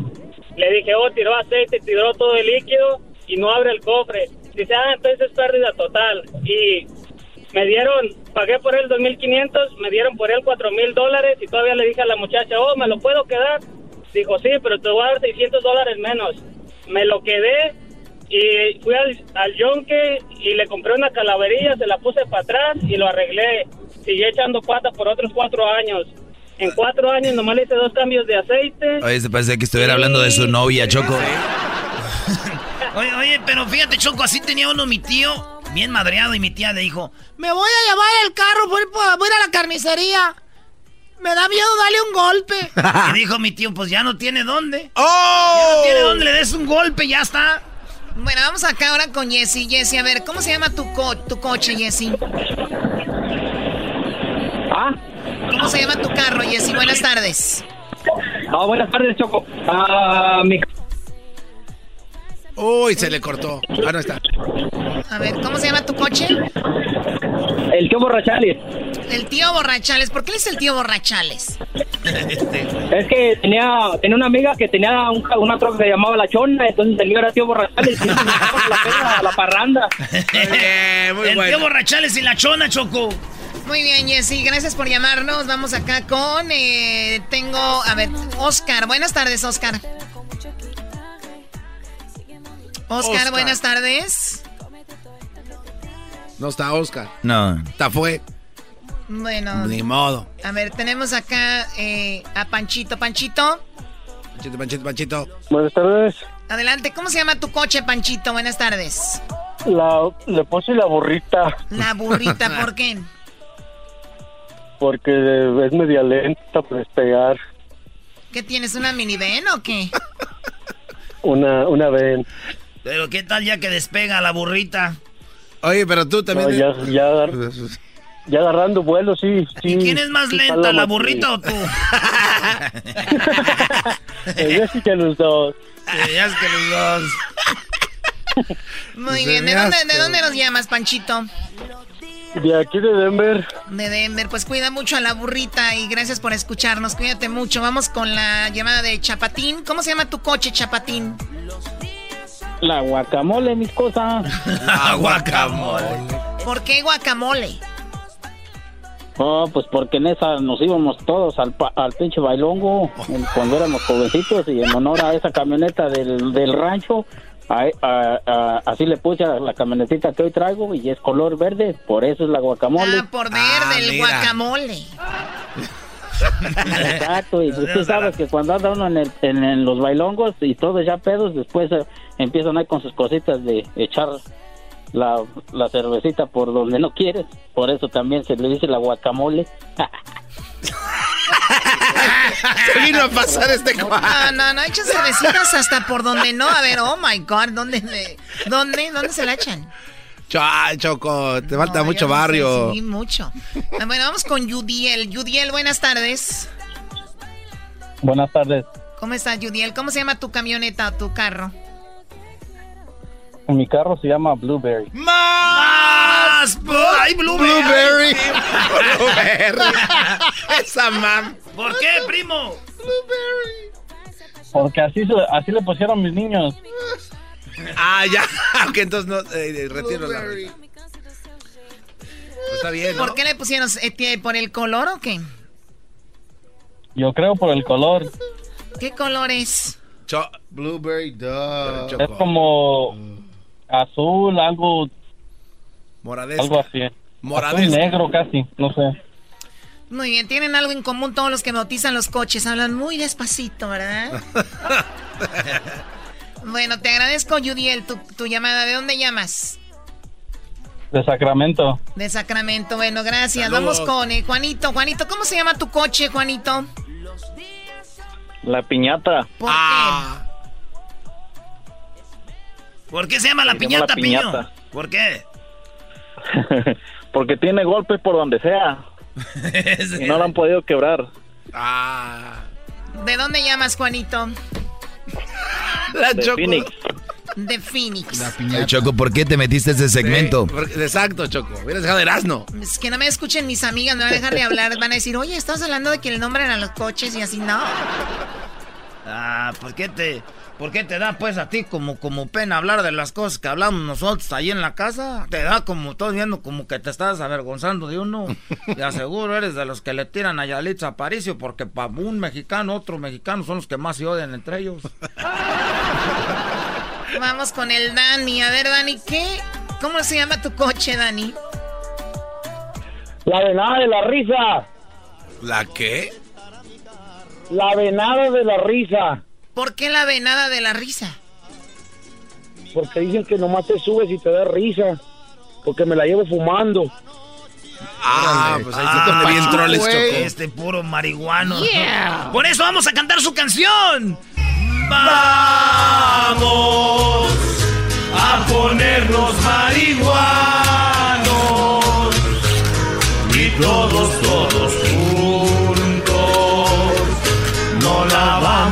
Le dije, oh, tiró aceite, tiró todo el líquido y no abre el cofre. Dice, ah, entonces es pérdida total. Y me dieron, pagué por él 2.500, me dieron por él 4.000 dólares y todavía le dije a la muchacha, oh, ¿me lo puedo quedar? Dijo, sí, pero te voy a dar 600 dólares menos. Me lo quedé y fui al, al yonque y le compré una calaverilla, se la puse para atrás y lo arreglé. Siguió echando pata por otros cuatro años. En cuatro años nomás le hice dos cambios de aceite. Oye, se parece que estuviera hablando de su novia, Choco. Oye, oye, pero fíjate, Choco, así tenía uno mi tío, bien madreado, y mi tía le dijo, Me voy a llevar el carro, voy, voy a ir a la carnicería. Me da miedo darle un golpe. y dijo mi tío, pues ya no tiene dónde. ¡Oh! Ya no tiene dónde, le des un golpe, ya está. Bueno, vamos acá ahora con Jessy. Jessy, a ver, ¿cómo se llama tu, co- tu coche, Jessy? ¿Ah? ¿Cómo se llama tu carro, Jessy? Buenas tardes. Ah, buenas tardes, Choco. Ah, mi... Uy, se le cortó. Ah, no está. A ver, ¿cómo se llama tu coche? El tío Borrachales. El tío Borrachales. ¿Por qué es el tío Borrachales? Es que tenía, tenía una amiga que tenía un- una troca que se llamaba La Chona, entonces el mío era tío Borrachales. y la, la parranda. el tío Borrachales y la chona, Choco. Muy bien, Jessy, gracias por llamarnos. Vamos acá con. eh, tengo. A ver, Oscar. Buenas tardes, Oscar. Oscar, Oscar. buenas tardes. No está Oscar. No. Está fue. Bueno, Ni modo. a ver, tenemos acá eh, a Panchito. Panchito, Panchito, Panchito, Panchito. Buenas tardes. adelante. ¿Cómo se llama tu coche, Panchito? Buenas tardes. La, le puse la burrita La burrita, ¿por qué? porque es media lenta para despegar. ¿Qué tienes, una minivan o qué? Una, una ven. Pero qué tal ya que despega la burrita. Oye, pero tú también. No, ya, ya, agar- ya agarrando vuelo, sí. sí ¿Quién es más sí, lenta, la burrita o tú? Ella sí que los dos. ya es que los dos. Muy bien, ¿de dónde. ¿de dónde nos llamas, Panchito? De aquí de Denver. De Denver, pues cuida mucho a la burrita y gracias por escucharnos, cuídate mucho. Vamos con la llamada de Chapatín. ¿Cómo se llama tu coche, Chapatín? La guacamole, mis cosas. La guacamole. ¿Por qué guacamole? Oh, pues porque en esa nos íbamos todos al, pa- al pinche bailongo en- cuando éramos jovencitos y en honor a esa camioneta del, del rancho, a- a- a- así le puse a la camionetita que hoy traigo y es color verde, por eso es la guacamole. Ah, por verde, el mira. guacamole. Exacto, y pues tú sabes que cuando anda uno en, el- en- en los bailongos y todos ya pedos, después eh, empiezan ahí con sus cositas de echar la, la cervecita por donde no quieres, por eso también se le dice la guacamole. Se vino a pasar este cuadro. No, no, no, echan cervecitas hasta por donde no. A ver, oh my God, ¿dónde, dónde, dónde se la echan? Ay, Choco, te falta mucho no barrio. Sí, mucho. Ah, Bueno, vamos con Yudiel. Yudiel, buenas tardes. Buenas tardes. ¿Cómo estás, Yudiel? ¿Cómo se llama tu camioneta o tu carro? Mi carro se llama Blueberry. ¡Más! ¡Ay, Blueberry! Blueberry. Blueberry. Esa mam. ¿Por qué, primo? Porque así, se- así le pusieron mis niños. Ah, ya. Ok, entonces no. eh, retiro la. Pues está bien, ¿no? ¿Por qué le pusieron eh, por el color o qué? Yo creo por el color. ¿Qué color es? Cho- Blueberry, duh. Es como azul, algo, Moradesca. algo así. Moradesca. Azul negro casi, no sé. Muy bien, tienen algo en común todos los que bautizan los coches. Hablan muy despacito, ¿verdad? bueno, te agradezco, Yudiel, tu, tu llamada. ¿De dónde llamas? De Sacramento. De Sacramento. Bueno, gracias. Saludos. Vamos con eh, Juanito. Juanito, ¿cómo se llama tu coche, Juanito? La piñata. ¿Por Ah. ¿Por qué se llama la Se llama piñata, la piño? piñata. ¿Por qué? Porque tiene golpes por donde sea. y no la han podido quebrar. ¿De dónde llamas, Juanito? De Phoenix. De Phoenix. Ay, Choco, ¿por qué te metiste ese segmento? Sí, porque- exacto, Choco. Hubieras dejado Erasmo. Es que no me escuchen mis amigas, me van a dejar de hablar. Van a decir, oye, estás hablando de que el nombre eran los coches y así, no. Ah, ¿por qué te, por qué te da pues a ti como, como pena hablar de las cosas que hablamos nosotros ahí en la casa? Te da como, todo viendo como que te estás avergonzando de uno. Te aseguro, eres de los que le tiran a Yalitza Aparicio porque para un mexicano, otro mexicano son los que más se odian entre ellos. Vamos con el Dani. A ver, Dani, ¿qué? ¿Cómo se llama tu coche, Dani? La venada de la risa. ¿La qué? La venada de la risa. ¿Por qué la venada de la risa? Porque dicen que nomás te subes y te da risa. Porque me la llevo fumando. Ah, pues ahí pone bien troles. Este puro marihuano. Yeah. Por eso vamos a cantar su canción. Vamos a ponernos marihuanos y todos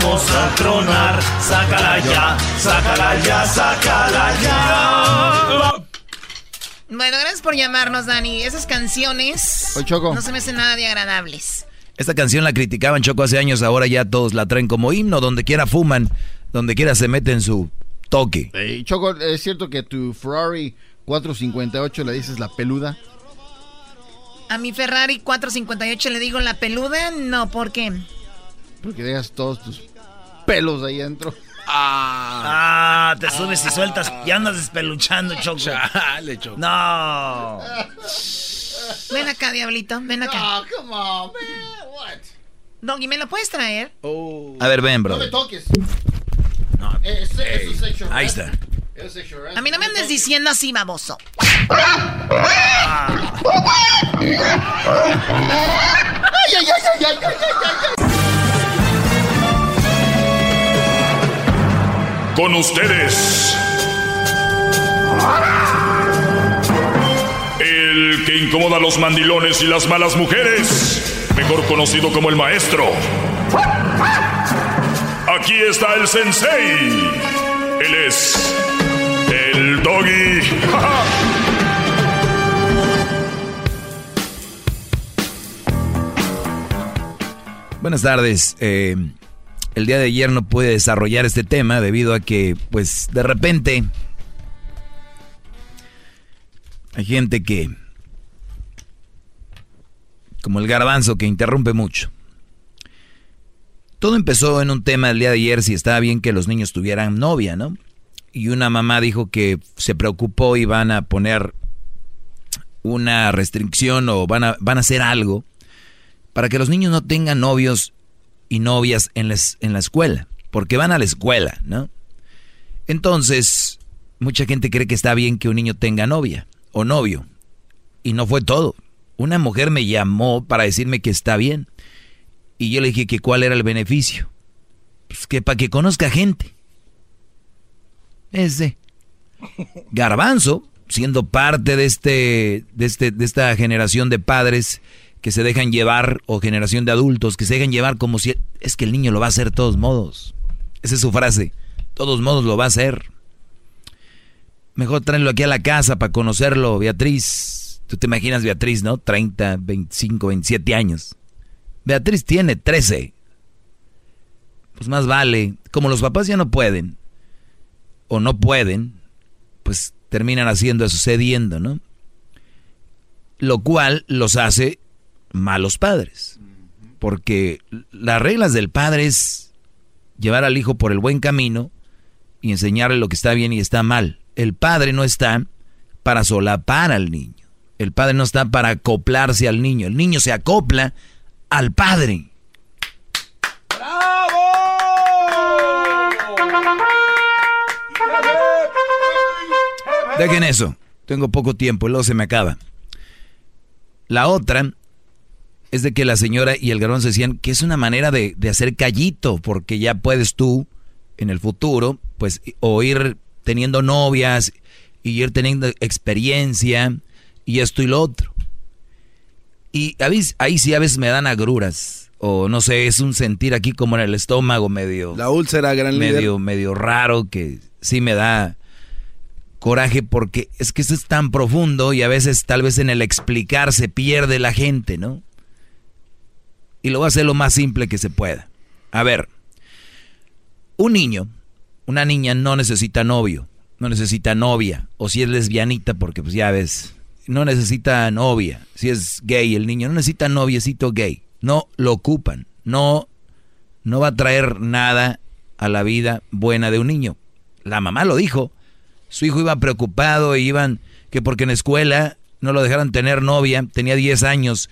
vamos a tronar. Sácala ya, sácala ya, sácala ya. Bueno, gracias por llamarnos, Dani. Esas canciones Oye, Choco. no se me hacen nada de agradables. Esta canción la criticaban Choco hace años, ahora ya todos la traen como himno, donde quiera fuman, donde quiera se meten su toque. Choco, ¿es cierto que tu Ferrari 458 le dices la peluda? A mi Ferrari 458 le digo la peluda, no, ¿por qué? Porque dejas todos tus pelos ahí adentro. Ah, te subes y sueltas y andas despeluchando, Choco. Chale, Choco. No. Ven acá, diablito, ven acá. Oh, come on, man. What? Doggy, ¿me lo puedes traer? A ver, ven, bro. No me toques. Eh, eso, eso es sexual Ahí está. Es A mí no me andes diciendo así, baboso. Ay, Con ustedes. El que incomoda a los mandilones y las malas mujeres. Mejor conocido como el maestro. Aquí está el sensei. Él es. El doggy. Buenas tardes. Eh, el día de ayer no pude desarrollar este tema debido a que, pues, de repente hay gente que, como el garbanzo, que interrumpe mucho. Todo empezó en un tema el día de ayer si estaba bien que los niños tuvieran novia, ¿no? Y una mamá dijo que se preocupó y van a poner una restricción o van a, van a hacer algo para que los niños no tengan novios y novias en, les- en la escuela, porque van a la escuela, ¿no? Entonces, mucha gente cree que está bien que un niño tenga novia o novio, y no fue todo. Una mujer me llamó para decirme que está bien, y yo le dije que cuál era el beneficio. Pues que para que conozca gente. Ese. Garbanzo, siendo parte de este, de este, de esta generación de padres que se dejan llevar, o generación de adultos que se dejan llevar como si es que el niño lo va a hacer de todos modos. Esa es su frase. Todos modos lo va a hacer. Mejor tráelo aquí a la casa para conocerlo, Beatriz. Tú te imaginas Beatriz, ¿no? 30, 25, 27 años. Beatriz tiene 13. Pues más vale. Como los papás ya no pueden, o no pueden, pues terminan haciendo eso, cediendo, ¿no? Lo cual los hace malos padres. Porque las reglas del padre es llevar al hijo por el buen camino y enseñarle lo que está bien y está mal. El padre no está para solapar al niño. El padre no está para acoplarse al niño. El niño se acopla al padre. Dejen eso. Tengo poco tiempo y luego se me acaba. La otra es de que la señora y el garbanzo decían que es una manera de, de hacer callito, porque ya puedes tú, en el futuro, pues oírte teniendo novias y ir teniendo experiencia y esto y lo otro. Y ahí sí a veces me dan agruras. O no sé, es un sentir aquí como en el estómago medio. La úlcera, gran medio, Medio raro que sí me da coraje porque es que esto es tan profundo y a veces tal vez en el explicar se pierde la gente, ¿no? Y lo voy a hacer lo más simple que se pueda. A ver, un niño, una niña no necesita novio, no necesita novia, o si es lesbianita, porque pues ya ves, no necesita novia. Si es gay el niño, no necesita noviecito gay. No lo ocupan. No, no va a traer nada a la vida buena de un niño. La mamá lo dijo. Su hijo iba preocupado y iban que porque en la escuela no lo dejaron tener novia, tenía 10 años.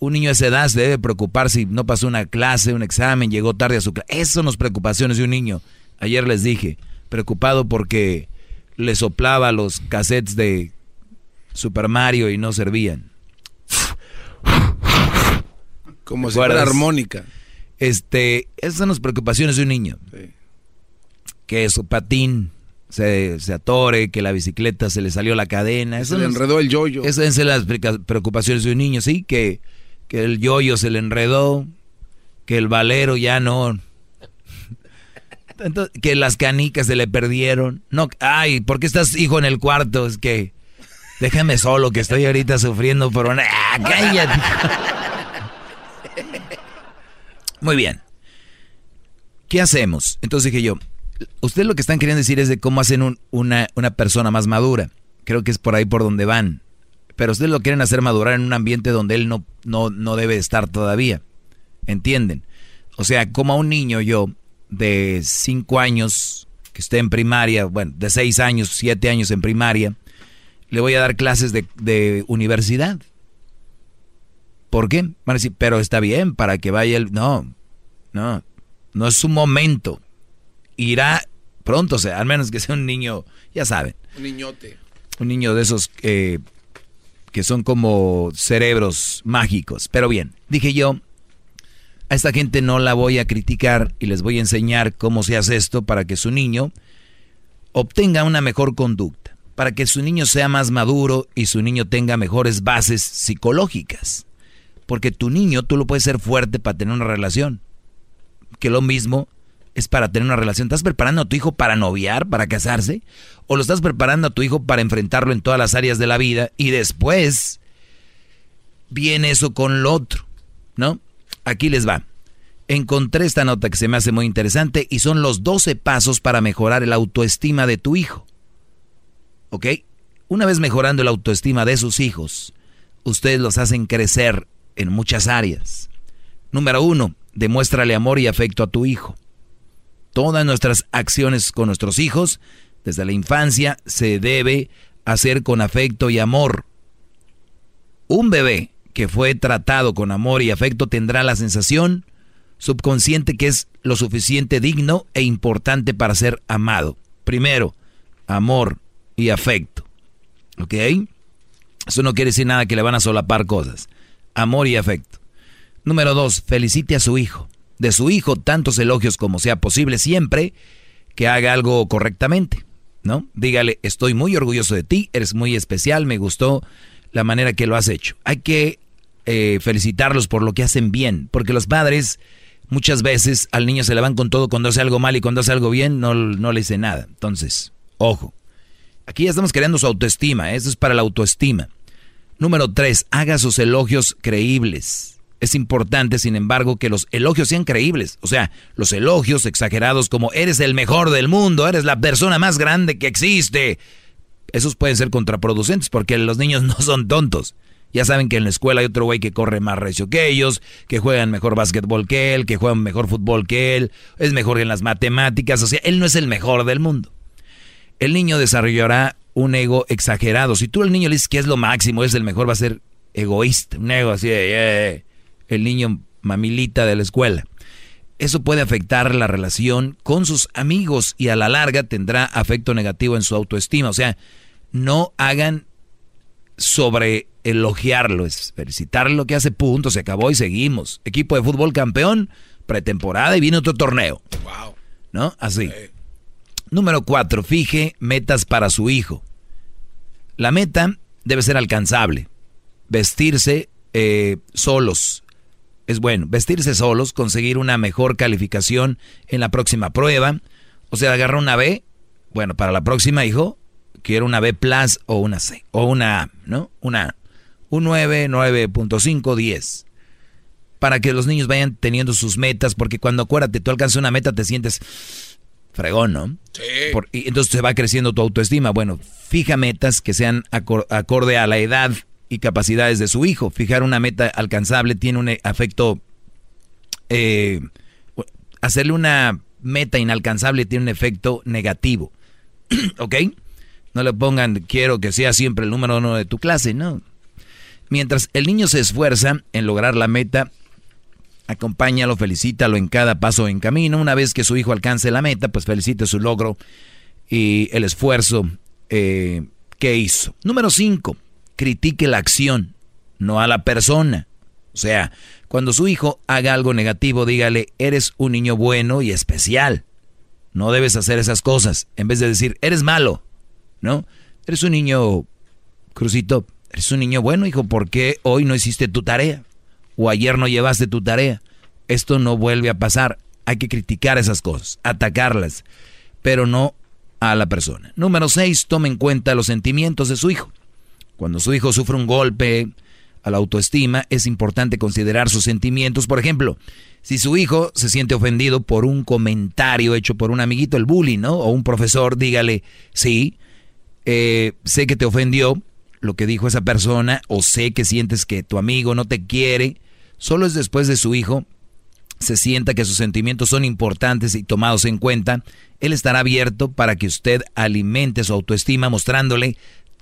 Un niño de esa edad se debe preocupar si no pasó una clase, un examen, llegó tarde a su clase. Esas son las preocupaciones de un niño. Ayer les dije, preocupado porque le soplaba los cassettes de Super Mario y no servían. Como si fuera armónica. Este, esas son las preocupaciones de un niño. Que su patín se, atore, que la bicicleta se le salió la cadena. se le enredó el yoyo. Esas son las preocupaciones de un niño, sí, que, que el yoyo se le enredó, que el valero ya no... que las canicas se le perdieron. No, ay, ¿por qué estás hijo en el cuarto? Es que Déjame solo que estoy ahorita sufriendo por una... ¡Ah, cállate! Muy bien. ¿Qué hacemos? Entonces dije yo, ustedes lo que están queriendo decir es de cómo hacen una, una persona más madura. Creo que es por ahí por donde van. Pero ustedes lo quieren hacer madurar en un ambiente donde él no, no, no debe estar todavía. ¿Entienden? O sea, como a un niño yo de 5 años, que esté en primaria, bueno, de 6 años, 7 años en primaria, le voy a dar clases de, universidad. ¿Por qué? Van a decir, pero está bien para que vaya el... No, no, no es su momento. Irá pronto, o sea, al menos que sea un niño, ya saben. Un niñote. Un niño de esos que son como cerebros mágicos. Pero bien, dije yo, a esta gente no la voy a criticar y les voy a enseñar cómo se hace esto para que su niño obtenga una mejor conducta para que su niño sea más maduro y su niño tenga mejores bases psicológicas. Porque tu niño tú lo puedes ser fuerte para tener una relación. Que lo mismo es para tener una relación. ¿Estás preparando a tu hijo para noviar, para casarse? ¿O lo estás preparando a tu hijo para enfrentarlo en todas las áreas de la vida y después viene eso con lo otro? ¿No? Aquí les va. Encontré esta nota que se me hace muy interesante y son los 12 pasos para mejorar el autoestima de tu hijo. ¿ok? Una vez mejorando la autoestima de sus hijos, ustedes los hacen crecer en muchas áreas. Número uno, demuéstrale amor y afecto a tu hijo. Todas nuestras acciones con nuestros hijos, desde la infancia, se debe hacer con afecto y amor. Un bebé que fue tratado con amor y afecto tendrá la sensación subconsciente que es lo suficiente digno e importante para ser amado. Primero, amor, y afecto. ¿Ok? Eso no quiere decir nada que le van a solapar cosas. Amor y afecto. Número dos, felicite a su hijo. De su hijo, tantos elogios como sea posible, siempre que haga algo correctamente. ¿No? Dígale, estoy muy orgulloso de ti, eres muy especial, me gustó la manera que lo has hecho. Hay que eh, felicitarlos por lo que hacen bien, porque los padres muchas veces al niño se le van con todo cuando hace algo mal y cuando hace algo bien no, no le dice nada. Entonces, ojo. Aquí ya estamos creando su autoestima, ¿eh? eso es para la autoestima. Número tres, haga sus elogios creíbles. Es importante, sin embargo, que los elogios sean creíbles. O sea, los elogios exagerados como eres el mejor del mundo, eres la persona más grande que existe. Esos pueden ser contraproducentes porque los niños no son tontos. Ya saben que en la escuela hay otro güey que corre más recio que ellos, que juegan mejor básquetbol que él, que juegan mejor fútbol que él, es mejor en las matemáticas. O sea, él no es el mejor del mundo el niño desarrollará un ego exagerado. Si tú al niño le dices que es lo máximo, es el mejor, va a ser egoísta, un ego así de, el niño mamilita de la escuela. Eso puede afectar la relación con sus amigos y a la larga tendrá afecto negativo en su autoestima. O sea, no hagan sobre elogiarlo, es felicitarle lo que hace, punto, se acabó y seguimos. Equipo de fútbol campeón, pretemporada y viene otro torneo. Wow. ¿No? Así. Número cuatro, fije metas para su hijo. La meta debe ser alcanzable. Vestirse eh, solos. Es bueno, vestirse solos, conseguir una mejor calificación en la próxima prueba. O sea, agarrar una B. Bueno, para la próxima, hijo, quiero una B plus o una C. O una A, ¿no? Una A. Un 9, 9.5, 10 para que los niños vayan teniendo sus metas, porque cuando acuérdate, tú alcanzas una meta, te sientes fregón, ¿no? Sí. y entonces se va creciendo tu autoestima. Bueno, fija metas que sean acorde a la edad y capacidades de su hijo. Fijar una meta alcanzable tiene un efecto... Eh, hacerle una meta inalcanzable tiene un efecto negativo. ¿Ok? No le pongan, quiero que sea siempre el número uno de tu clase, no. Mientras el niño se esfuerza en lograr la meta, acompáñalo, felicítalo en cada paso en camino. Una vez que su hijo alcance la meta, pues felicite su logro y el esfuerzo eh, que hizo. Número 5, critique la acción, no a la persona. O sea, cuando su hijo haga algo negativo, dígale, eres un niño bueno y especial. No debes hacer esas cosas. En vez de decir, eres malo, ¿no? Eres un niño, Crucito, eres un niño bueno, hijo, ¿por qué hoy no hiciste tu tarea? o ayer no llevaste tu tarea. Esto no vuelve a pasar. Hay que criticar esas cosas, atacarlas, pero no a la persona. Número 6, tome en cuenta los sentimientos de su hijo. Cuando su hijo sufre un golpe a la autoestima, es importante considerar sus sentimientos. Por ejemplo, si su hijo se siente ofendido por un comentario hecho por un amiguito, el bullying, ¿no? O un profesor, dígale, sí, eh, sé que te ofendió lo que dijo esa persona, o sé que sientes que tu amigo no te quiere, Solo es después de su hijo se sienta que sus sentimientos son importantes y tomados en cuenta, él estará abierto para que usted alimente su autoestima mostrándole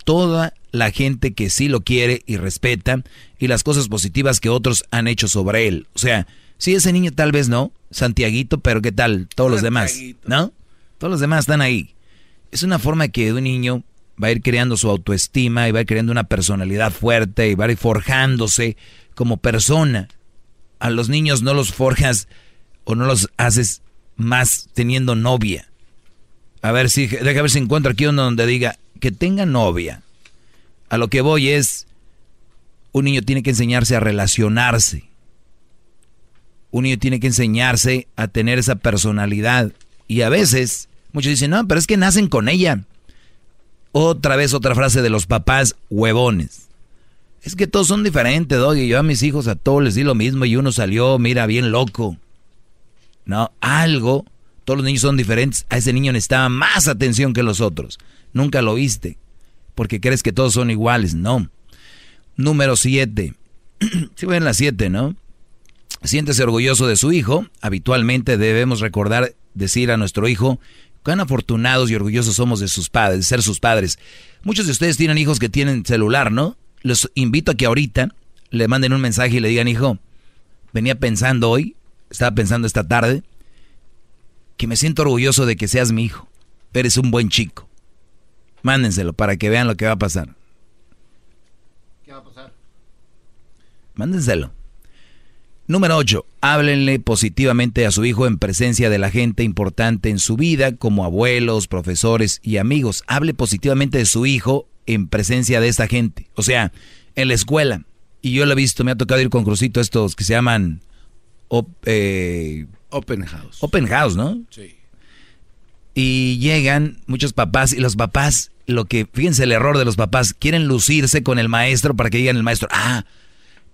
toda la gente que sí lo quiere y respeta y las cosas positivas que otros han hecho sobre él. O sea, si ese niño tal vez no, Santiaguito, pero ¿qué tal? Todos los demás, ¿no? Todos los demás están ahí. Es una forma que un niño va a ir creando su autoestima y va a ir creando una personalidad fuerte y va a ir forjándose como persona. A los niños no los forjas o no los haces más teniendo novia. A ver si, deja ver si encuentro aquí uno donde diga que tenga novia. A lo que voy es, un niño tiene que enseñarse a relacionarse. Un niño tiene que enseñarse a tener esa personalidad. Y a veces, muchos dicen, no, pero es que nacen con ella. Otra vez otra frase de los papás huevones. Es que todos son diferentes, Doggy. Yo a mis hijos a todos les di lo mismo y uno salió, mira, bien loco. No, algo. Todos los niños son diferentes. A ese niño necesitaba más atención que los otros. Nunca lo viste. Porque crees que todos son iguales. No. Número 7. Si ven la 7, ¿no? Siéntese orgulloso de su hijo. Habitualmente debemos recordar, decir a nuestro hijo, cuán afortunados y orgullosos somos de sus padres, de ser sus padres. Muchos de ustedes tienen hijos que tienen celular, ¿no? los invito a que ahorita le manden un mensaje y le digan, hijo, venía pensando hoy, estaba pensando esta tarde, que me siento orgulloso de que seas mi hijo. Eres un buen chico. Mándenselo para que vean lo que va a pasar. ¿Qué va a pasar? Mándenselo. Número 8. Háblenle positivamente a su hijo en presencia de la gente importante en su vida, como abuelos, profesores y amigos. Hable positivamente de su hijo en presencia de esta gente. O sea, en la escuela. Y yo lo he visto, me ha tocado ir con Crucito estos que se llaman eh, Open House. Open House, ¿no? Sí. Y llegan muchos papás y los papás, lo que, fíjense el error de los papás, quieren lucirse con el maestro para que digan el maestro, ah,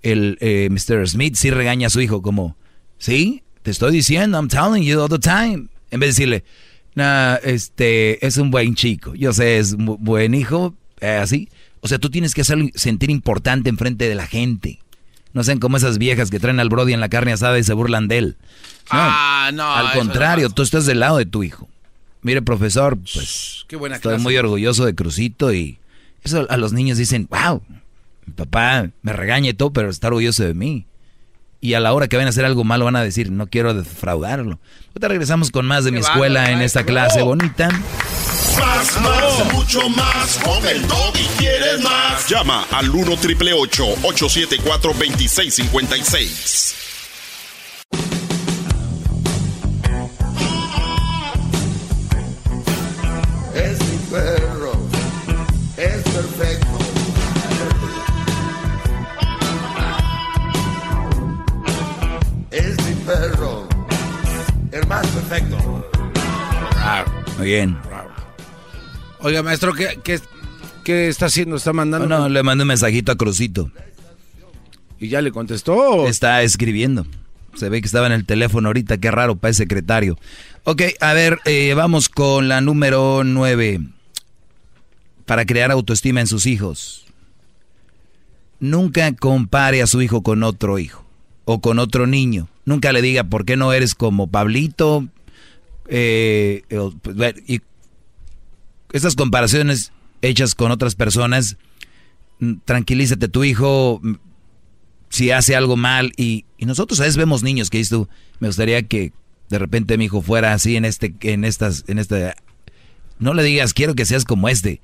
el eh, Mr. Smith sí regaña a su hijo como, sí, te estoy diciendo, I'm telling you all the time. En vez de decirle, nah, este, es un buen chico, yo sé, es un buen hijo, eh, así. O sea, tú tienes que hacerlo sentir importante enfrente de la gente. No sean como esas viejas que traen al Brody en la carne asada y se burlan de él. No, ah, no. Al contrario, tú estás del lado de tu hijo. Mire, profesor, pues Qué buena estoy muy orgulloso de Crucito y eso a los niños dicen, wow, mi papá me regaña y todo, pero está orgulloso de mí. Y a la hora que van a hacer algo malo van a decir, no quiero defraudarlo. Ahorita regresamos con más de mi escuela en esta clase bonita. Más, más, mucho más. Con el y quieres más. Llama al 1 triple 874 2656. Perfecto. Muy bien. Oiga, maestro, ¿qué, qué, qué está haciendo? ¿Está mandando? No, le mandé un mensajito a Crucito. ¿Y ya le contestó? Está escribiendo. Se ve que estaba en el teléfono ahorita, qué raro para el secretario. Ok, a ver, eh, vamos con la número nueve. Para crear autoestima en sus hijos. Nunca compare a su hijo con otro hijo o con otro niño. Nunca le diga por qué no eres como Pablito. Eh, pues, y estas comparaciones hechas con otras personas, mm, tranquilízate, tu hijo mm, si hace algo mal y, nosotros a veces vemos niños que dices tú, me gustaría que de repente mi hijo fuera así en este, en estas, en este, no le digas quiero que seas como este.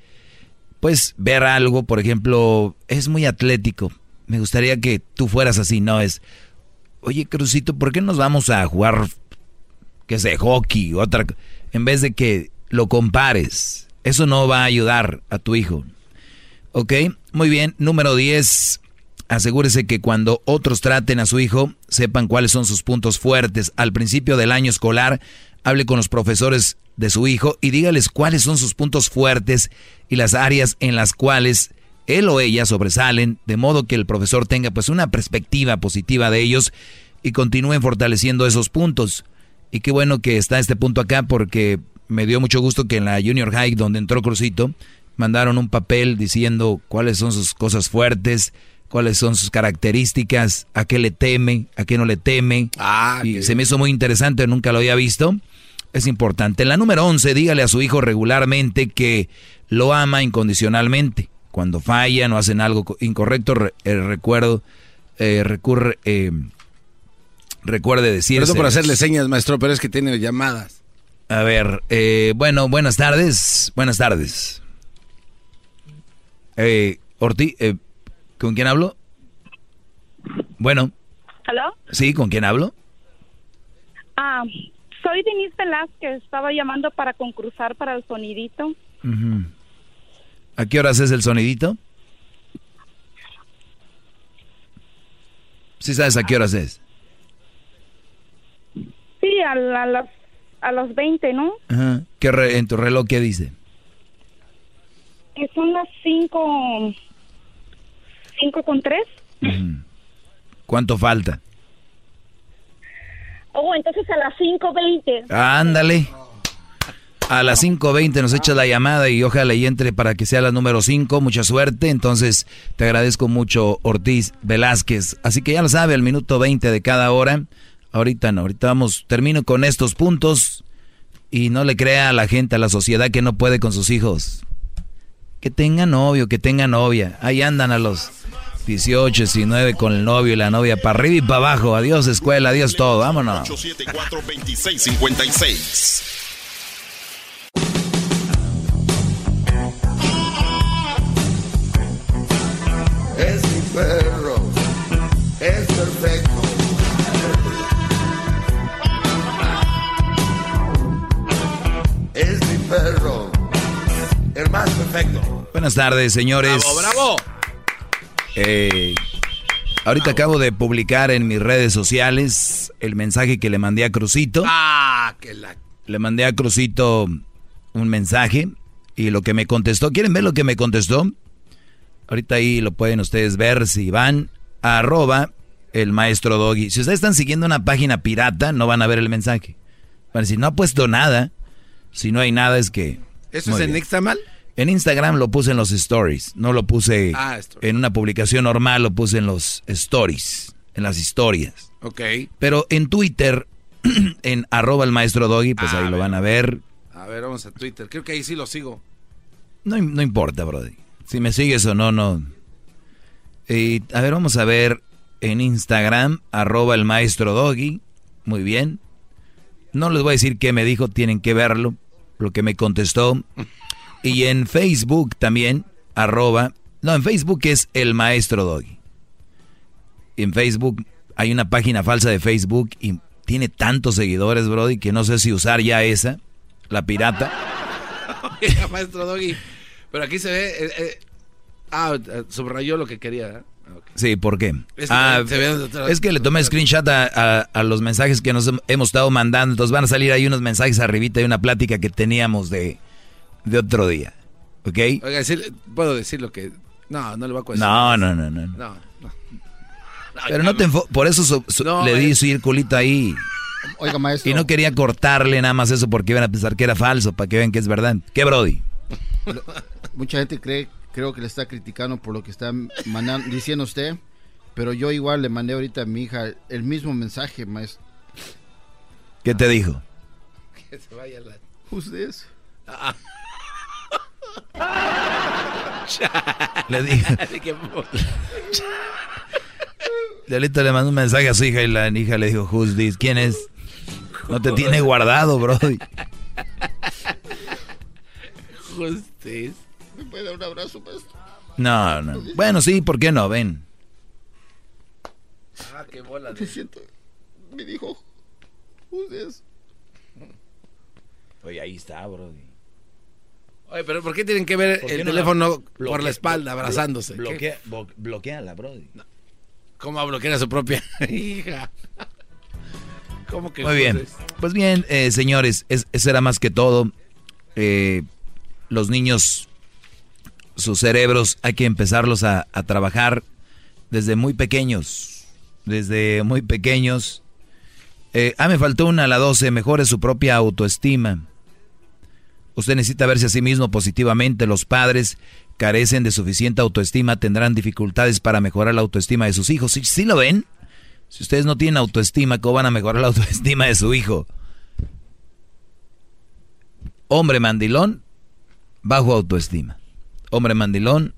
Pues ver algo, por ejemplo, es muy atlético. Me gustaría que tú fueras así, no es, oye Crucito, ¿por qué nos vamos a jugar, que sé, hockey, otra, en vez de que lo compares? Eso no va a ayudar a tu hijo. ¿Ok? Muy bien. Número 10. Asegúrese que cuando otros traten a su hijo, sepan cuáles son sus puntos fuertes. Al principio del año escolar, hable con los profesores de su hijo y dígales cuáles son sus puntos fuertes y las áreas en las cuales él o ella sobresalen, de modo que el profesor tenga pues una perspectiva positiva de ellos y continúen fortaleciendo esos puntos. Y qué bueno que está este punto acá porque me dio mucho gusto que en la Junior High, donde entró Crucito, mandaron un papel diciendo cuáles son sus cosas fuertes, cuáles son sus características, a qué le teme, a qué no le teme. Ah, y se me hizo muy interesante, nunca lo había visto. Es importante. En la número 11, dígale a su hijo regularmente que lo ama incondicionalmente. Cuando fallan o hacen algo incorrecto, eh, recuerdo, eh, recurre, eh, recuerde decir. Perdón por hacerle señas, maestro, pero es que tiene llamadas. A ver, eh, bueno, buenas tardes. Buenas tardes. Eh, Ortiz, eh, ¿con quién hablo? Bueno. ¿Aló? Sí, ¿con quién hablo? Ah, soy Denise Velázquez. Estaba llamando para concursar para el sonidito. ¿A qué horas es el sonidito? ¿Sí sabes a qué horas es? Sí, a, a las a las 20, ¿no? Ajá. ¿Qué ¿En tu reloj qué dice? Que son las 5... 5 con 3. ¿Cuánto falta? Oh, entonces a las 5.20. Ándale. A las 5.20 nos echa la llamada y ojalá y entre para que sea la número 5. Mucha suerte. Entonces te agradezco mucho, Ortiz Velázquez. Así que ya lo sabe, al minuto 20 de cada hora Ahorita no, ahorita vamos, termino con estos puntos y no le crea a la gente, a la sociedad que no puede con sus hijos. Que tenga novio, que tenga novia. Ahí andan a los 18, 19 con el novio y la novia para arriba y para abajo. Adiós escuela, adiós todo, vámonos. 874 2656 perro. El más perfecto. Buenas tardes, señores. Bravo, bravo. Eh, ahorita acabo de publicar en mis redes sociales el mensaje que le mandé a Crucito. Ah, que la... Le mandé a Crucito un mensaje y lo que me contestó. ¿Quieren ver lo que me contestó? Ahorita ahí lo pueden ustedes ver si van a arroba el maestro Doggy. Si ustedes están siguiendo una página pirata, no van a ver el mensaje. Van a decir, no ha puesto nada. Si no hay nada es que... ¿Eso es en Instagram? En Instagram lo puse en los stories, no lo puse ah, en una publicación normal, lo puse en los stories, en las historias. Ok. Pero en Twitter, en arroba el maestro Doggy, pues ahí lo van a ver. A ver, vamos a Twitter. Creo que ahí sí lo sigo. No, no importa, brody. Si me sigues o no, no. Y, a ver, vamos a ver en Instagram, arroba el maestro Doggy. Muy bien. No les voy a decir qué me dijo, tienen que verlo, lo que me contestó. Y en Facebook también, arroba, no, en Facebook es el maestro Doggy. En Facebook hay una página falsa de Facebook y tiene tantos seguidores, Brody, que no sé si usar ya esa, la pirata. maestro Doggy. Pero aquí se ve, eh, eh, ah, subrayó lo que quería. Sí, ¿por qué? Es que ah, se ve otra- es que le tomé screenshot a, a- a los mensajes que nos hem- hemos estado mandando. Entonces van a salir ahí unos mensajes arribita y una plática que teníamos de, de otro día. ¿Ok? Oiga, puedo decir lo que. No, no le voy a decir. No, no, no, no. No, no. Pero no te enfo- Por eso su- su- No, le di su circulito ahí. Oiga, maestro. Y no quería cortarle nada más eso porque iban a pensar que era falso, para que vean que es verdad. ¿Qué, Brody? Mucha gente cree, creo que le está criticando por lo que está mandan- diciendo usted, pero yo igual le mandé ahorita a mi hija el mismo mensaje, maestro. ¿Qué te dijo? Que se vaya la. Who's this? Le dije. Diablito le mandó un mensaje a su hija y la hija le dijo, Who's this? ¿Quién es? No te tiene guardado. Justice. ¿Me puede dar un abrazo, maestro? No, no. Bueno, sí, ¿por qué no? Ven. Ah, qué bola Me siento. Me dijo. This? Oye, ahí está, Brody. Oye, pero ¿por qué tienen que ver ¿Por qué el no la teléfono por la espalda, abrazándose? Bloquea, blo- bloqueala, Brody. ¿Cómo va a bloquear a su propia hija? ¿Cómo que Muy bien. Pues bien, eh, señores, es- eso era más que todo. Eh, los niños, sus cerebros, hay que empezarlos a, trabajar desde muy pequeños. Desde muy pequeños. Eh, ah, me faltó una a la 12. Mejore su propia autoestima. Usted necesita verse a sí mismo positivamente. Los padres carecen de suficiente autoestima, tendrán dificultades para mejorar la autoestima de sus hijos. ¿Sí, sí lo ven? Si ustedes no tienen autoestima, ¿cómo van a mejorar la autoestima de su hijo? Hombre mandilón, bajo autoestima. Hombre mandilón,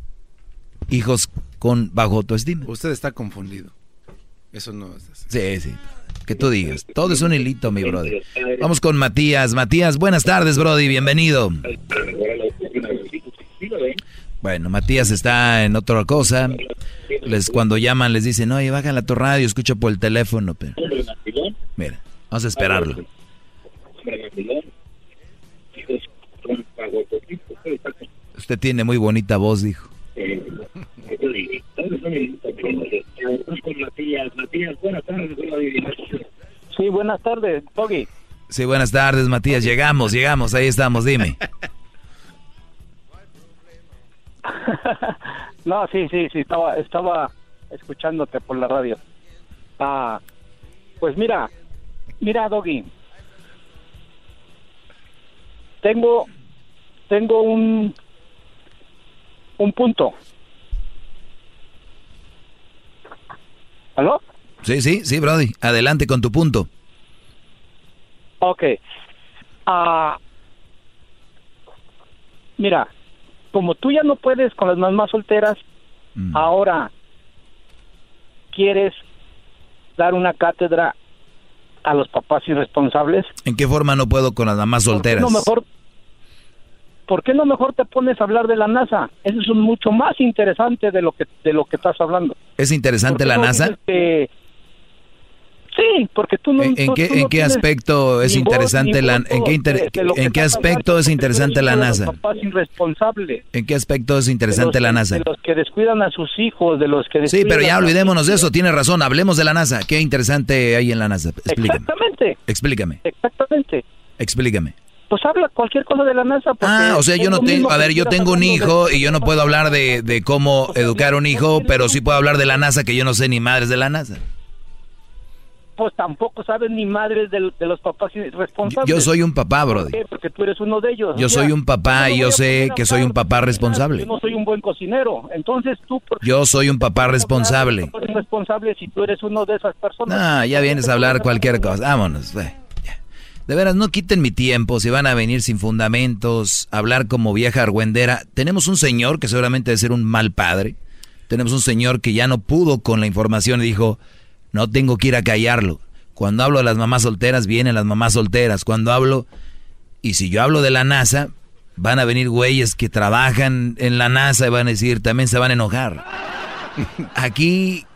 hijos con bajo autoestima. Usted está confundido. Eso no es así. Sí, sí. Que tú digas. Todo es un hilito, mi brother. Vamos con Matías. Matías, buenas tardes, Brody. Bienvenido. Bueno, Matías está en otra cosa. Les, cuando llaman les dicen, oye, baja la tu radio, escucha por el teléfono. Pero... Mira, vamos a esperarlo. Usted tiene muy bonita voz, dijo. Sí, buenas tardes, Togi. Sí, buenas tardes, Matías. Llegamos, llegamos, ahí estamos, dime. no, sí, sí, sí, estaba, estaba escuchándote por la radio. Ah, pues mira, mira, Doggy. Tengo, tengo un, un punto. ¿Aló? Sí, sí, sí, Brody. Adelante con tu punto. Ok. Ah, mira, como tú ya no puedes con las mamás solteras, ahora quieres dar una cátedra a los papás irresponsables. ¿En qué forma no puedo con las mamás solteras? No mejor, ¿Por qué no mejor te pones a hablar de la NASA? Eso es mucho más interesante de lo que de lo que estás hablando. ¿Es interesante ¿Por qué la no NASA? que- Sí, porque tú no. ¿En, tú- qué, tú no en qué tienes aspecto es voz, interesante ni la en qué inter- de- de en qué aspecto es interesante eres la NASA? papás irresponsables. ¿En qué aspecto es interesante los la NASA? De los que descuidan a sus hijos, de los que Sí, pero ya olvidémonos de eso, tiene razón, hablemos de la NASA. ¿Qué interesante hay en la NASA? Explícame. Exactamente, Explícame. exactamente. Explícame. Pues habla cualquier cosa de la NASA. Ah, o sea, yo no tengo, a ver, yo tengo un hijo y yo no puedo hablar de, de cómo educar un hijo, pero sí puedo hablar de la NASA, que yo no sé ni madres de la NASA. Pues tampoco sabes ni madres de, de los papás irresponsables. Yo soy un papá, ¿Por brody. qué? Porque tú eres uno de ellos. Yo O sea, soy un papá yo y yo a sé a que soy un papá responsable. Yo no soy un buen cocinero. Entonces tú, ¿por Yo soy un papá responsable. responsable si tú eres uno de esas personas? No, ya vienes a hablar cualquier cosa. Vámonos, güey. De veras, no quiten mi tiempo si van a venir sin fundamentos, hablar como vieja argüendera. Tenemos un señor que seguramente debe ser un mal padre. Tenemos un señor que ya no pudo con la información y dijo, no tengo que ir a callarlo. Cuando hablo de las mamás solteras, vienen las mamás solteras. Cuando hablo, y si yo hablo de la NASA, van a venir güeyes que trabajan en la NASA y van a decir, también se van a enojar. Aquí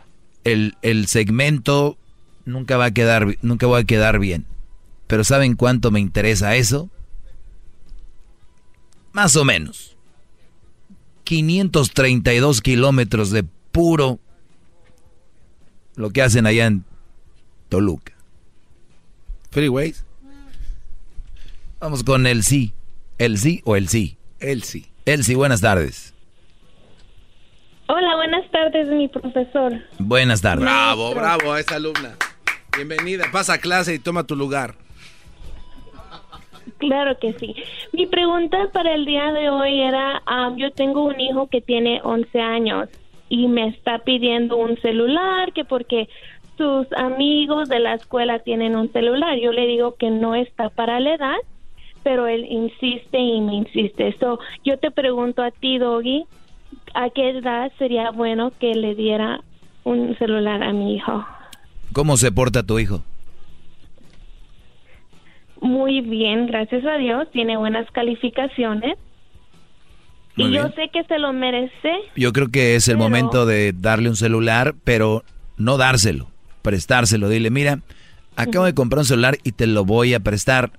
el, el segmento nunca va a quedar, nunca va a quedar bien. Pero ¿saben cuánto me interesa eso? Más o menos. 532 kilómetros de puro lo que hacen allá en Toluca. Freeways. Vamos con el sí. ¿El sí o el sí? El sí. El sí, buenas tardes. Hola, buenas tardes, mi profesor. Buenas tardes. Bravo, bravo a esa alumna. Bienvenida, pasa a clase y toma tu lugar. Claro que sí. Mi pregunta para el día de hoy era, ah, yo tengo un hijo que tiene 11 años y me está pidiendo un celular, que porque sus amigos de la escuela tienen un celular. Yo le digo que no está para la edad, pero él insiste y me insiste. So, yo te pregunto a ti, Doggy, ¿a qué edad sería bueno que le diera un celular a mi hijo? ¿Cómo se porta tu hijo? Muy bien, gracias a Dios. Tiene buenas calificaciones. y yo sé que se lo merece. Yo creo que es el momento de darle un celular, pero no dárselo, prestárselo. Dile, mira, acabo de comprar un celular y te lo voy a prestar.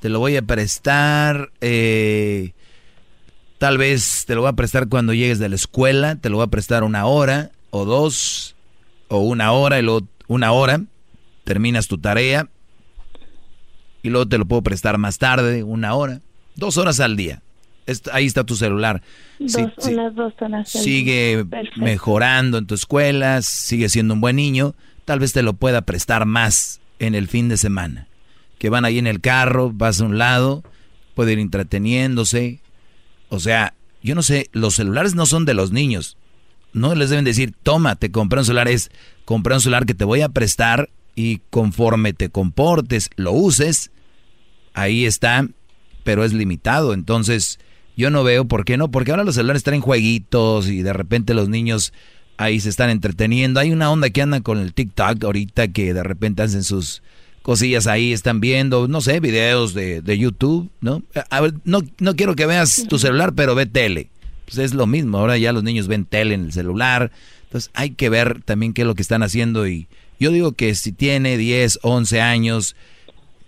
Te lo voy a prestar, eh, tal vez te lo voy a prestar cuando llegues de la escuela, te lo voy a prestar una hora o dos, o una hora y luego una hora, terminas tu tarea y luego te lo puedo prestar más tarde, una hora, dos horas al día. ahí está tu celular. sigue mejorando en tu escuela, sigue siendo un buen niño, tal vez te lo pueda prestar más en el fin de semana. Que van ahí en el carro, vas a un lado, puede ir entreteniéndose. O sea, yo no sé, los celulares no son de los niños. No les deben decir, toma, te compré un celular, es compré un celular que te voy a prestar y conforme te comportes, lo uses, ahí está, pero es limitado. Entonces, yo no veo por qué no, porque ahora los celulares traen jueguitos y de repente los niños ahí se están entreteniendo. Hay una onda que anda con el TikTok ahorita que de repente hacen sus cosillas ahí, están viendo, no sé, videos de, de YouTube, ¿no? A ver, no, no quiero que veas tu celular, pero ve tele. Pues es lo mismo, ahora ya los niños ven tele en el celular. Entonces hay que ver también qué es lo que están haciendo y yo digo que si tiene 10, 11 años,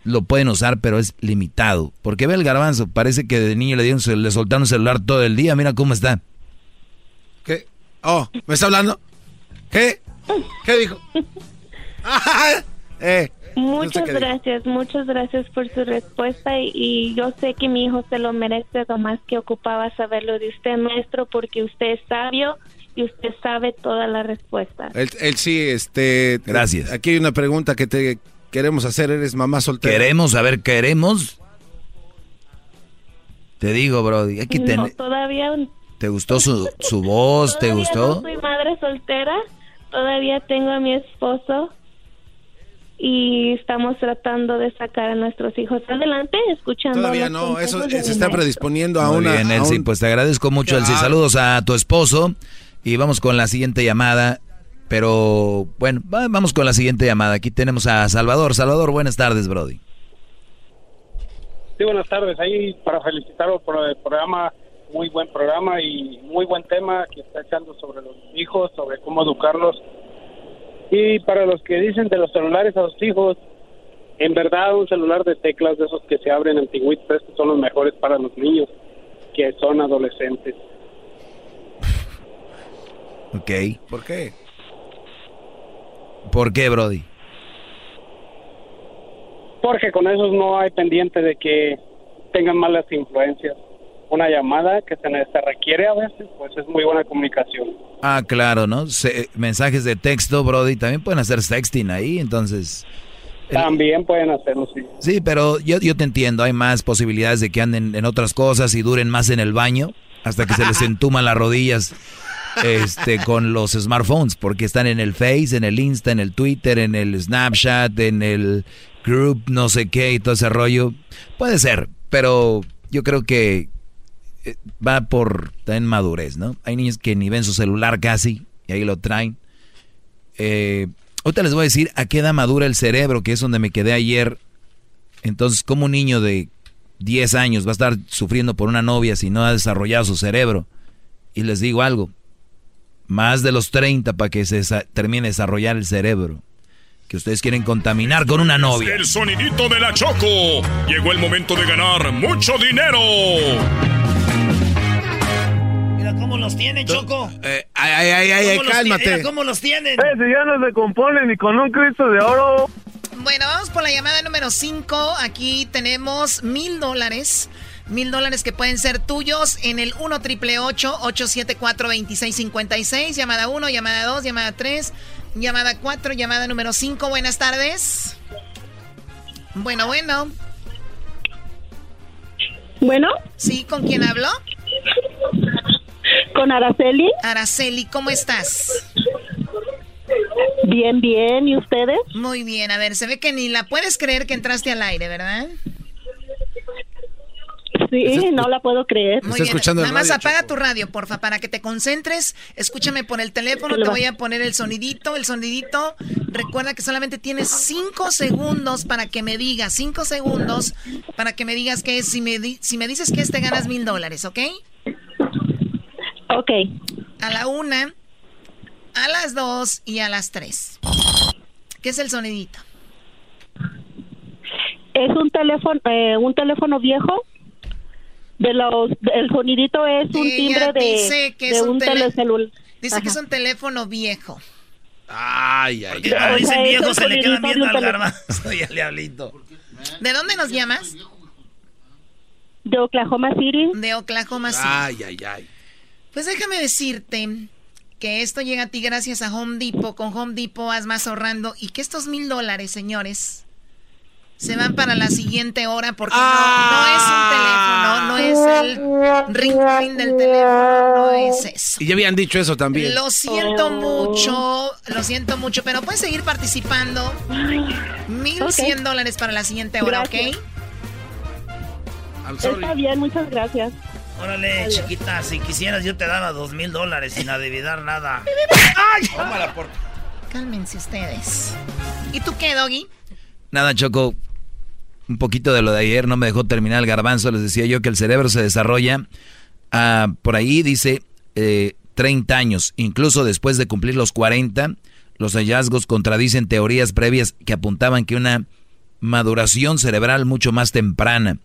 lo pueden usar, pero es limitado. Porque ve el garbanzo, parece que de niño le, dieron, le soltaron un celular todo el día, mira cómo está. ¿Qué? Oh, ¿me está hablando? ¿Qué? ¿Qué dijo? eh, muchas gracias, muchas gracias por su respuesta y, y, yo sé que mi hijo se lo merece, lo más que ocupaba saberlo de usted, maestro, porque usted es sabio y usted sabe toda la respuesta. Él, él sí, este... Gracias. Aquí hay una pregunta que te queremos hacer, eres mamá soltera. Queremos, a ver, queremos. Te digo, Brody, hay que no, todavía... ¿Te gustó su, su voz? ¿Te gustó? No soy madre soltera, todavía tengo a mi esposo y estamos tratando de sacar a nuestros hijos adelante, escuchando. Todavía no, eso se está predisponiendo a una. Bien, Elsie, pues te agradezco mucho, Elsie. Saludos a tu esposo y vamos con la siguiente llamada. Pero bueno, vamos con la siguiente llamada. Aquí tenemos a Salvador. Salvador, buenas tardes, Brody. Sí, buenas tardes. Ahí para felicitaros por el programa, muy buen programa y muy buen tema que está echando sobre los hijos, sobre cómo educarlos. Y para los que dicen de los celulares a los hijos, en verdad un celular de teclas de esos que se abren antiguitos, estos son los mejores para los niños que son adolescentes. Ok. ¿Por qué? ¿Por qué, Brody? Porque con esos no hay pendiente de que tengan malas influencias. Una llamada que se, requiere a veces, pues es muy buena comunicación. Ah, claro, ¿no? mensajes de texto, Brody, también pueden hacer sexting ahí, entonces... También pueden hacerlo, sí. Sí, pero yo, yo te entiendo, hay más posibilidades de que anden en otras cosas y duren más en el baño hasta que se les entuman las rodillas este, con los smartphones, porque están en el Face, en el Insta, en el Twitter, en el Snapchat, en el Group, no sé qué y todo ese rollo. Puede ser, pero yo creo que eh, va por también madurez, ¿no? Hay niños que ni ven su celular casi y ahí lo traen. Eh, ahorita les voy a decir a qué edad madura el cerebro, que es donde me quedé ayer. Entonces, como un niño de 10 años va a estar sufriendo por una novia si no ha desarrollado su cerebro? Y les digo algo, más de los 30 para que se termine de desarrollar el cerebro. Que ustedes quieren contaminar con una novia. El sonidito de la Choco. Llegó el momento de ganar mucho dinero. cómo los tienen, Choco. Eh, ay, ay, ay, ay, cálmate. ¿Cómo los tienen? Eh, si ya no se componen ni con un Cristo de oro. Bueno, vamos por la llamada número 5. Aquí tenemos mil dólares. Mil dólares que pueden ser tuyos en el 1 triple 874 2656. Llamada 1, llamada 2, llamada 3, llamada 4, llamada número 5. Buenas tardes. Bueno, bueno. Bueno. Sí, ¿con quién hablo? Con Araceli. Araceli, ¿cómo estás? Bien, bien. ¿Y ustedes? Muy bien. A ver, se ve que ni la puedes creer que entraste al aire, ¿verdad? Sí, no la puedo creer. Muy bien. Nada más apaga tu radio, porfa, para que te concentres. Escúchame por el teléfono, te voy a poner el sonidito. El sonidito, recuerda que solamente tienes cinco segundos para que me digas, cinco segundos para que me digas que si me, si me dices que es, te ganas mil dólares, ¿ok? Ok. A la una, a las dos y a las tres. ¿Qué es el sonidito? Es un teléfono, eh, un teléfono viejo. De los, el sonidito es un timbre de, que un, telecelular. Dice que es un teléfono viejo. Ay, ay, ay. dicen viejo se le queda viendo al garbanzo y al diablito. ¿De dónde nos llamas? De Oklahoma City. De Oklahoma City. Ay, ay, ay. Pues déjame decirte que esto llega a ti gracias a Home Depot. Con Home Depot vas más ahorrando y que estos mil dólares, señores, se van para la siguiente hora porque no, no, es un teléfono, no es el ring ring del teléfono, no es eso. Y ya habían dicho eso también. Lo siento mucho, lo siento mucho, pero puedes seguir participando. Mil cien dólares para la siguiente hora, ¿ok? Está bien, muchas gracias. Órale, chiquita, si quisieras yo te daba dos mil dólares sin adivinar nada. ¡Ay! Cálmense ustedes. ¿Y tú qué, Doggy? Nada, Choco. Un poquito de lo de ayer no me dejó terminar el garbanzo. Les decía yo que el cerebro se desarrolla ah, por ahí, dice, eh, 30 años. Incluso después de cumplir los 40, los hallazgos contradicen teorías previas que apuntaban que una maduración cerebral mucho más temprana.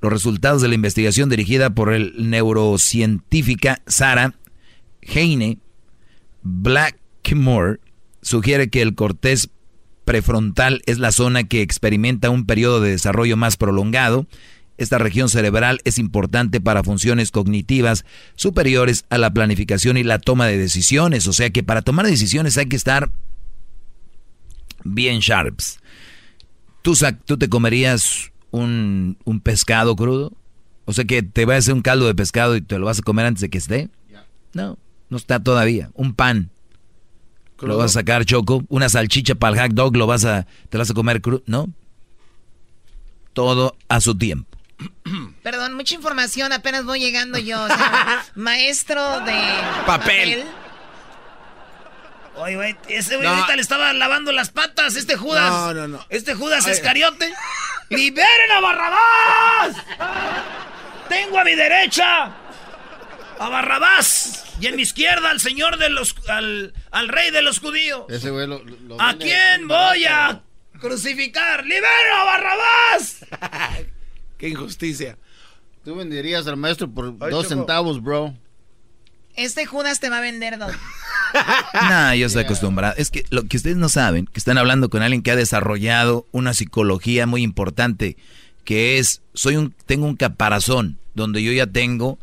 Los resultados de la investigación dirigida por el neurocientífica Sarah Heine Blackmore sugiere que el cortés prefrontal es la zona que experimenta un periodo de desarrollo más prolongado. Esta región cerebral es importante para funciones cognitivas superiores a la planificación y la toma de decisiones. O sea que para tomar decisiones hay que estar bien sharps. ¿Tú, tú te comerías un, pescado crudo? O sea que te va a hacer un caldo de pescado y te lo vas a comer antes de que esté. No, no está todavía. Un pan. Lo vas a sacar, Choco. Una salchicha para el hot dog, lo vas a, te vas a comer crudo. No. Todo a su tiempo. Perdón, mucha información, apenas voy llegando yo. maestro de papel. Oye, güey, ese güey ahorita le estaba lavando las patas, este Judas. No, no, no. Este Judas Escariote. ¡Liberen a Barrabás! Tengo a mi derecha a Barrabás y en mi izquierda al señor de los al, al rey de los judíos. Ese güey lo, ¿A quién voy a crucificar? ¡Libero a Barrabás! ¡Qué injusticia! Tú venderías al maestro por dos centavos, bro. Este Judas te va a vender dos. nah, yo estoy acostumbrado. Es que lo que ustedes no saben, que están hablando con alguien que ha desarrollado una psicología muy importante, que es, soy un, tengo un caparazón donde yo ya tengo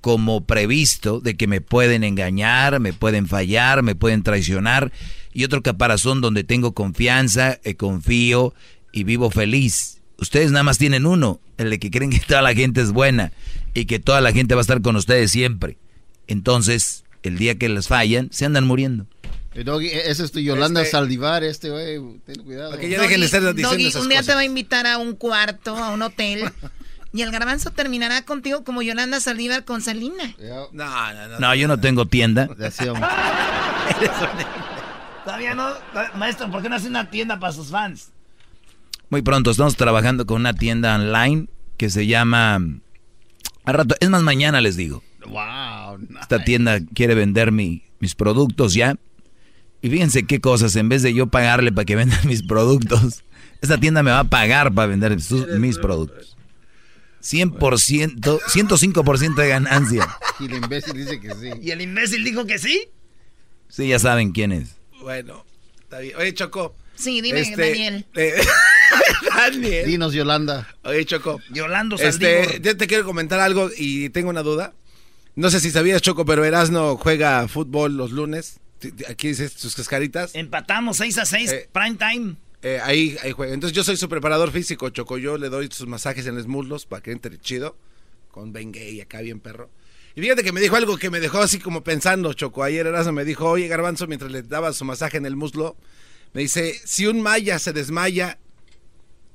como previsto de que me pueden engañar, me pueden fallar, me pueden traicionar, y otro caparazón donde tengo confianza, eh, confío y vivo feliz. Ustedes nada más tienen uno, el de que creen que toda la gente es buena y que toda la gente va a estar con ustedes siempre. Entonces, el día que les fallan, se andan muriendo. Eh, Doggy, e-, ese es tu Yolanda este, Saldivar, este güey, ten cuidado. Porque ya dejen de estar diciendo Doggy, esas un día cosas. te va a invitar a un cuarto, a un hotel, y el garbanzo terminará contigo como Yolanda Saldívar con Salina. No, no, no. No, yo no tengo tienda. Todavía no. Maestro, ¿por qué no hace una tienda para sus fans? Muy pronto estamos trabajando con una tienda online que se llama... Al rato, es más, mañana les digo. Wow. Esta tienda quiere vender mi, mis productos ya. Y fíjense qué cosas, en vez de yo pagarle para que vendan mis productos, esta tienda me va a pagar para vender sus- mis productos. 100%, 105% de ganancia. Y el imbécil dice que sí. ¿Y el imbécil dijo que sí? Sí, ya saben quién es. Bueno, está bien. Oye, Choco. Sí, dime, este, Daniel. eh, Daniel. Dinos, Yolanda. Oye, Choco. Yolando Este, Saldívar. yo te quiero comentar algo y tengo una duda. No sé si sabías, Choco, pero Erasno juega fútbol los lunes. Aquí dices sus cascaritas. Empatamos 6 a 6, Eh, prime time. Eh, ahí, ahí juega. Entonces yo soy su preparador físico, Choco. Yo le doy sus masajes en los muslos para que entre chido. Con Ben Gay acá bien perro. Y fíjate que me dijo algo que me dejó así como pensando, Choco. Ayer Erasmo me dijo, oye Garbanzo, mientras le daba su masaje en el muslo, me dice, si un maya se desmaya,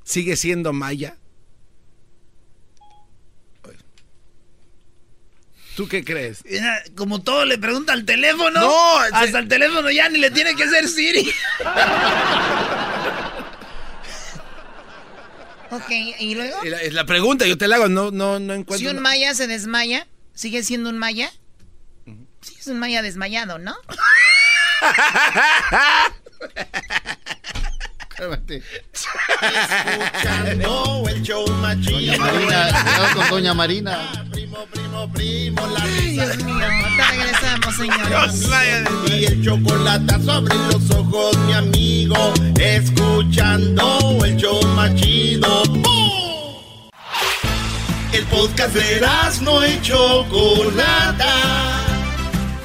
¿sigue siendo maya? ¿Tú qué crees? Como todo le pregunta al teléfono. No, hasta el teléfono ya ni le tiene que ser Siri. Ok, y luego. La, es la pregunta, yo te la hago, no, no, no encuentro. Si un maya se desmaya, ¿sigue siendo un maya? Sí, es un maya desmayado, ¿no? Cálmate. Escuchando el show más chido. Doña Marina, cuidado con Doña Marina. Primo, primo, primo, la Ay, Dios mío, ahorita regresamos, señores. Y el chocolate sobre los ojos, mi amigo. Escuchando el show más chido. ¡Bum! El podcast de no y Chocolata.